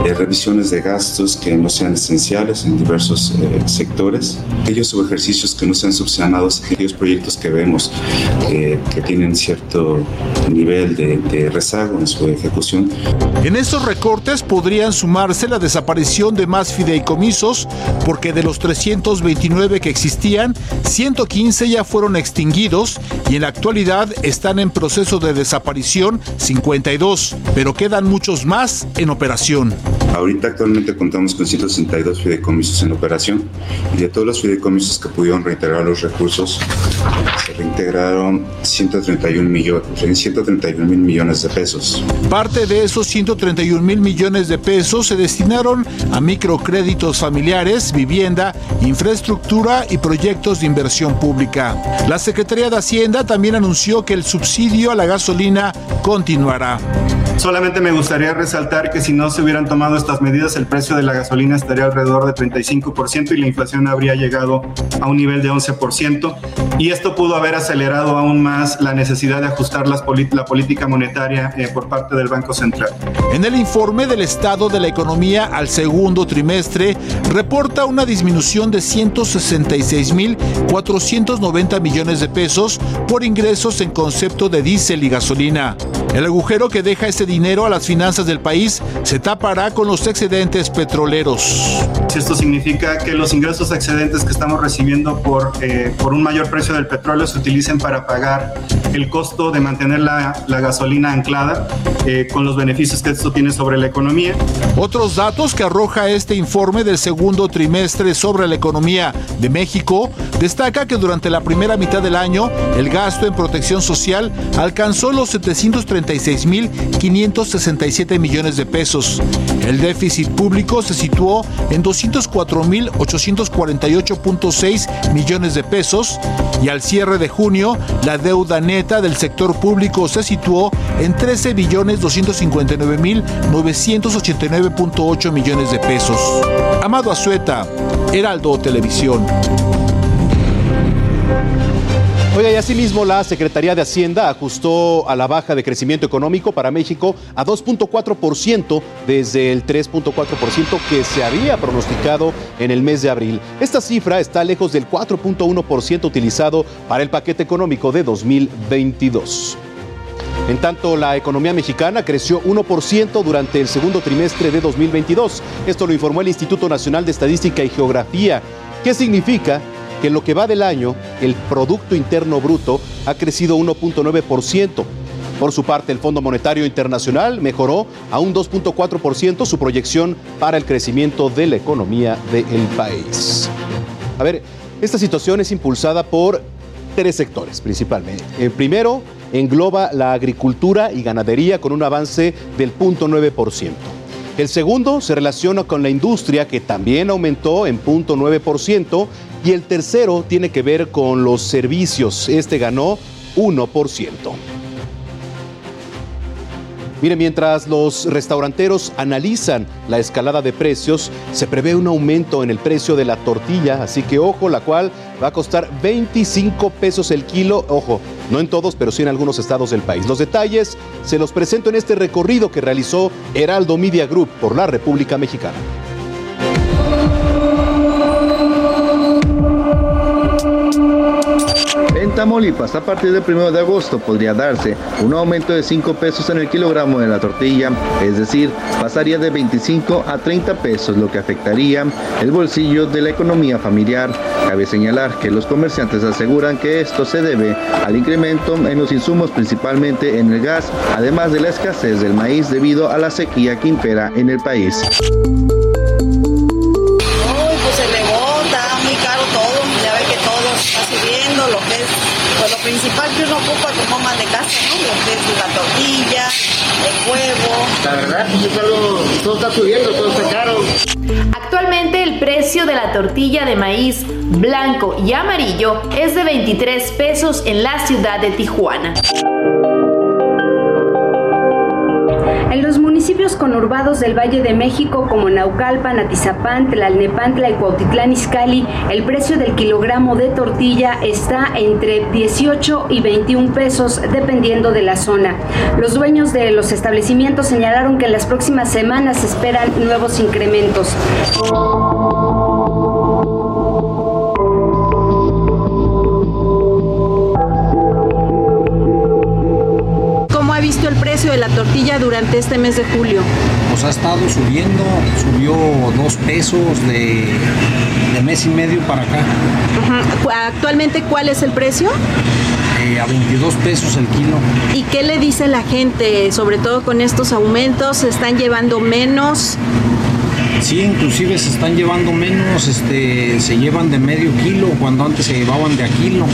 Eh, revisiones de gastos que no sean esenciales en diversos eh, sectores, aquellos ejercicios que no sean subsanados, aquellos proyectos que vemos que tienen cierto nivel de, de rezago en su ejecución. En estos recortes podrían sumarse la desaparición de más fideicomisos, porque de los 329 que existían, 115 ya fueron extinguidos y en la actualidad están en proceso de desaparición 52, pero quedan muchos más en operación. Ahorita actualmente contamos con 162 fideicomisos en operación y de todos los fideicomisos que pudieron reintegrar los recursos, se reintegraron 131 millones, 131 mil millones de pesos. Parte de esos 131 mil millones de pesos se destinaron a microcréditos familiares, vivienda, infraestructura y proyectos de inversión pública. La Secretaría de Hacienda también anunció que el subsidio a la gasolina continuará. Solamente me gustaría resaltar que si no se hubieran tomado estas medidas, el precio de la gasolina estaría alrededor de 35% y la inflación habría llegado a un nivel de 11%. Y esto pudo haber acelerado aún más la necesidad de ajustar las la política monetaria eh, por parte del Banco Central. En el informe del estado de la economía al segundo trimestre, reporta una disminución de 166.490 millones de pesos por ingresos en concepto de diésel y gasolina. El agujero que deja ese dinero a las finanzas del país se tapará con los excedentes petroleros. Esto significa que los ingresos excedentes que estamos recibiendo por, eh, por un mayor precio del petróleo se utilicen para pagar el costo de mantener la, la gasolina anclada eh, con los beneficios que esto tiene sobre la economía. Otros datos que arroja este informe del segundo trimestre sobre la economía de México destaca que durante la primera mitad del año el gasto en protección social alcanzó los 736.567 millones de pesos. El déficit público se situó en 204.848.6 millones de pesos y al cierre de junio la deuda neta del sector público se situó en 13 billones 259 mil 989.8 millones de pesos. Amado Azueta, Heraldo Televisión. Oiga, y asimismo la Secretaría de Hacienda ajustó a la baja de crecimiento económico para México a 2.4% desde el 3.4% que se había pronosticado en el mes de abril. Esta cifra está lejos del 4.1% utilizado para el paquete económico de 2022. En tanto, la economía mexicana creció 1% durante el segundo trimestre de 2022. Esto lo informó el Instituto Nacional de Estadística y Geografía. ¿Qué significa? Que en lo que va del año el Producto Interno Bruto ha crecido 1.9%. Por su parte, el Fondo Monetario Internacional mejoró a un 2.4% su proyección para el crecimiento de la economía del país. A ver, esta situación es impulsada por tres sectores principalmente. El primero, engloba la agricultura y ganadería con un avance del 0.9%. El segundo se relaciona con la industria que también aumentó en 0.9% y el tercero tiene que ver con los servicios. Este ganó 1%. Mire, mientras los restauranteros analizan la escalada de precios, se prevé un aumento en el precio de la tortilla, así que ojo, la cual va a costar 25 pesos el kilo, ojo, no en todos, pero sí en algunos estados del país. Los detalles se los presento en este recorrido que realizó Heraldo Media Group por la República Mexicana. Tamaulipas, a partir del 1 de agosto podría darse un aumento de 5 pesos en el kilogramo de la tortilla, es decir, pasaría de 25 a 30 pesos, lo que afectaría el bolsillo de la economía familiar. Cabe señalar que los comerciantes aseguran que esto se debe al incremento en los insumos, principalmente en el gas, además de la escasez del maíz debido a la sequía que impera en el país. Principal que uno ocupa como más de casa, ¿no? Lo que es la tortilla, el huevo. La verdad, pues todo, todo está subiendo, todo está caro. Actualmente el precio de la tortilla de maíz blanco y amarillo es de 23 pesos en la ciudad de Tijuana. En los municipios conurbados del Valle de México como Naucalpan, Atizapán, Tlalnepantla y Cuautitlán Izcalli, el precio del kilogramo de tortilla está entre 18 y 21 pesos dependiendo de la zona. Los dueños de los establecimientos señalaron que en las próximas semanas esperan nuevos incrementos. Precio de la tortilla durante este mes de julio? Pues ha estado subiendo, subió dos pesos de, mes y medio para acá. Actualmente, ¿cuál es el precio? Eh, a 22 pesos el kilo. ¿Y qué le dice la gente, sobre todo con estos aumentos? ¿Se están llevando menos? Sí, inclusive se están llevando menos, este, se llevan de medio kilo cuando antes se llevaban de a kilo.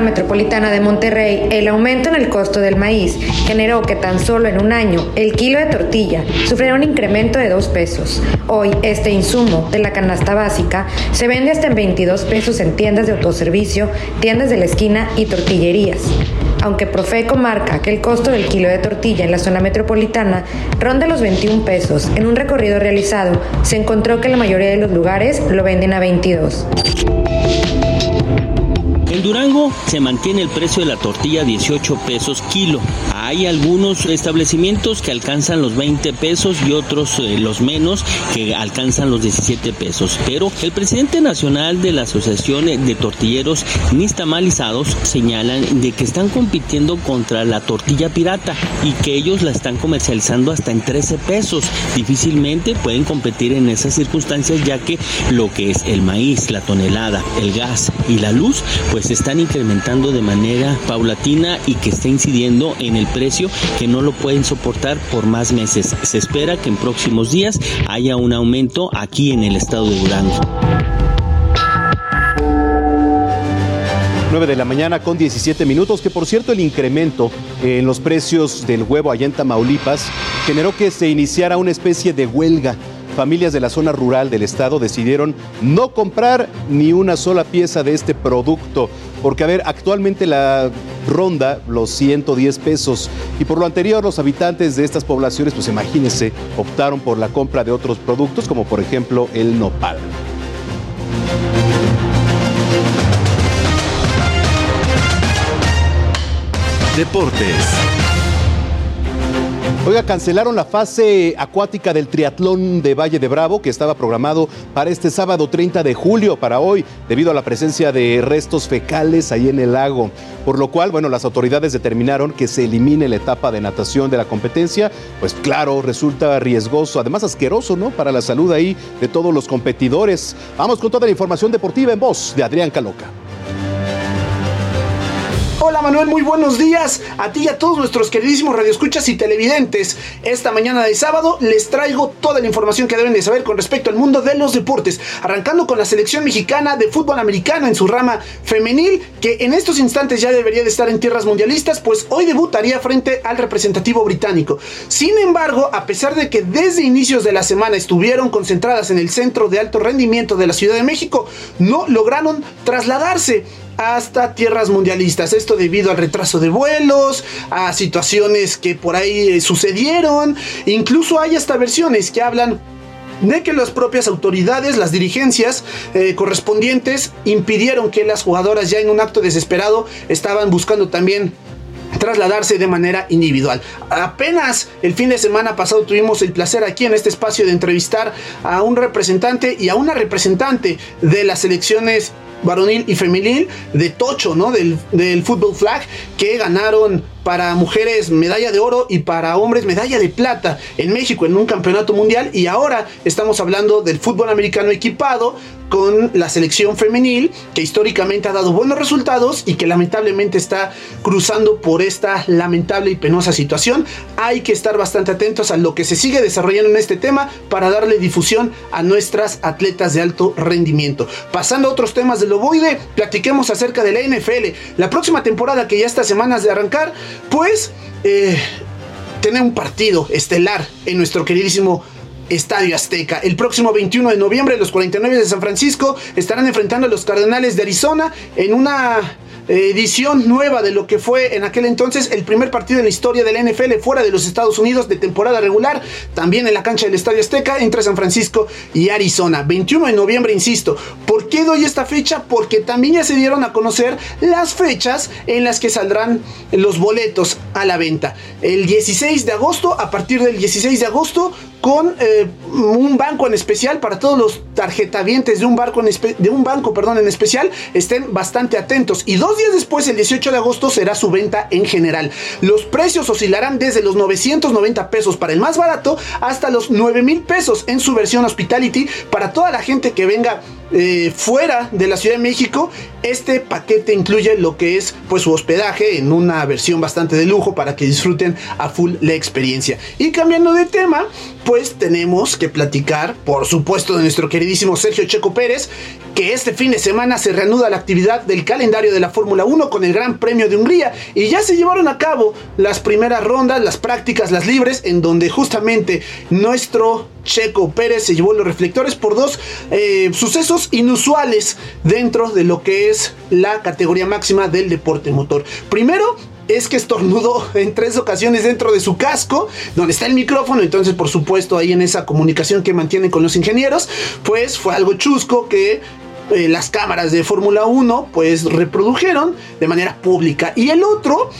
Metropolitana de Monterrey, el aumento en el costo del maíz generó que tan solo en un año el kilo de tortilla sufriera un incremento de 2 pesos. Hoy este insumo de la canasta básica se vende hasta en 22 pesos en tiendas de autoservicio, tiendas de la esquina y tortillerías. Aunque Profeco marca que el costo del kilo de tortilla en la zona metropolitana ronda los 21 pesos, en un recorrido realizado se encontró que la mayoría de los lugares lo venden a 22. Durango se mantiene el precio de la tortilla a 18 pesos kilo. Hay algunos establecimientos que alcanzan los 20 pesos y otros eh, los menos que alcanzan los 17 pesos. Pero el presidente nacional de la Asociación de Tortilleros Nistamalizados señalan de que están compitiendo contra la tortilla pirata y que ellos la están comercializando hasta en 13 pesos. Difícilmente pueden competir en esas circunstancias ya que lo que es el maíz, la tonelada, el gas y la luz pues están incrementando de manera paulatina y que está incidiendo en el precio que no lo pueden soportar por más meses. Se espera que en próximos días haya un aumento aquí en el estado de Durango. 9 de la mañana con 17 minutos, que por cierto el incremento en los precios del huevo allá en Tamaulipas generó que se iniciara una especie de huelga familias de la zona rural del estado decidieron no comprar ni una sola pieza de este producto, porque a ver, actualmente la ronda los 110 pesos y por lo anterior los habitantes de estas poblaciones, pues imagínense, optaron por la compra de otros productos como por ejemplo el nopal. Deportes. Oiga, cancelaron la fase acuática del triatlón de Valle de Bravo que estaba programado para este sábado 30 de julio, para hoy, debido a la presencia de restos fecales ahí en el lago. Por lo cual, bueno, las autoridades determinaron que se elimine la etapa de natación de la competencia. Pues claro, resulta riesgoso, además asqueroso, ¿no? Para la salud ahí de todos los competidores. Vamos con toda la información deportiva en voz de Adrián Caloca. Hola Manuel, muy buenos días a ti y a todos nuestros queridísimos radioescuchas y televidentes. Esta mañana de sábado les traigo toda la información que deben de saber con respecto al mundo de los deportes, arrancando con la selección mexicana de fútbol americano en su rama femenil, que en estos instantes ya debería de estar en tierras mundialistas, pues hoy debutaría frente al representativo británico. Sin embargo, a pesar de que desde inicios de la semana estuvieron concentradas en el centro de alto rendimiento de la Ciudad de México, no lograron trasladarse hasta tierras mundialistas. Esto debido al retraso de vuelos, a situaciones que por ahí eh, sucedieron. Incluso hay hasta versiones que hablan de que las propias autoridades, las dirigencias eh, correspondientes impidieron que las jugadoras ya en un acto desesperado estaban buscando también trasladarse de manera individual. Apenas el fin de semana pasado tuvimos el placer aquí en este espacio de entrevistar a un representante y a una representante de las selecciones varonil y femenil de Tocho, ¿no? Del, del fútbol flag, que ganaron para mujeres medalla de oro y para hombres medalla de plata en México en un campeonato mundial. Y ahora estamos hablando del fútbol americano equipado con la selección femenil que históricamente ha dado buenos resultados y que lamentablemente está cruzando por esta lamentable y penosa situación. Hay que estar bastante atentos a lo que se sigue desarrollando en este tema para darle difusión a nuestras atletas de alto rendimiento. Pasando a otros temas del ovoide, platiquemos acerca de la NFL. La próxima temporada que ya está semanas de arrancar, pues eh, tener un partido estelar en nuestro queridísimo Estadio Azteca. El próximo 21 de noviembre los 49 de San Francisco estarán enfrentando a los Cardenales de Arizona en una edición nueva de lo que fue en aquel entonces el primer partido en la historia del NFL fuera de los Estados Unidos de temporada regular, también en la cancha del Estadio Azteca entre San Francisco y Arizona. 21 de noviembre, insisto. ¿Por qué doy esta fecha? Porque también ya se dieron a conocer las fechas en las que saldrán los boletos a la venta. El 16 de agosto, a partir del 16 de agosto, con eh, un banco en especial para todos los tarjetavientes de un, barco de un banco perdón, en especial estén bastante atentos y dos días después el 18 de agosto será su venta en general. Los precios oscilarán desde los 990 pesos para el más barato hasta los 9 mil pesos en su versión hospitality para toda la gente que venga eh, fuera de la Ciudad de México, este paquete incluye lo que es pues su hospedaje en una versión bastante de lujo para que disfruten a full la experiencia. Y cambiando de tema, pues tenemos que platicar, por supuesto, de nuestro queridísimo Sergio Checo Pérez, que este fin de semana se reanuda la actividad del calendario de la Fórmula 1 con el Gran Premio de Hungría y ya se llevaron a cabo las primeras rondas, las prácticas, las libres, en donde justamente nuestro Checo Pérez se llevó los reflectores por dos eh, sucesos inusuales dentro de lo que es la categoría máxima del deporte motor. Primero, es que estornudó en tres ocasiones dentro de su casco, donde está el micrófono, entonces por supuesto ahí en esa comunicación que mantiene con los ingenieros, pues fue algo chusco que eh, las cámaras de Fórmula 1 pues reprodujeron de manera pública. Y el otro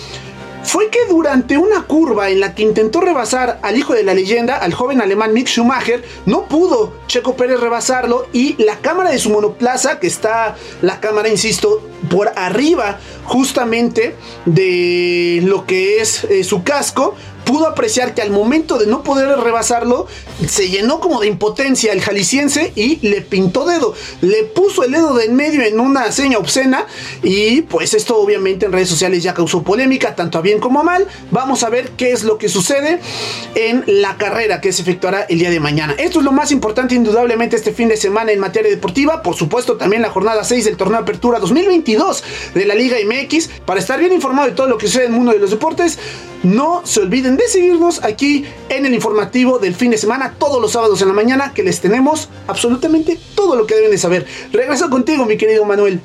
fue que durante una curva en la que intentó rebasar al hijo de la leyenda, al joven alemán Mick Schumacher, no pudo Checo Pérez rebasarlo y la cámara de su monoplaza, que está la cámara, insisto, por arriba justamente de lo que es eh, su casco, pudo apreciar que al momento de no poder rebasarlo, se llenó como de impotencia el jalisciense y le pintó dedo. Le puso el dedo de en medio en una seña obscena y pues esto obviamente en redes sociales ya causó polémica, tanto a bien como a mal. Vamos a ver qué es lo que sucede en la carrera que se efectuará el día de mañana. Esto es lo más importante indudablemente este fin de semana en materia deportiva. Por supuesto también la jornada 6 del torneo Apertura 2022 de la Liga MX. Para estar bien informado de todo lo que sucede en el mundo de los deportes, no se olviden de seguirnos aquí en el informativo del fin de semana, todos los sábados en la mañana, que les tenemos absolutamente todo lo que deben de saber. Regreso contigo, mi querido Manuel.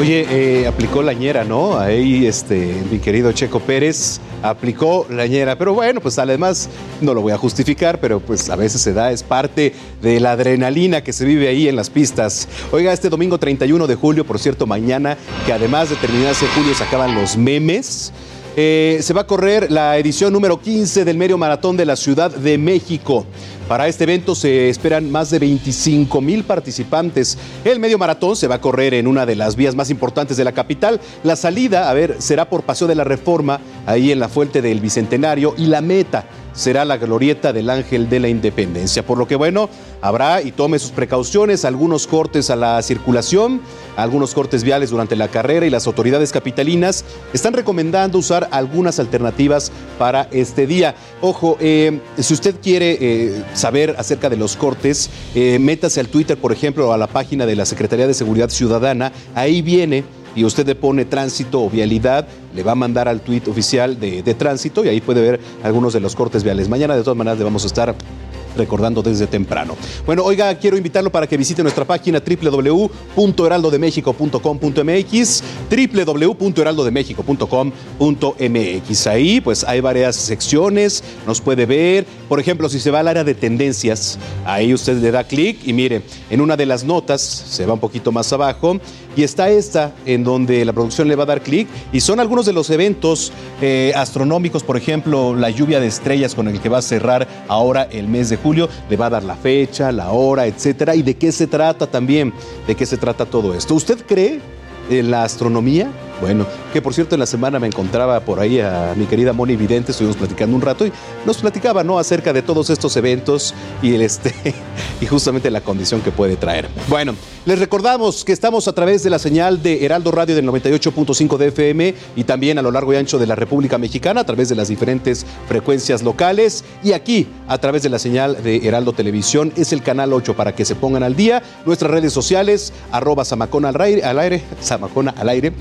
Oye, eh, aplicó la ñera, ¿no? Ahí, este, mi querido Checo Pérez aplicó la ñera. Pero bueno, pues además no lo voy a justificar, pero pues a veces se da, es parte de la adrenalina que se vive ahí en las pistas. Oiga, este domingo 31 de julio, por cierto, mañana, que además de terminarse julio se acaban los memes. Eh, se va a correr la edición número 15 del medio maratón de la Ciudad de México. Para este evento se esperan más de 25 mil participantes. El medio maratón se va a correr en una de las vías más importantes de la capital. La salida, a ver, será por Paseo de la Reforma, ahí en la Fuente del Bicentenario, y la meta será la glorieta del Ángel de la Independencia. Por lo que, bueno, habrá y tome sus precauciones, algunos cortes a la circulación, algunos cortes viales durante la carrera y las autoridades capitalinas están recomendando usar algunas alternativas para este día. Ojo, eh, si usted quiere eh, saber acerca de los cortes, eh, métase al Twitter, por ejemplo, o a la página de la Secretaría de Seguridad Ciudadana, ahí viene y usted le pone tránsito o vialidad, le va a mandar al tweet oficial de, de, tránsito y ahí puede ver algunos de los cortes viales. Mañana de todas maneras le vamos a estar recordando desde temprano. Bueno, oiga, quiero invitarlo para que visite nuestra página www.heraldodemexico.com.mx, www.heraldodemexico.com.mx. Ahí pues hay varias secciones, nos puede ver, por ejemplo, si se va al área de tendencias, ahí usted le da clic y mire, en una de las notas, se va un poquito más abajo, y está esta en donde la producción le va a dar clic y son algunos de los eventos eh, astronómicos, por ejemplo, la lluvia de estrellas con el que va a cerrar ahora el mes de julio, le va a dar la fecha, la hora, etcétera, y de qué se trata también, de qué se trata todo esto. ¿Usted cree en la astronomía? Bueno, que por cierto en la semana me encontraba por ahí a mi querida Moni Vidente, estuvimos platicando un rato y nos platicaba, ¿no? Acerca de todos estos eventos y el este y justamente la condición que puede traer. Bueno, les recordamos que estamos a través de la señal de Heraldo Radio del 98.5 de FM y también a lo largo y ancho de la República Mexicana a través de las diferentes frecuencias locales y aquí a través de la señal de Heraldo Televisión es el canal 8 para que se pongan al día. Nuestras redes sociales, arroba Samacona al aire, al Samacona al aire,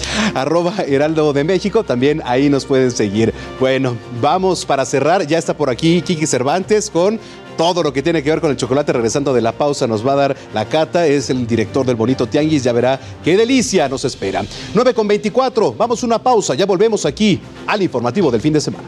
arroba Heraldo de México, también ahí nos pueden seguir. Bueno, vamos para cerrar, ya está por aquí Kiki Cervantes con todo lo que tiene que ver con el chocolate. Regresando de la pausa, nos va a dar la cata. Es el director del Bonito Tianguis. Ya verá qué delicia nos espera. 9 con 24. Vamos una pausa. Ya volvemos aquí al informativo del fin de semana.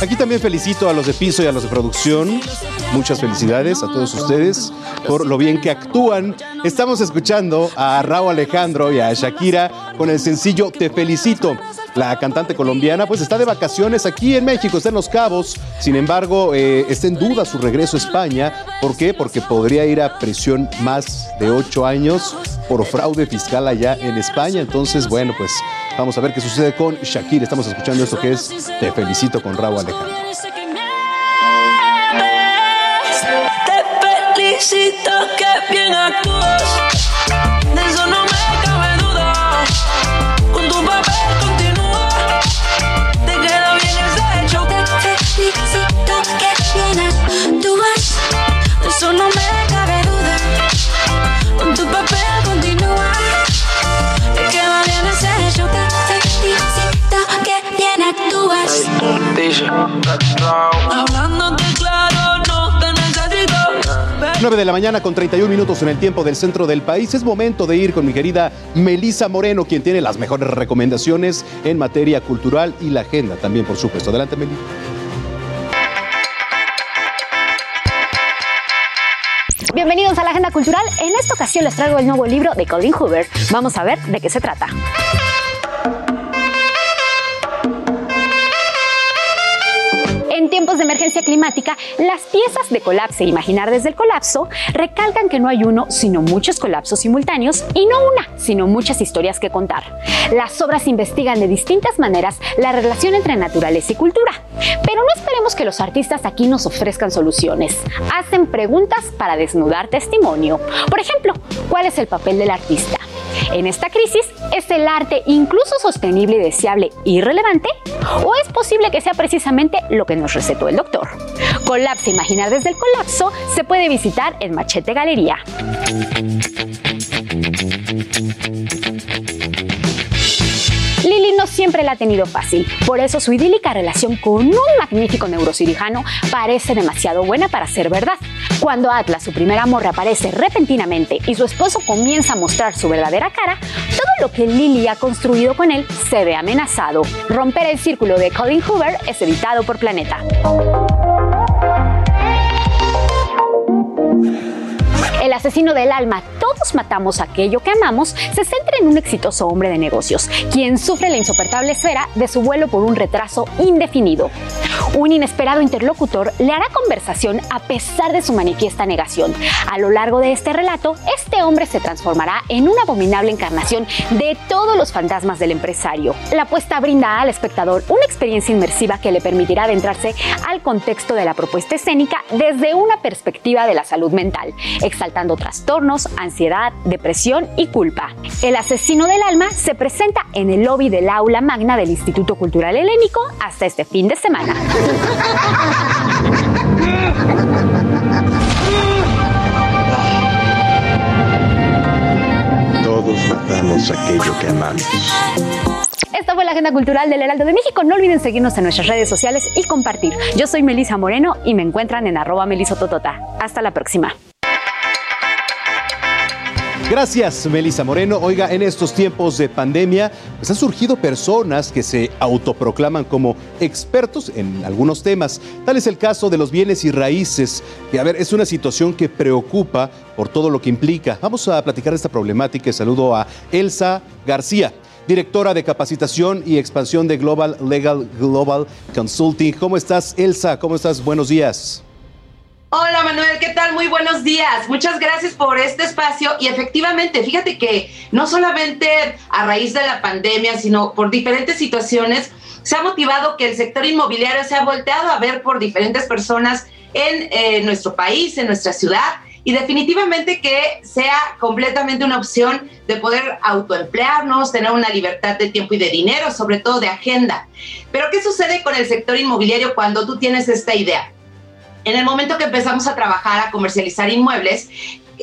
Aquí también felicito a los de piso y a los de producción. Muchas felicidades a todos ustedes por lo bien que actúan. Estamos escuchando a Raúl Alejandro y a Shakira con el sencillo Te felicito. La cantante colombiana pues está de vacaciones aquí en México, está en Los Cabos. Sin embargo, eh, está en duda su regreso a España. ¿Por qué? Porque podría ir a prisión más de ocho años por fraude fiscal allá en España. Entonces, bueno, pues vamos a ver qué sucede con Shakira. Estamos escuchando esto que es Te felicito con Raúl Alejandro. Te felicito que bien actúas. De eso actúas. Hablándote claro, no te necesito. 9 de la mañana con 31 minutos en el tiempo del centro del país. Es momento de ir con mi querida Melisa Moreno, quien tiene las mejores recomendaciones en materia cultural y la agenda también, por supuesto. Adelante, Melisa. Bienvenidos a la Agenda Cultural. En esta ocasión les traigo el nuevo libro de Colin Hoover. Vamos a ver de qué se trata. De emergencia climática, las piezas de Colapse Imaginar desde el colapso recalcan que no hay uno, sino muchos colapsos simultáneos y no una, sino muchas historias que contar. Las obras investigan de distintas maneras la relación entre naturaleza y cultura, pero no esperemos que los artistas aquí nos ofrezcan soluciones. Hacen preguntas para desnudar testimonio. Por ejemplo, ¿cuál es el papel del artista? En esta crisis, ¿es el arte incluso sostenible y deseable irrelevante? ¿O es posible que sea precisamente lo que nos recetó el doctor? Colapse Imaginar desde el colapso se puede visitar en Machete Galería. Lili no siempre la ha tenido fácil, por eso su idílica relación con un magnífico neurocirujano parece demasiado buena para ser verdad. Cuando Atlas, su primer amor, reaparece repentinamente y su esposo comienza a mostrar su verdadera cara, todo lo que Lily ha construido con él se ve amenazado. Romper el círculo de Colin Hoover es editado por Planeta. El asesino del alma, todos matamos aquello que amamos, se centra en un exitoso hombre de negocios, quien sufre la insoportable esfera de su vuelo por un retraso indefinido. Un inesperado interlocutor le hará conversación a pesar de su manifiesta negación. A lo largo de este relato, este hombre se transformará en una abominable encarnación de todos los fantasmas del empresario. La apuesta brinda al espectador una experiencia inmersiva que le permitirá adentrarse al contexto de la propuesta escénica desde una perspectiva de la salud mental, exaltando trastornos, ansiedad, depresión y culpa. El asesino del alma se presenta en el lobby del aula magna del Instituto Cultural Helénico hasta este fin de semana. Todos matamos aquello que amamos. Esta fue la agenda cultural del Heraldo de México. No olviden seguirnos en nuestras redes sociales y compartir. Yo soy Melisa Moreno y me encuentran en arroba melisototota. Hasta la próxima. Gracias, Melissa Moreno. Oiga, en estos tiempos de pandemia, pues han surgido personas que se autoproclaman como expertos en algunos temas. Tal es el caso de los bienes y raíces, que a ver, es una situación que preocupa por todo lo que implica. Vamos a platicar de esta problemática y saludo a Elsa García directora de capacitación y expansión de Global Legal Global Consulting. ¿Cómo estás, Elsa? ¿Cómo estás? Buenos días. Hola Manuel, ¿qué tal? Muy buenos días. Muchas gracias por este espacio y efectivamente, fíjate que no solamente a raíz de la pandemia, sino por diferentes situaciones, se ha motivado que el sector inmobiliario se ha volteado a ver por diferentes personas en eh, nuestro país, en nuestra ciudad y definitivamente que sea completamente una opción de poder autoemplearnos, tener una libertad de tiempo y de dinero, sobre todo de agenda. Pero ¿qué sucede con el sector inmobiliario cuando tú tienes esta idea? En el momento que empezamos a trabajar, a comercializar inmuebles,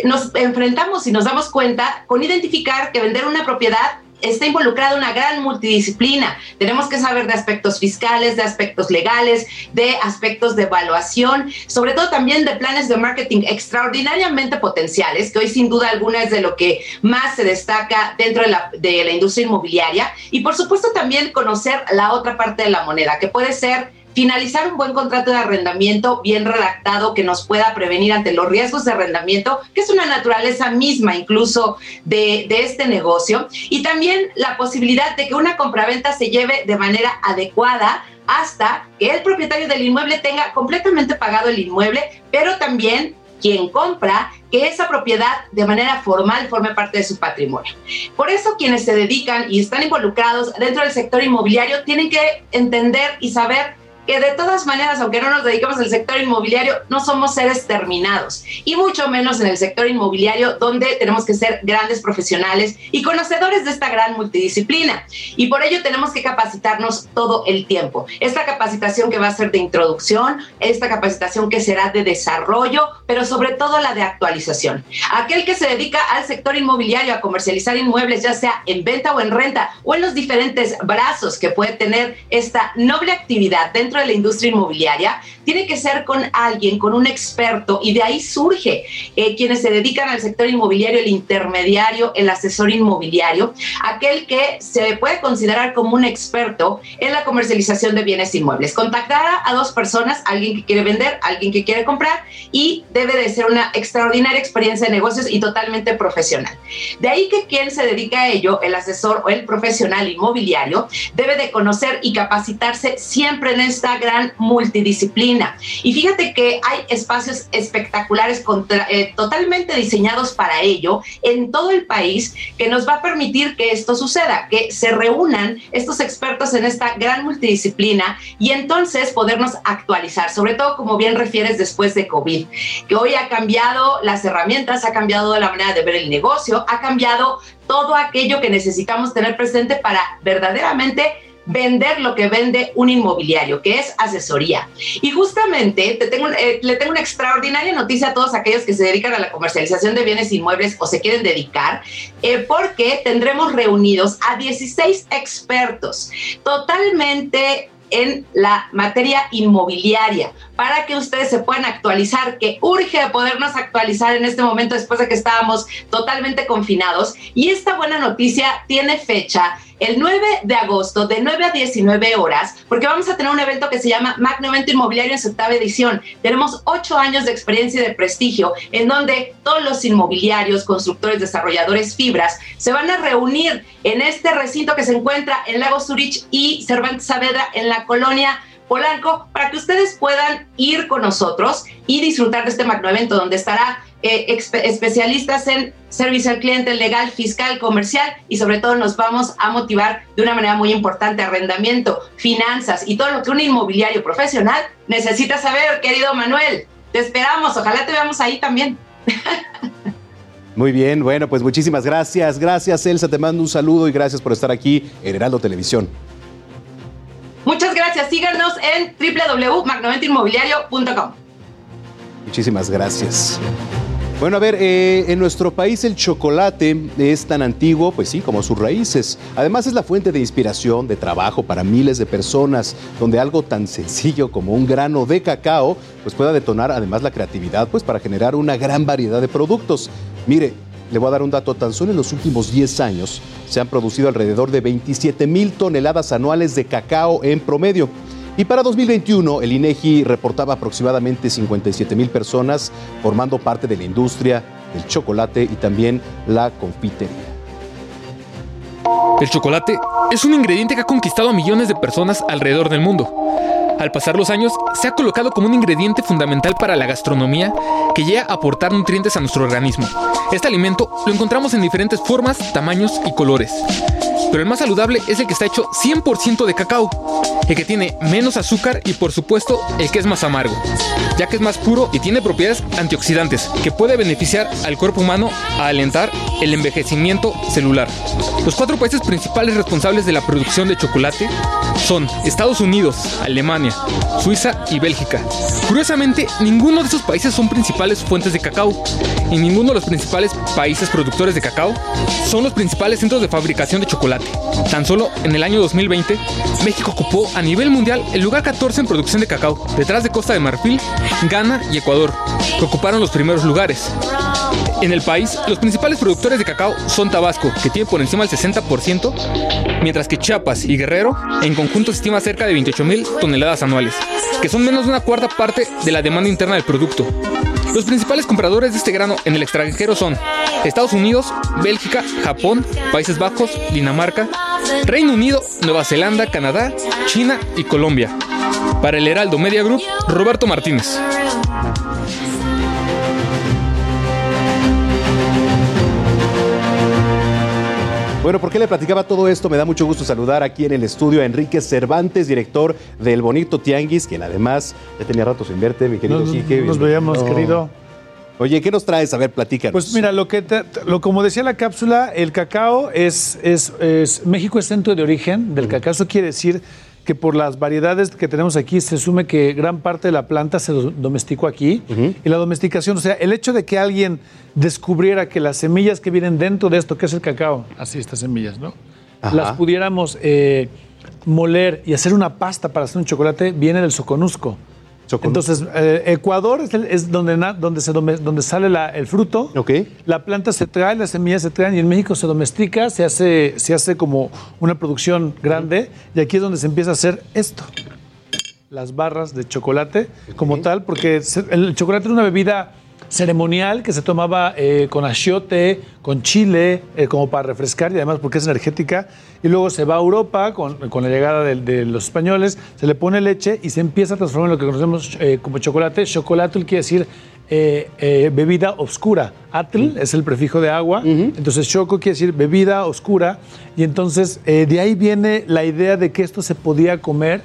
nos enfrentamos y nos damos cuenta con identificar que vender una propiedad está involucrada una gran multidisciplina. Tenemos que saber de aspectos fiscales, de aspectos legales, de aspectos de evaluación, sobre todo también de planes de marketing extraordinariamente potenciales, que hoy sin duda alguna es de lo que más se destaca dentro de la, de la industria inmobiliaria. Y por supuesto también conocer la otra parte de la moneda, que puede ser finalizar un buen contrato de arrendamiento bien redactado que nos pueda prevenir ante los riesgos de arrendamiento, que es una naturaleza misma incluso de, de este negocio, y también la posibilidad de que una compraventa se lleve de manera adecuada hasta que el propietario del inmueble tenga completamente pagado el inmueble, pero también quien compra que esa propiedad de manera formal forme parte de su patrimonio. Por eso quienes se dedican y están involucrados dentro del sector inmobiliario tienen que entender y saber que de todas maneras, aunque no nos dediquemos al sector inmobiliario, no somos seres terminados, y mucho menos en el sector inmobiliario, donde tenemos que ser grandes profesionales y conocedores de esta gran multidisciplina. Y por ello tenemos que capacitarnos todo el tiempo. Esta capacitación que va a ser de introducción, esta capacitación que será de desarrollo, pero sobre todo la de actualización. Aquel que se dedica al sector inmobiliario a comercializar inmuebles, ya sea en venta o en renta, o en los diferentes brazos que puede tener esta noble actividad dentro de la industria inmobiliaria, tiene que ser con alguien, con un experto, y de ahí surge eh, quienes se dedican al sector inmobiliario, el intermediario, el asesor inmobiliario, aquel que se puede considerar como un experto en la comercialización de bienes inmuebles. Contactará a dos personas, alguien que quiere vender, alguien que quiere comprar, y debe de ser una extraordinaria experiencia de negocios y totalmente profesional. De ahí que quien se dedica a ello, el asesor o el profesional inmobiliario, debe de conocer y capacitarse siempre en esta gran multidisciplina. Y fíjate que hay espacios espectaculares contra, eh, totalmente diseñados para ello en todo el país que nos va a permitir que esto suceda, que se reúnan estos expertos en esta gran multidisciplina y entonces podernos actualizar, sobre todo como bien refieres después de COVID, que hoy ha cambiado las herramientas, ha cambiado la manera de ver el negocio, ha cambiado todo aquello que necesitamos tener presente para verdaderamente vender lo que vende un inmobiliario, que es asesoría. Y justamente te tengo, eh, le tengo una extraordinaria noticia a todos aquellos que se dedican a la comercialización de bienes inmuebles o se quieren dedicar, eh, porque tendremos reunidos a 16 expertos totalmente en la materia inmobiliaria para que ustedes se puedan actualizar, que urge podernos actualizar en este momento después de que estábamos totalmente confinados. Y esta buena noticia tiene fecha el 9 de agosto de 9 a 19 horas, porque vamos a tener un evento que se llama Magno Evento Inmobiliario en su octava edición. Tenemos ocho años de experiencia y de prestigio, en donde todos los inmobiliarios, constructores, desarrolladores, fibras, se van a reunir en este recinto que se encuentra en Lago Zurich y Cervantes Saavedra en la colonia Polanco para que ustedes puedan ir con nosotros y disfrutar de este magno evento donde estará eh, especialistas en servicio al cliente legal, fiscal, comercial y sobre todo nos vamos a motivar de una manera muy importante arrendamiento, finanzas y todo lo que un inmobiliario profesional necesita saber, querido Manuel. Te esperamos, ojalá te veamos ahí también. Muy bien, bueno, pues muchísimas gracias. Gracias, Elsa, te mando un saludo y gracias por estar aquí en Heraldo Televisión. Muchas gracias. Síganos en www.magnoventinmobiliario.com. Muchísimas gracias. Bueno, a ver, eh, en nuestro país el chocolate es tan antiguo, pues sí, como sus raíces. Además es la fuente de inspiración, de trabajo para miles de personas, donde algo tan sencillo como un grano de cacao, pues pueda detonar además la creatividad, pues para generar una gran variedad de productos. Mire, Le voy a dar un dato, tan solo en los últimos 10 años se han producido alrededor de 27 mil toneladas anuales de cacao en promedio. Y para 2021, el INEGI reportaba aproximadamente 57 mil personas formando parte de la industria del chocolate y también la confitería. El chocolate es un ingrediente que ha conquistado a millones de personas alrededor del mundo. Al pasar los años, se ha colocado como un ingrediente fundamental para la gastronomía que llega a aportar nutrientes a nuestro organismo. Este alimento lo encontramos en diferentes formas, tamaños y colores. Pero el más saludable es el que está hecho 100% de cacao, el que tiene menos azúcar y por supuesto el que es más amargo, ya que es más puro y tiene propiedades antioxidantes que puede beneficiar al cuerpo humano a alentar el envejecimiento celular. Los cuatro países principales responsables de la producción de chocolate son Estados Unidos, Alemania, Suiza y Bélgica. Curiosamente, ninguno de esos países son principales fuentes de cacao y ninguno de los principales países productores de cacao son los principales centros de fabricación de chocolate. Tan solo en el año 2020, México ocupó a nivel mundial el lugar 14 en producción de cacao, detrás de Costa de Marfil, Ghana y Ecuador, que ocuparon los primeros lugares. En el país, los principales productores de cacao son Tabasco, que tiene por encima del 60%, mientras que Chiapas y Guerrero en conjunto se estima cerca de 28 mil toneladas anuales, que son menos de una cuarta parte de la demanda interna del producto. Los principales compradores de este grano en el extranjero son Estados Unidos, Bélgica, Japón, Países Bajos, Dinamarca, Reino Unido, Nueva Zelanda, Canadá, China y Colombia. Para el Heraldo Media Group, Roberto Martínez. Bueno, ¿por qué le platicaba todo esto? Me da mucho gusto saludar aquí en el estudio a Enrique Cervantes, director del Bonito Tianguis, quien además ya tenía rato sin verte, mi querido Nos- Quique. nos veíamos, querido. Oye, ¿qué nos traes? A ver, platícanos. Pues mira, lo que te- lo, como decía la cápsula, el cacao es, es, es- México es centro de origen del cacao. Eso quiere decir que por las variedades que tenemos aquí se asume que gran parte de la planta se do- domesticó aquí. Y la domesticación, o sea, el hecho de que alguien descubriera que las semillas que vienen dentro de esto, que es el cacao, así estas semillas, ¿no? Ajá. Las pudiéramos eh, moler y hacer una pasta para hacer un chocolate, viene del soconusco. Entonces, eh, Ecuador es, el- es donde, na- donde, se donde sale la- el fruto. La planta se trae, las semillas se traen y en México se domestica, se hace, se hace como una producción grande y aquí es donde se empieza a hacer esto. Las barras de chocolate como tal, porque el chocolate era una bebida ceremonial que se tomaba eh, con achiote, con chile, eh, como para refrescar y además porque es energética. Y luego se va a Europa con, con la llegada de, de los españoles, se le pone leche y se empieza a transformar en lo que conocemos eh, como chocolate. Chocolate quiere decir bebida oscura. Atl es el prefijo de agua, entonces choco quiere decir bebida oscura. Y entonces de ahí viene la idea de que esto se podía comer.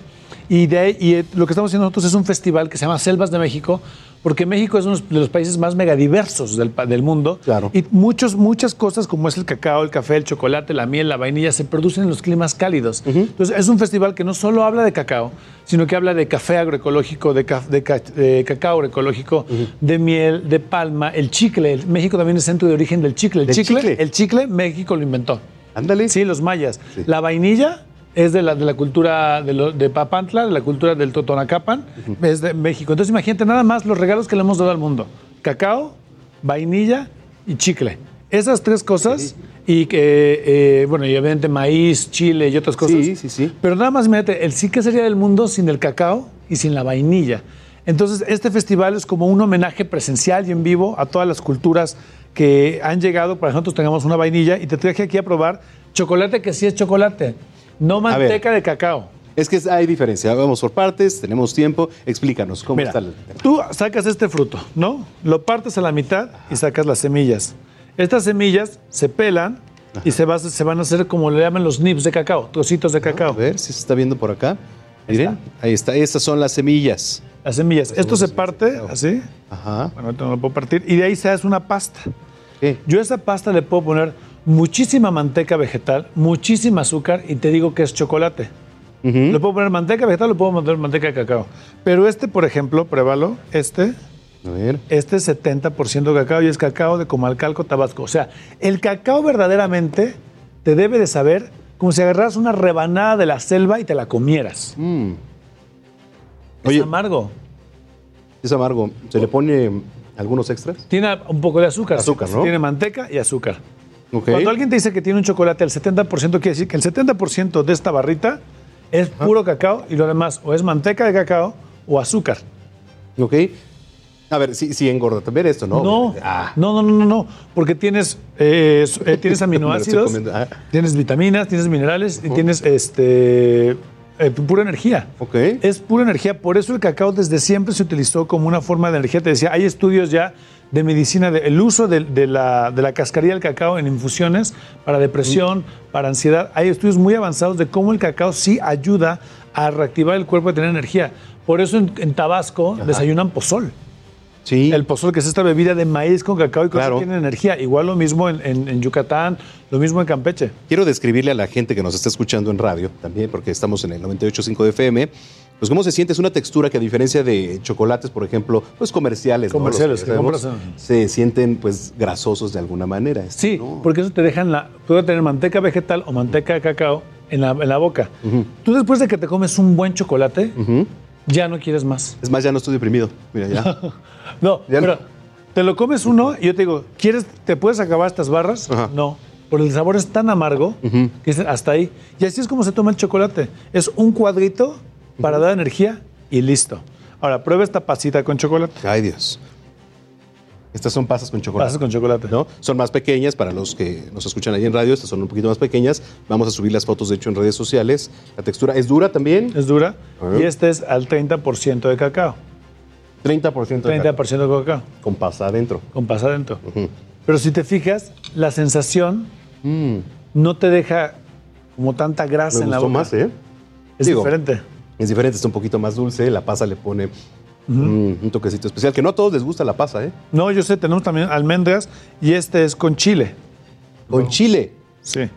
Y, de ahí- y, eh, lo que estamos haciendo nosotros es un festival que se llama Selvas de México, porque México es uno de los países más megadiversos del, del mundo. Y muchos, muchas cosas como es el cacao, el café, el chocolate, la miel, la vainilla, se producen en los climas cálidos. Entonces es un festival que no solo habla de cacao, sino que habla de café agroecológico, de, ca- de ca- de cacao agroecológico, de miel, de palma, el chicle. El- México también es centro de origen del chicle. El ¿Del chicle, chicle? el chicle México lo inventó. Ándale. Sí, los mayas. La vainilla es de la, de la cultura de, lo- de Papantla, de la cultura del Totonacapan, es de México. Entonces imagínate nada más los regalos que le hemos dado al mundo. Cacao, vainilla y chicle. Esas tres cosas y que, eh, bueno, y obviamente maíz, chile y otras cosas. Sí, sí, sí. Pero nada más, imagínate, el sí que sería del mundo sin el cacao y sin la vainilla. Entonces, este festival es como un homenaje presencial y en vivo a todas las culturas que han llegado para que nosotros tengamos una vainilla y te traje aquí a probar chocolate que sí es chocolate, no manteca de cacao. Es que hay diferencia. Vamos por partes, tenemos tiempo. Explícanos cómo Mira, está el Tú sacas este fruto, ¿no? Lo partes a la mitad y sacas las semillas. Estas semillas se pelan y se, va- se van a hacer como le llaman los nips de cacao, trocitos de cacao. A ver si se está viendo por acá. Miren, ahí está. Estas son las semillas. Las semillas. Esto se parte así. Ajá. Bueno, no lo puedo partir. Y de ahí se hace una pasta. Yo a esa pasta le puedo poner muchísima manteca vegetal, muchísima azúcar y te digo que es chocolate. Le puedo poner manteca vegetal, le puedo poner manteca de cacao. Pero este, por ejemplo, pruébalo, este. A ver. Este es 70% cacao y es cacao de Comalcalco, Tabasco. O sea, el cacao verdaderamente te debe de saber como si agarraras una rebanada de la selva y te la comieras. Mm. Oye, es amargo. Es amargo. Se le pone ¿Algunos extras? Tiene un poco de azúcar. Azúcar, ¿no? Tiene manteca y azúcar. Cuando alguien te dice que tiene un chocolate al 70%, quiere decir que el 70% de esta barrita es puro cacao y lo demás o es manteca de cacao o azúcar. Ok. A ver, sí, sí engorda también esto, ¿no? No, Ah, no, no, no, no, no, porque tienes, eh, eh, tienes aminoácidos. Ah. tienes vitaminas, tienes minerales y tienes este eh, pura energía. Ok. Es pura energía, por eso el cacao desde siempre se utilizó como una forma de energía. Te decía, hay estudios ya de medicina, del uso de, de la, de la cascarilla del cacao en infusiones para depresión, para ansiedad. Hay estudios muy avanzados de cómo el cacao sí ayuda a reactivar el cuerpo y tener energía. Por eso en, en Tabasco desayunan pozol. Sí. El pozol, que es esta bebida de maíz con cacao y Claro. tiene energía. Igual lo mismo en, en- en Yucatán, lo mismo en Campeche. Quiero describirle a la gente que nos está escuchando en radio también, porque estamos en el 98.5 de FM, pues cómo se siente. Es una textura que a diferencia de chocolates, por ejemplo, pues comerciales. Comerciales, Los que compras se sienten pues grasosos de alguna manera. Sí, porque eso te dejan la. Puede tener manteca vegetal o manteca de cacao en la, en la boca. Tú después de que te comes un buen chocolate, ya no quieres más. Es más, ya no estoy deprimido. Mira, ya. No, Ya no. pero te lo comes uno y yo te digo, ¿quieres, ¿te puedes acabar estas barras? No. Porque el sabor es tan amargo que dices, hasta ahí. Y así es como se toma el chocolate. Es un cuadrito para dar energía y listo. Ahora, prueba esta pasita con chocolate. Ay, Dios. Estas son pasas con chocolate. Pasas con chocolate. ¿no? Son más pequeñas para los que nos escuchan ahí en radio. Estas son un poquito más pequeñas. Vamos a subir las fotos, de hecho, en redes sociales. La textura es dura también. Es dura. Ajá. Y este es al 30% de cacao. 30% de 30% de cacao. Con pasa adentro. Con pasa adentro. Pero si te fijas, la sensación no te deja como tanta grasa Mm. Me en la boca. más, ¿eh? Es Digo, diferente. Es diferente, está un poquito más dulce. La pasa le pone mm, un toquecito especial. Que no a todos les gusta la pasa, ¿eh? No, yo sé, tenemos también almendras y este es con chile. Con chile. Sí.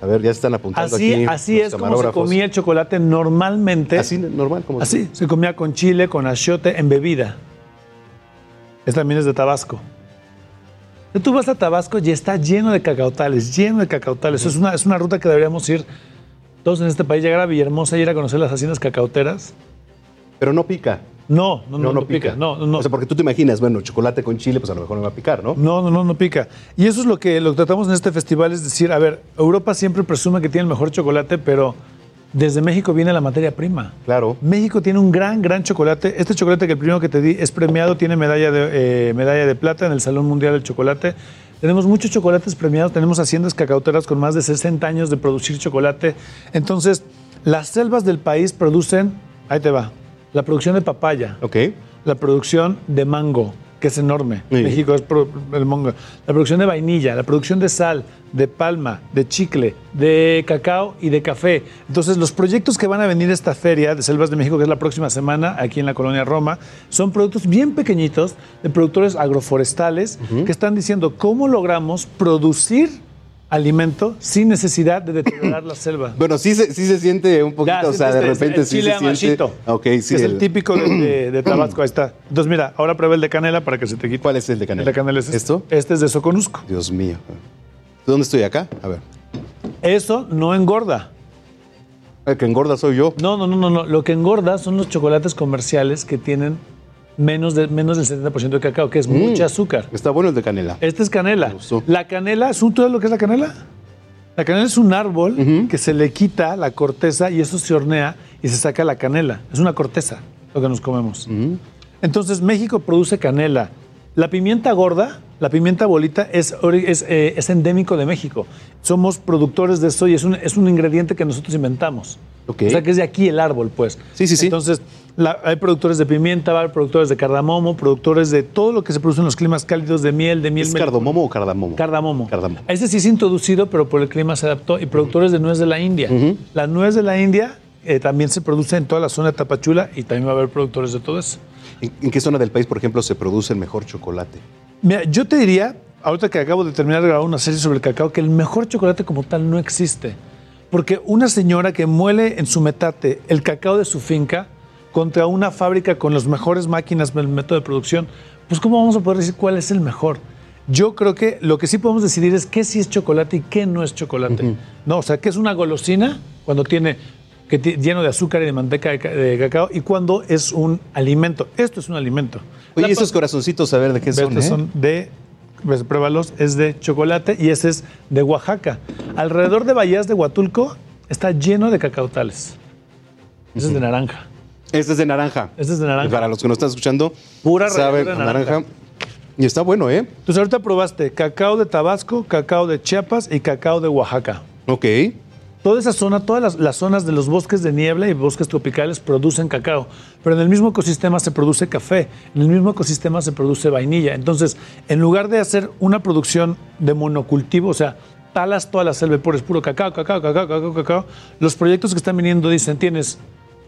A ver, ya se están apuntando Así, aquí. así los es como se comía el chocolate normalmente. Así, normal, como Así, se comía con chile, con achiote, en bebida. Esta también es de Tabasco. Tú vas a Tabasco y está lleno de cacautales, lleno de cacautales. Es, una, es una ruta que deberíamos ir todos en este país, llegar a Villahermosa y ir a conocer las haciendas cacauteras. Pero no pica. No, no, no, no, pica. No, no, no. O sea, porque tú te imaginas, bueno, chocolate con chile, pues a lo mejor no va a picar, ¿no? No, no, no, no pica. Y eso es lo que, lo que tratamos en este festival, es decir, a ver, Europa siempre presume que tiene el mejor chocolate, pero desde México viene la materia prima. Claro. México tiene un gran, gran chocolate. Este chocolate que el primero que te di es premiado, tiene medalla de, eh, medalla de plata en el Salón Mundial del Chocolate. Tenemos muchos chocolates premiados, tenemos haciendas cacauteras con más de 60 años de producir chocolate. Entonces, las selvas del país producen, ahí te va, la producción de papaya, la producción de mango, que es enorme. Sí. México es pro- el mango. La producción de vainilla, la producción de sal, de palma, de chicle, de cacao y de café. Entonces, los proyectos que van a venir a esta feria de Selvas de México, que es la próxima semana aquí en la colonia Roma, son productos bien pequeñitos de productores agroforestales que están diciendo cómo logramos producir alimento sin necesidad de deteriorar la selva. Bueno, sí se, sí se siente un poquito, Ya, o sea, de este es repente el sí chile se siente. amachito, Ok, que sí. es el típico de, de- de Tabasco, ahí está. Entonces, mira, ahora prueba el de canela para que se te quite. ¿Cuál es el de canela? El de canela es este. ¿Esto? Este es de Soconusco. Dios mío. ¿De dónde estoy acá? A ver. Eso no engorda. El que engorda soy yo. No, no, no, no, no. Lo que engorda son los chocolates comerciales que tienen menos, de, menos del 70% de cacao, que es Mm. mucha azúcar. Está bueno el de canela. Este es canela. La canela, ¿es un- ¿tú sabes lo que es la canela? La canela es un árbol que se le quita la corteza y eso se hornea y se saca la canela. Es una corteza lo que nos comemos. Entonces México produce canela. La pimienta gorda, la pimienta bolita, es, es, eh, es endémico de México. Somos productores de eso y es un, es un ingrediente que nosotros inventamos. Ok. O sea que es de aquí el árbol, pues. Sí, sí, sí. Entonces, la- hay productores de pimienta, hay productores de cardamomo, productores de todo lo que se produce en los climas cálidos, de miel, de miel. ¿Es cardamomo o cardamomo? Cardamomo. Cardamomo. Ese sí es introducido, pero por el clima se adaptó. Y productores de nuez de la India. La nuez de la India eh, también se produce en toda la zona de Tapachula y también va a haber productores de todo eso. ¿En, en qué zona del país, por ejemplo, se produce el mejor chocolate? Mira, yo te diría, ahorita que acabo de terminar de grabar una serie sobre el cacao, que el mejor chocolate como tal no existe. Porque una señora que muele en su metate el cacao de su finca contra una fábrica con las mejores máquinas del método de producción, pues ¿cómo vamos a poder decir cuál es el mejor? Yo creo que lo que sí podemos decidir es qué sí es chocolate y qué no es chocolate. No, o sea, qué es una golosina cuando tiene que lleno de azúcar y de manteca de, ca- de cacao y cuando es un alimento. Esto es un alimento. Oye, esos corazoncitos, a ver de qué son, ¿eh? son de, pues, pruébalos, es de chocolate y ese es de Oaxaca. Alrededor de Bahías de Huatulco está lleno de cacautales. Ese es de naranja. Este es de naranja. Este es de naranja. Para los que nos están escuchando, Pura sabe de naranja. naranja. Y está bueno, ¿eh? Entonces ahorita probaste cacao de Tabasco, cacao de Chiapas y cacao de Oaxaca. Ok. Toda esa zona, todas las, las zonas de los bosques de niebla y bosques tropicales producen cacao, pero en el mismo ecosistema se produce café, en el mismo ecosistema se produce vainilla. Entonces, en lugar de hacer una producción de monocultivo, o sea, talas toda la selva y pones puro cacao, cacao, cacao, cacao, cacao, los proyectos que están viniendo dicen, tienes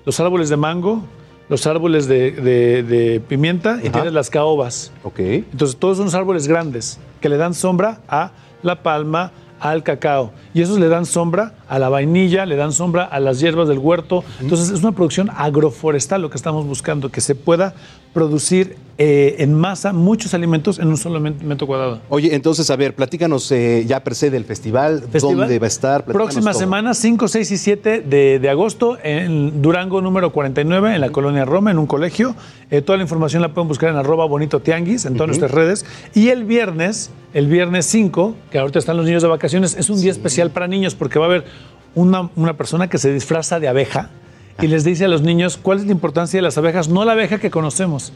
los árboles de mango, los árboles de, de- de pimienta y tienes las caobas. Ok. Entonces, todos son árboles grandes que le dan sombra a la palma, al cacao. Y esos le dan sombra a la vainilla, le dan sombra a las hierbas del huerto. Entonces, es una producción agroforestal lo que estamos buscando, que se pueda producir eh, en masa muchos alimentos en un solo metro cuadrado. Oye, entonces, a ver, platícanos eh, ya per se del festival, Festival. dónde va a estar. Próxima todo. semana, 5, 6 y 7 de, de agosto, en Durango número 49, en la colonia Roma, en un colegio. Eh, toda la información la pueden buscar en arroba bonito tianguis, en todas nuestras redes. Y el viernes, el viernes 5, que ahorita están los niños de vacaciones, es un día especial para niños porque va a haber una, una persona que se disfraza de abeja y les dice a los niños cuál es la importancia de las abejas, no la abeja que conocemos,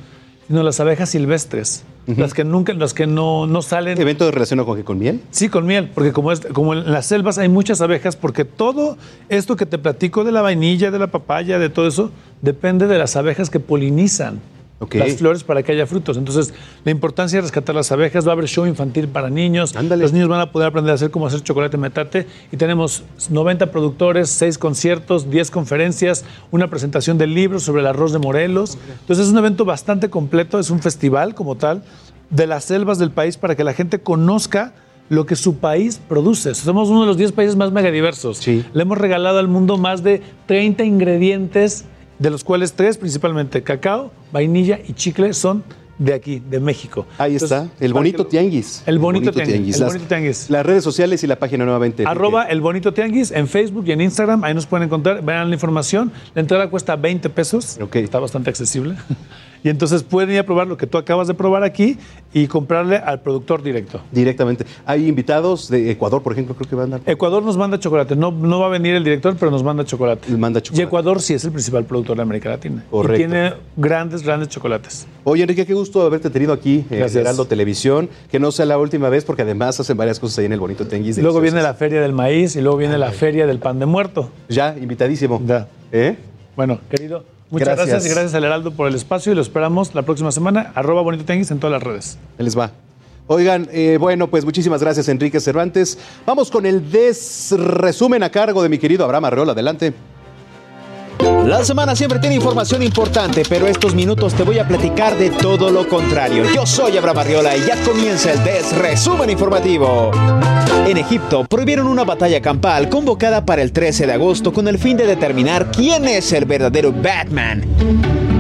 sino las abejas silvestres, las que nunca, las que no, no salen. ¿Evento relacionado con qué? ¿Con miel? Sí, con miel, porque como, es, como en las selvas hay muchas abejas, porque todo esto que te platico de la vainilla, de la papaya, de todo eso, depende de las abejas que polinizan Las flores para que haya frutos. Entonces, la importancia de rescatar las abejas, va a haber show infantil para niños, los niños van a poder aprender a hacer cómo hacer chocolate metate y tenemos 90 productores, 6 conciertos, 10 conferencias, una presentación del libro sobre el arroz de Morelos. Entonces, es un evento bastante completo, es un festival como tal de las selvas del país para que la gente conozca lo que su país produce. Somos uno de los 10 países más megadiversos. Le hemos regalado al mundo más de 30 ingredientes, de los cuales tres principalmente, cacao, vainilla y chicle, son de aquí, de México. Ahí está, el bonito tianguis. El bonito tianguis, el Las, bonito tianguis. las redes sociales y la página nuevamente. Arroba el bonito tianguis en Facebook y en Instagram, ahí nos pueden encontrar, vean la información. La entrada cuesta 20 pesos, está bastante accesible. Y entonces pueden ir a probar lo que tú acabas de probar aquí y comprarle al productor directo. Directamente. Hay invitados de Ecuador, por ejemplo, creo que van a... Ecuador nos manda chocolate. No, no va a venir el director, pero nos manda chocolate. manda Y Ecuador sí es el principal productor de América Latina. Correcto. Y tiene grandes, grandes chocolates. Oye, Enrique, qué gusto haberte tenido aquí en Gracias. Heraldo Televisión. Que no sea la última vez, porque además hacen varias cosas ahí en el bonito tianguis. Luego viene la feria del maíz y luego viene la feria del pan de muerto. Ya, invitadísimo. ¿Eh? Bueno, querido, muchas gracias. Gracias. y gracias al Heraldo por el espacio y lo esperamos la próxima semana. Arroba Bonito Tianguis en todas las redes. Les va. Oigan, eh, bueno, pues muchísimas gracias, Enrique Cervantes. Vamos con el desresumen a cargo de mi querido Abraham Arreola. Adelante. La semana siempre tiene información importante, pero estos minutos te voy a platicar de todo lo contrario. Yo soy Abraham Arriola y ya comienza el Desresumen Informativo. En Egipto prohibieron una batalla campal convocada para el 13 de agosto con el fin de determinar quién es el verdadero Batman.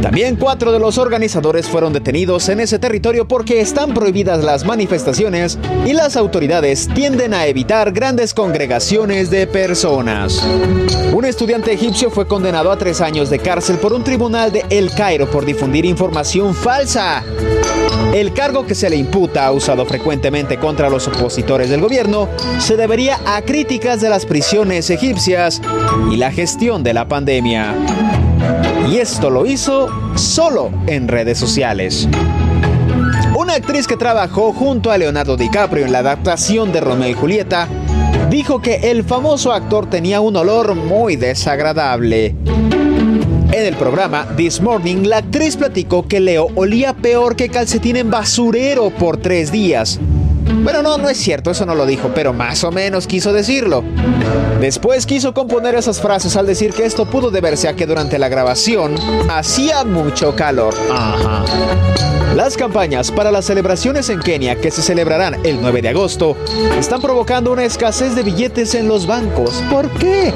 También cuatro de los organizadores fueron detenidos en ese territorio porque están prohibidas las manifestaciones y las autoridades tienden a evitar grandes congregaciones de personas. Un estudiante egipcio fue condenado a tres años de cárcel por un tribunal de El Cairo por difundir información falsa. El cargo que se le imputa, usado frecuentemente contra los opositores del gobierno, se debería a críticas de las prisiones egipcias y la gestión de la pandemia. Y esto lo hizo solo en redes sociales. Una actriz que trabajó junto a Leonardo DiCaprio en la adaptación de Romeo y Julieta dijo que el famoso actor tenía un olor muy desagradable. En el programa This Morning, la actriz platicó que Leo olía peor que calcetín en basurero por tres días. Bueno, no, no es cierto, eso no lo dijo, pero más o menos quiso decirlo. Después quiso componer esas frases al decir que esto pudo deberse a que durante la grabación hacía mucho calor. Ajá. Las campañas para las celebraciones en Kenia que se celebrarán el 9 de agosto están provocando una escasez de billetes en los bancos. ¿Por qué?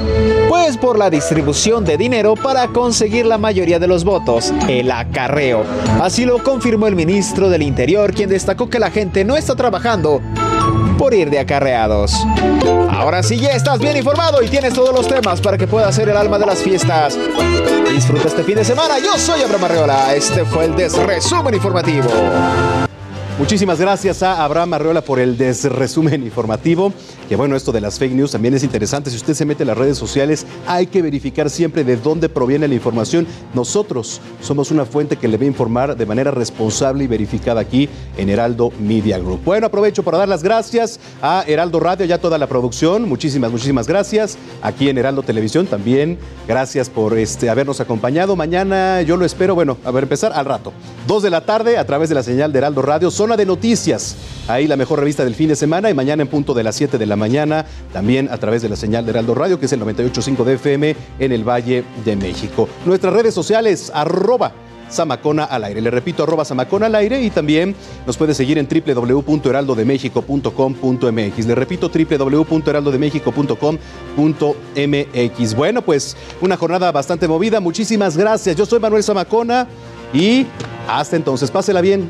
Pues por la distribución de dinero para conseguir la mayoría de los votos, el acarreo. Así lo confirmó el ministro del Interior, quien destacó que la gente no está trabajando por ir de acarreados. Ahora sí ya estás bien informado y tienes todos los temas para que puedas ser el alma de las fiestas. Disfruta este fin de semana. Yo soy Abraham Arreola. Este fue el Desresumen Informativo. Muchísimas gracias a Abraham Arreola por el desresumen informativo. Que bueno, esto de las fake news también es interesante. Si usted se mete en las redes sociales, hay que verificar siempre de dónde proviene la información. Nosotros somos una fuente que le va a informar de manera responsable y verificada aquí en Heraldo Media Group. Bueno, aprovecho para dar las gracias a Heraldo Radio, ya toda la producción. Muchísimas, muchísimas gracias. Aquí en Heraldo Televisión también. Gracias por este, habernos acompañado. Mañana yo lo espero, bueno, a ver, empezar al rato. Dos de la tarde a través de la señal de Heraldo Radio. Zona de Noticias. Ahí la mejor revista del fin de semana y mañana en punto de las 7 de la mañana, también a través de la señal de Heraldo Radio, que es el 98.5 de FM en el Valle de México. Nuestras redes sociales, arroba Samacona al aire. Le repito, arroba Samacona al aire y también nos puede seguir en www.heraldodemexico.com.mx. Le repito, www.heraldodemexico.com.mx. Bueno, pues una jornada bastante movida. Muchísimas gracias. Yo soy Manuel Samacona y hasta entonces, pásela bien.